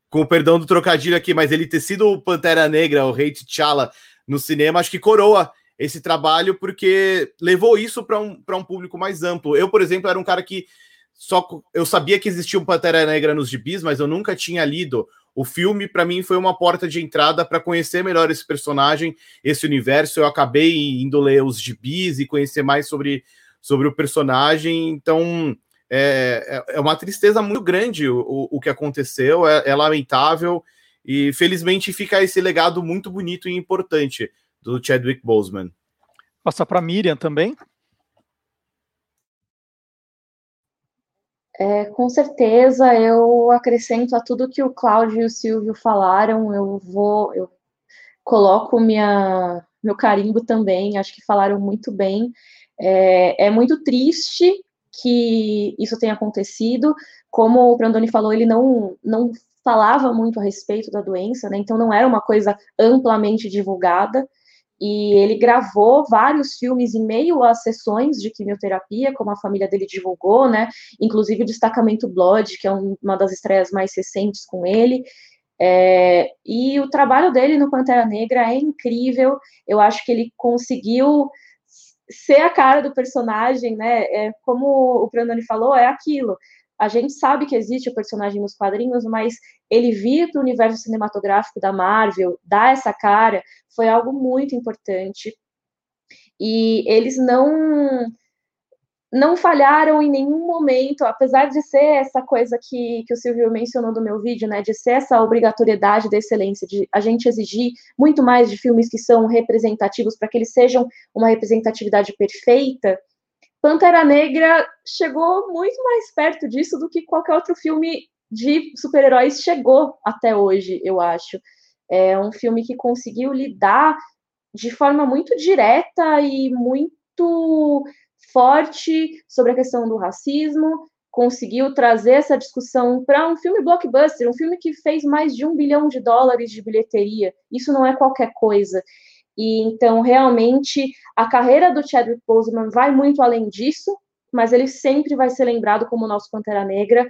S5: com o perdão do trocadilho aqui, mas ele ter sido o Pantera Negra, o rei T'Challa no cinema, acho que coroa esse trabalho porque levou isso para um, um público mais amplo. Eu, por exemplo, era um cara que só eu sabia que existia um Pantera Negra nos gibis, mas eu nunca tinha lido. O filme, para mim, foi uma porta de entrada para conhecer melhor esse personagem, esse universo. Eu acabei indo ler os gibis e conhecer mais sobre, sobre o personagem. Então, é, é é uma tristeza muito grande o, o, que aconteceu, é, é lamentável. E felizmente fica esse legado muito bonito e importante do Chadwick Boseman.
S1: Passa para Miriam também.
S6: É, com certeza, eu acrescento a tudo que o Cláudio e o Silvio falaram, eu vou, eu coloco minha, meu carimbo também, acho que falaram muito bem. É, é muito triste que isso tenha acontecido, como o Brandoni falou, ele não, não falava muito a respeito da doença, né, então não era uma coisa amplamente divulgada, e ele gravou vários filmes em meio às sessões de quimioterapia, como a família dele divulgou, né? Inclusive o Destacamento Blood, que é um- uma das estreias mais recentes com ele. É, e o trabalho dele no Pantera Negra é incrível. Eu acho que ele conseguiu ser a cara do personagem, né? É, como o Brandoni falou, é aquilo. A gente sabe que existe o personagem nos quadrinhos, mas ele vir para o universo cinematográfico da Marvel, dar essa cara, foi algo muito importante. E eles não não falharam em nenhum momento, apesar de ser essa coisa que, que o Silvio mencionou no meu vídeo, né, de ser essa obrigatoriedade da excelência, de a gente exigir muito mais de filmes que são representativos para que eles sejam uma representatividade perfeita, Pantera Negra chegou muito mais perto disso do que qualquer outro filme de super-heróis chegou até hoje, eu acho. É um filme que conseguiu lidar de forma muito direta e muito forte sobre a questão do racismo, conseguiu trazer essa discussão para um filme blockbuster, um filme que fez mais de um bilhão de dólares de bilheteria. Isso não é qualquer coisa. E então, realmente, a carreira do Chadwick Boseman vai muito além disso, mas ele sempre vai ser lembrado como o nosso Pantera Negra,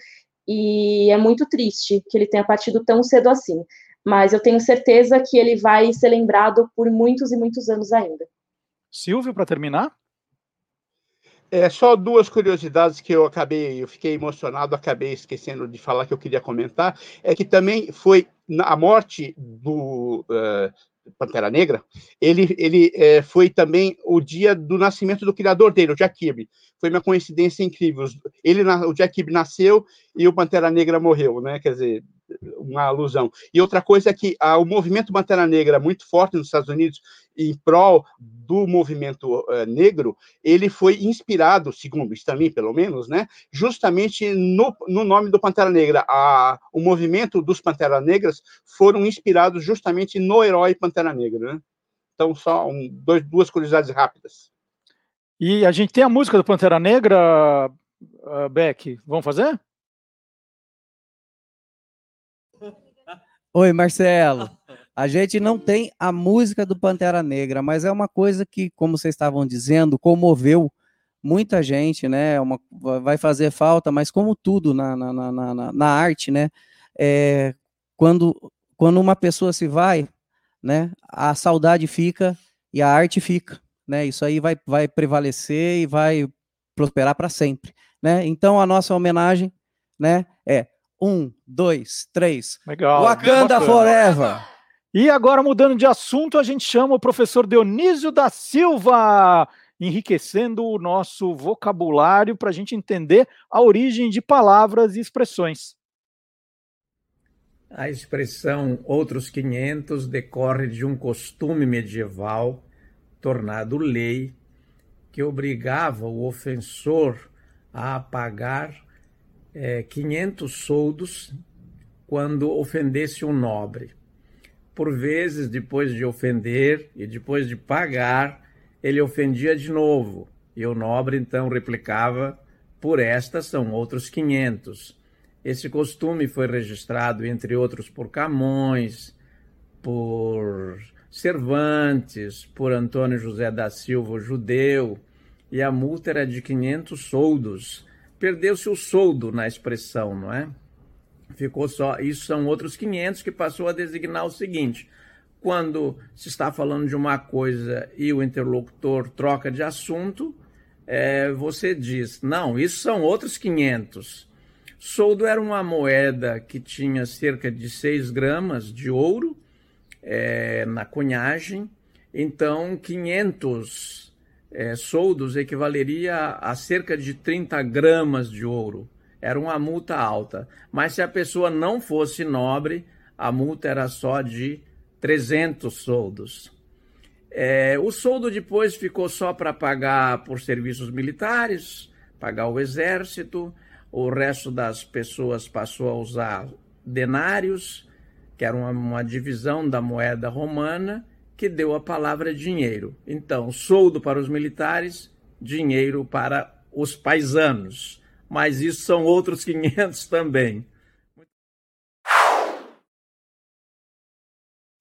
S6: e é muito triste que ele tenha partido tão cedo assim. Mas eu tenho certeza que ele vai ser lembrado por muitos e muitos anos ainda.
S1: Silvio, para terminar?
S4: É só duas curiosidades que eu acabei, eu fiquei emocionado, acabei esquecendo de falar que eu queria comentar, é que também foi na- a morte do eh, Pantera Negra, ele, ele eh, foi também o dia do nascimento do criador dele, o Jack Kirby. Foi uma coincidência incrível. Ele, o Jack Kirby nasceu e o Pantera Negra morreu, né? Quer dizer, uma alusão. E outra coisa é que ah, o movimento Pantera Negra, muito forte nos Estados Unidos, em prol do movimento eh, negro, ele foi inspirado, segundo Stan Lee, pelo menos, né, justamente no, no nome do Pantera Negra. A, o movimento dos Pantera Negras foram inspirados justamente no herói Pantera Negra. Né? Então, só um, dois, duas curiosidades rápidas.
S1: E a gente tem a música do Pantera Negra, uh, Beck. Vamos fazer?
S19: Oi, Marcelo. [LAUGHS] A gente não tem a música do Pantera Negra, mas é uma coisa que, como vocês estavam dizendo, comoveu muita gente, né? É Uma, vai fazer falta, mas como tudo na, na, na, na, na arte, né? É, quando, quando uma pessoa se vai, né? A saudade fica e a arte fica, né? Isso aí vai, vai prevalecer e vai prosperar para sempre, né? Então a nossa homenagem, né? É um, dois, três.
S1: Legal.
S19: Wakanda
S1: bacana.
S19: Forever.
S1: E agora, mudando de assunto, a gente chama o professor Dionísio da Silva, enriquecendo o nosso vocabulário para a gente entender a origem de palavras e expressões.
S27: A expressão outros 500 decorre de um costume medieval tornado lei que obrigava o ofensor a pagar eh, 500 soldos quando ofendesse um nobre. Por vezes, depois de ofender e depois de pagar, ele ofendia de novo, e o nobre então replicava: Por esta são outros 500. Esse costume foi registrado, entre outros, por Camões, por Cervantes, por Antônio José da Silva, judeu, e a multa era de 500 soldos. Perdeu-se o soldo na expressão, não é? Ficou só. Isso são outros 500 que passou a designar o seguinte: quando se está falando de uma coisa e o interlocutor troca de assunto, é, você diz, não, isso são outros 500. Soldo era uma moeda que tinha cerca de 6 gramas de ouro é, na cunhagem, então 500 é, soldos equivaleria a cerca de 30 gramas de ouro. Era uma multa alta. Mas se a pessoa não fosse nobre, a multa era só de 300 soldos. É, o soldo depois ficou só para pagar por serviços militares, pagar o exército, o resto das pessoas passou a usar denários, que era uma, uma divisão da moeda romana, que deu a palavra dinheiro. Então, soldo para os militares, dinheiro para os paisanos. Mas isso são outros [LAUGHS] 500 também.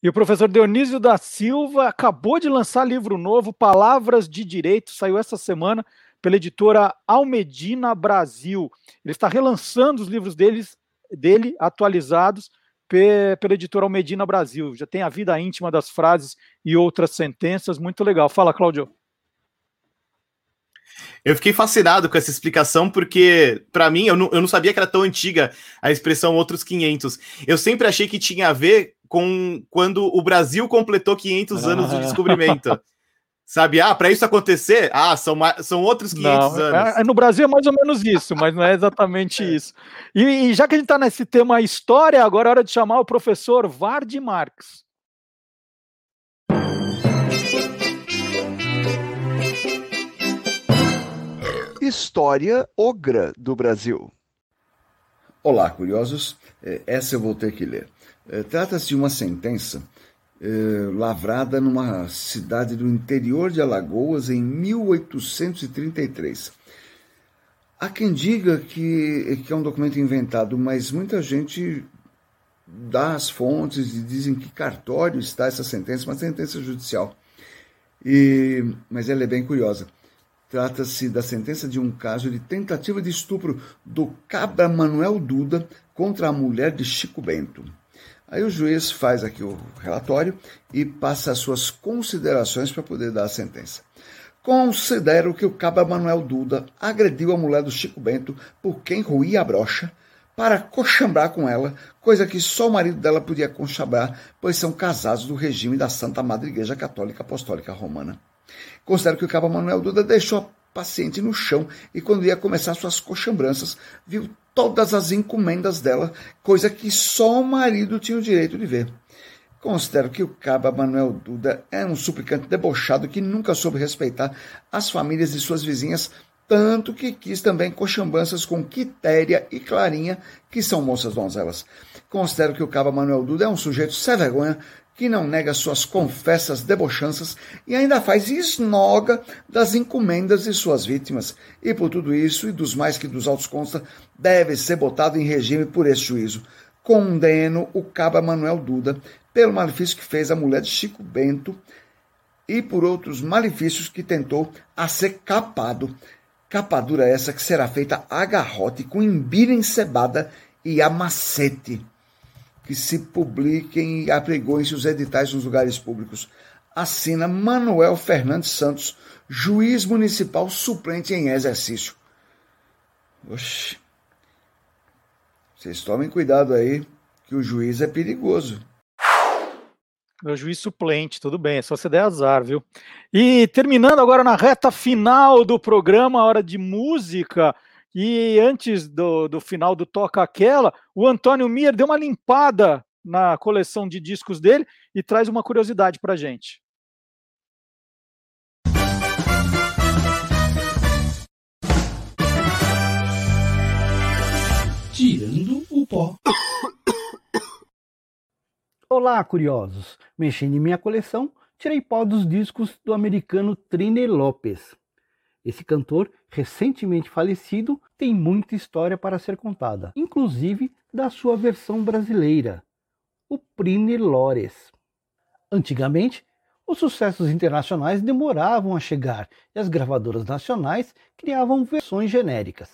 S1: E o professor Dionísio da Silva acabou de lançar livro novo, Palavras de Direito, saiu essa semana pela editora Almedina Brasil. Ele está relançando os livros deles, dele, atualizados, pela editora Almedina Brasil. Já tem a vida íntima das frases e outras sentenças, muito legal. Fala, Cláudio.
S5: Eu fiquei fascinado com essa explicação, porque, para mim, eu não, eu não sabia que era tão antiga a expressão outros 500. Eu sempre achei que tinha a ver com quando o Brasil completou 500 anos de [LAUGHS] descobrimento. Sabe, ah, para isso acontecer, ah, são, são outros 500
S1: não,
S5: anos.
S1: É, no Brasil é mais ou menos isso, mas não é exatamente [LAUGHS] isso. E, e, já que a gente está nesse tema história, agora é hora de chamar o professor Vard Marx.
S28: História Ogra do Brasil.
S29: Olá, curiosos. Essa eu vou ter que ler. Trata-se de uma sentença eh, lavrada numa cidade do interior de Alagoas em 1833. Há quem diga que, que é um documento inventado, mas muita gente dá as fontes e dizem que cartório está essa sentença, uma sentença judicial. E, mas ela é bem curiosa. Trata-se da sentença de um caso de tentativa de estupro do cabra Manuel Duda contra a mulher de Chico Bento. Aí o juiz faz aqui o relatório e passa as suas considerações para poder dar a sentença. Considero que o cabra Manuel Duda agrediu a mulher do Chico Bento por quem ruía a brocha para coxambrar com ela, coisa que só o marido dela podia conchambrar, pois são casados do regime da Santa Madre Igreja Católica Apostólica Romana. Considero que o cabo Manuel Duda deixou a paciente no chão e, quando ia começar suas coxambranças, viu todas as encomendas dela, coisa que só o marido tinha o direito de ver. Considero que o cabo Manuel Duda é um suplicante debochado que nunca soube respeitar as famílias de suas vizinhas, tanto que quis também coxambanças com Quitéria e Clarinha, que são moças donzelas. Considero que o cabo Manuel Duda é um sujeito sem vergonha, que não nega suas confessas debochanças e ainda faz esnoga das encomendas de suas vítimas. E por tudo isso, e dos mais que dos autos consta, deve ser botado em regime por este juízo. Condeno o caba Manuel Duda pelo malefício que fez a mulher de Chico Bento e por outros malefícios que tentou a ser capado. Capadura essa que será feita a garrote com embira encebada e a macete que se publiquem e apregõem-se os editais nos lugares públicos. Assina Manuel Fernandes Santos, juiz municipal suplente em exercício. Oxi. Vocês tomem cuidado aí, que o juiz é perigoso.
S1: Meu juiz suplente, tudo bem, é só você der azar, viu? E terminando agora na reta final do programa, hora de música. E antes do, do final do Toca Aquela, o Antônio Mir deu uma limpada na coleção de discos dele e traz uma curiosidade para gente.
S30: Tirando o pó. Olá, curiosos! Mexendo em minha coleção, tirei pó dos discos do americano Trine Lopes. Esse cantor, recentemente falecido, tem muita história para ser contada, inclusive da sua versão brasileira, o Prine Lores. Antigamente, os sucessos internacionais demoravam a chegar e as gravadoras nacionais criavam versões genéricas.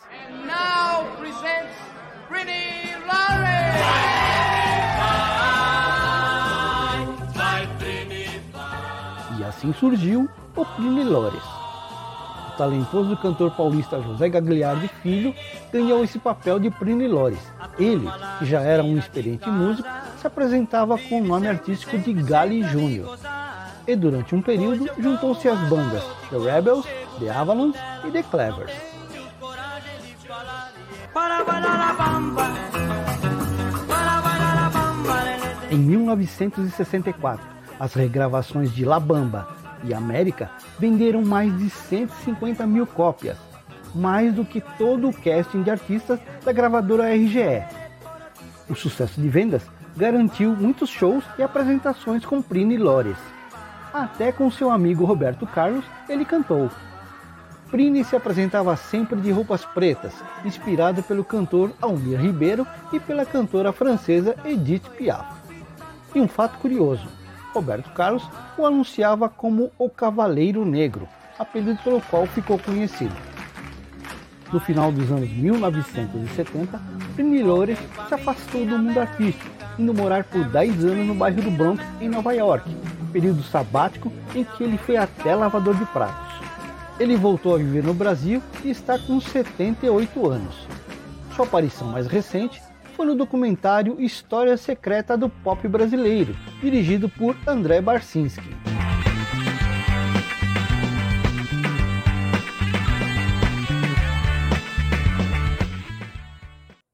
S30: E assim surgiu o Prine Lores. Talentoso cantor paulista José Gagliardi Filho ganhou esse papel de Prini Lores. Ele, que já era um experiente músico, se apresentava com o nome artístico de Gali Júnior. E durante um período juntou-se às bandas The Rebels, The Avalons e The Clevers. Em 1964, as regravações de La Bamba e América venderam mais de 150 mil cópias, mais do que todo o casting de artistas da gravadora RGE. O sucesso de vendas garantiu muitos shows e apresentações com Prini Lores. Até com seu amigo Roberto Carlos, ele cantou. Prini se apresentava sempre de roupas pretas, inspirado pelo cantor Almir Ribeiro e pela cantora francesa Edith Piaf. E um fato curioso: Roberto Carlos o anunciava como o Cavaleiro Negro, apelido pelo qual ficou conhecido. No final dos anos 1970, Prini Lores se afastou do mundo artístico, indo morar por 10 anos no bairro do Bronx, em Nova York, período sabático em que ele foi até lavador de pratos. Ele voltou a viver no Brasil e está com 78 anos. Sua aparição mais recente foi no documentário História Secreta do Pop Brasileiro, dirigido por André Barcinski.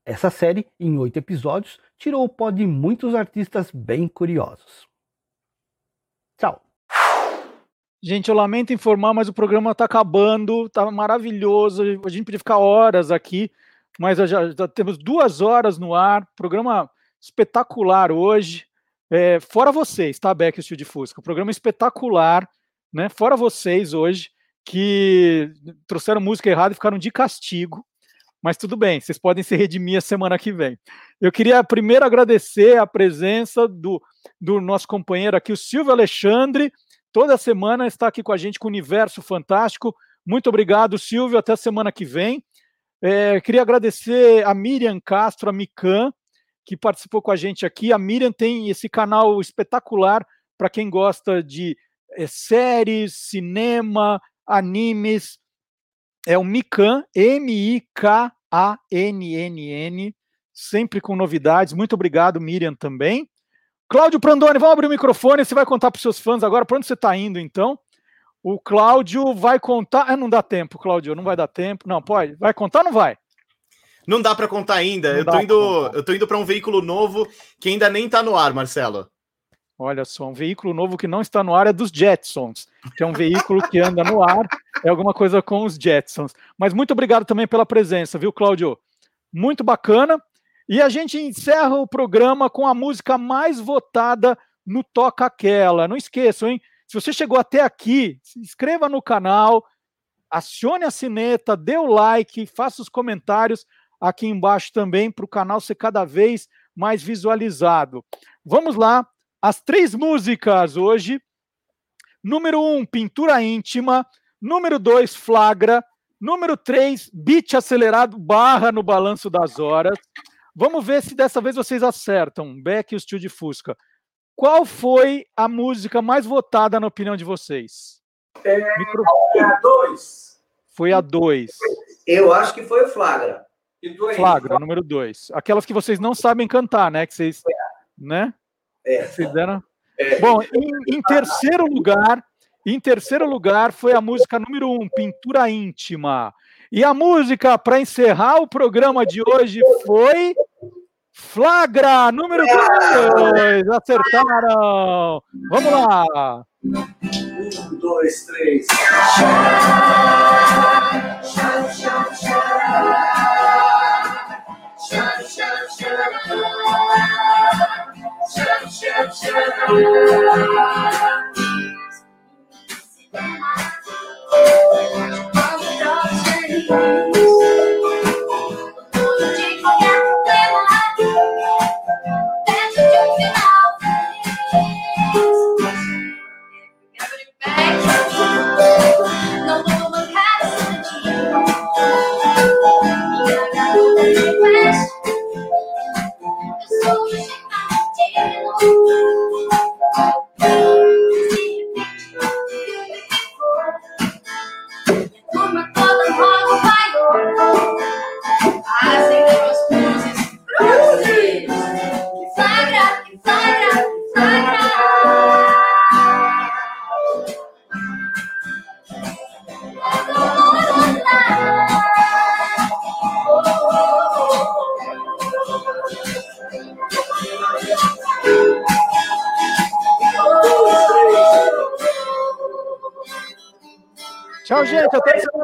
S30: Essa série, em oito episódios, tirou o pó de muitos artistas bem curiosos. Tchau!
S1: Gente, eu lamento informar, mas o programa está acabando, tá maravilhoso. A gente podia ficar horas aqui, mas já, já temos duas horas no ar. Programa espetacular hoje. É, fora vocês, tá, Beck e de Fusca? Programa espetacular, né? Fora vocês hoje, que trouxeram música errada e ficaram de castigo. Mas tudo bem, vocês podem se redimir a semana que vem. Eu queria primeiro agradecer a presença do, do nosso companheiro aqui, o Silvio Alexandre. Toda semana está aqui com a gente com o Universo Fantástico. Muito obrigado, Silvio. Até a semana que vem. É, queria agradecer a Miriam Castro, a Mican, que participou com a gente aqui. A Miriam tem esse canal espetacular para quem gosta de é, séries, cinema, animes. É o Mican, M-I-K-A-N-N-N, sempre com novidades. Muito obrigado, Miriam, também. Cláudio Prandoni, vamos abrir o microfone. Você vai contar para os seus fãs agora para onde você está indo, então. O Cláudio vai contar. Ah, não dá tempo, Cláudio, não vai dar tempo. Não, pode. Vai contar ou não vai?
S5: Não dá para contar ainda.
S1: Não
S5: eu tô indo, eu tô indo para um veículo novo que ainda nem tá no ar, Marcelo.
S1: Olha só, um veículo novo que não está no ar é dos Jetsons, que é um veículo que anda no ar, é alguma coisa com os Jetsons. Mas muito obrigado também pela presença, viu, Cláudio? Muito bacana. E a gente encerra o programa com a música mais votada no Toca Aquela. Não esqueçam, hein? Se você chegou até aqui, se inscreva no canal, acione a sineta, dê o like, faça os comentários aqui embaixo também para o canal ser cada vez mais visualizado. Vamos lá, as três músicas hoje. Número um, Pintura Íntima. Número dois, Flagra. Número três, Beat Acelerado barra no Balanço das Horas. Vamos ver se dessa vez vocês acertam. Beck e o Steel de Fusca. Qual foi a música mais votada na opinião de vocês?
S31: É,
S1: Micro-
S31: a dois.
S1: Foi a 2.
S31: Eu acho que foi o Flagra. E?
S1: Flagra, número 2. Aquelas que vocês não sabem cantar, né? Que vocês. Né?
S31: É.
S1: Vocês deram... Bom, em, em terceiro lugar, em terceiro lugar foi a música número 1, um, Pintura Íntima. E a música para encerrar o programa de hoje foi Flagra, número 2. Acertaram. Vamos lá.
S31: Um, dois, três.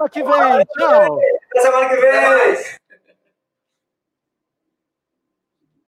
S1: Que vem. Tchau.
S3: Até semana que vem.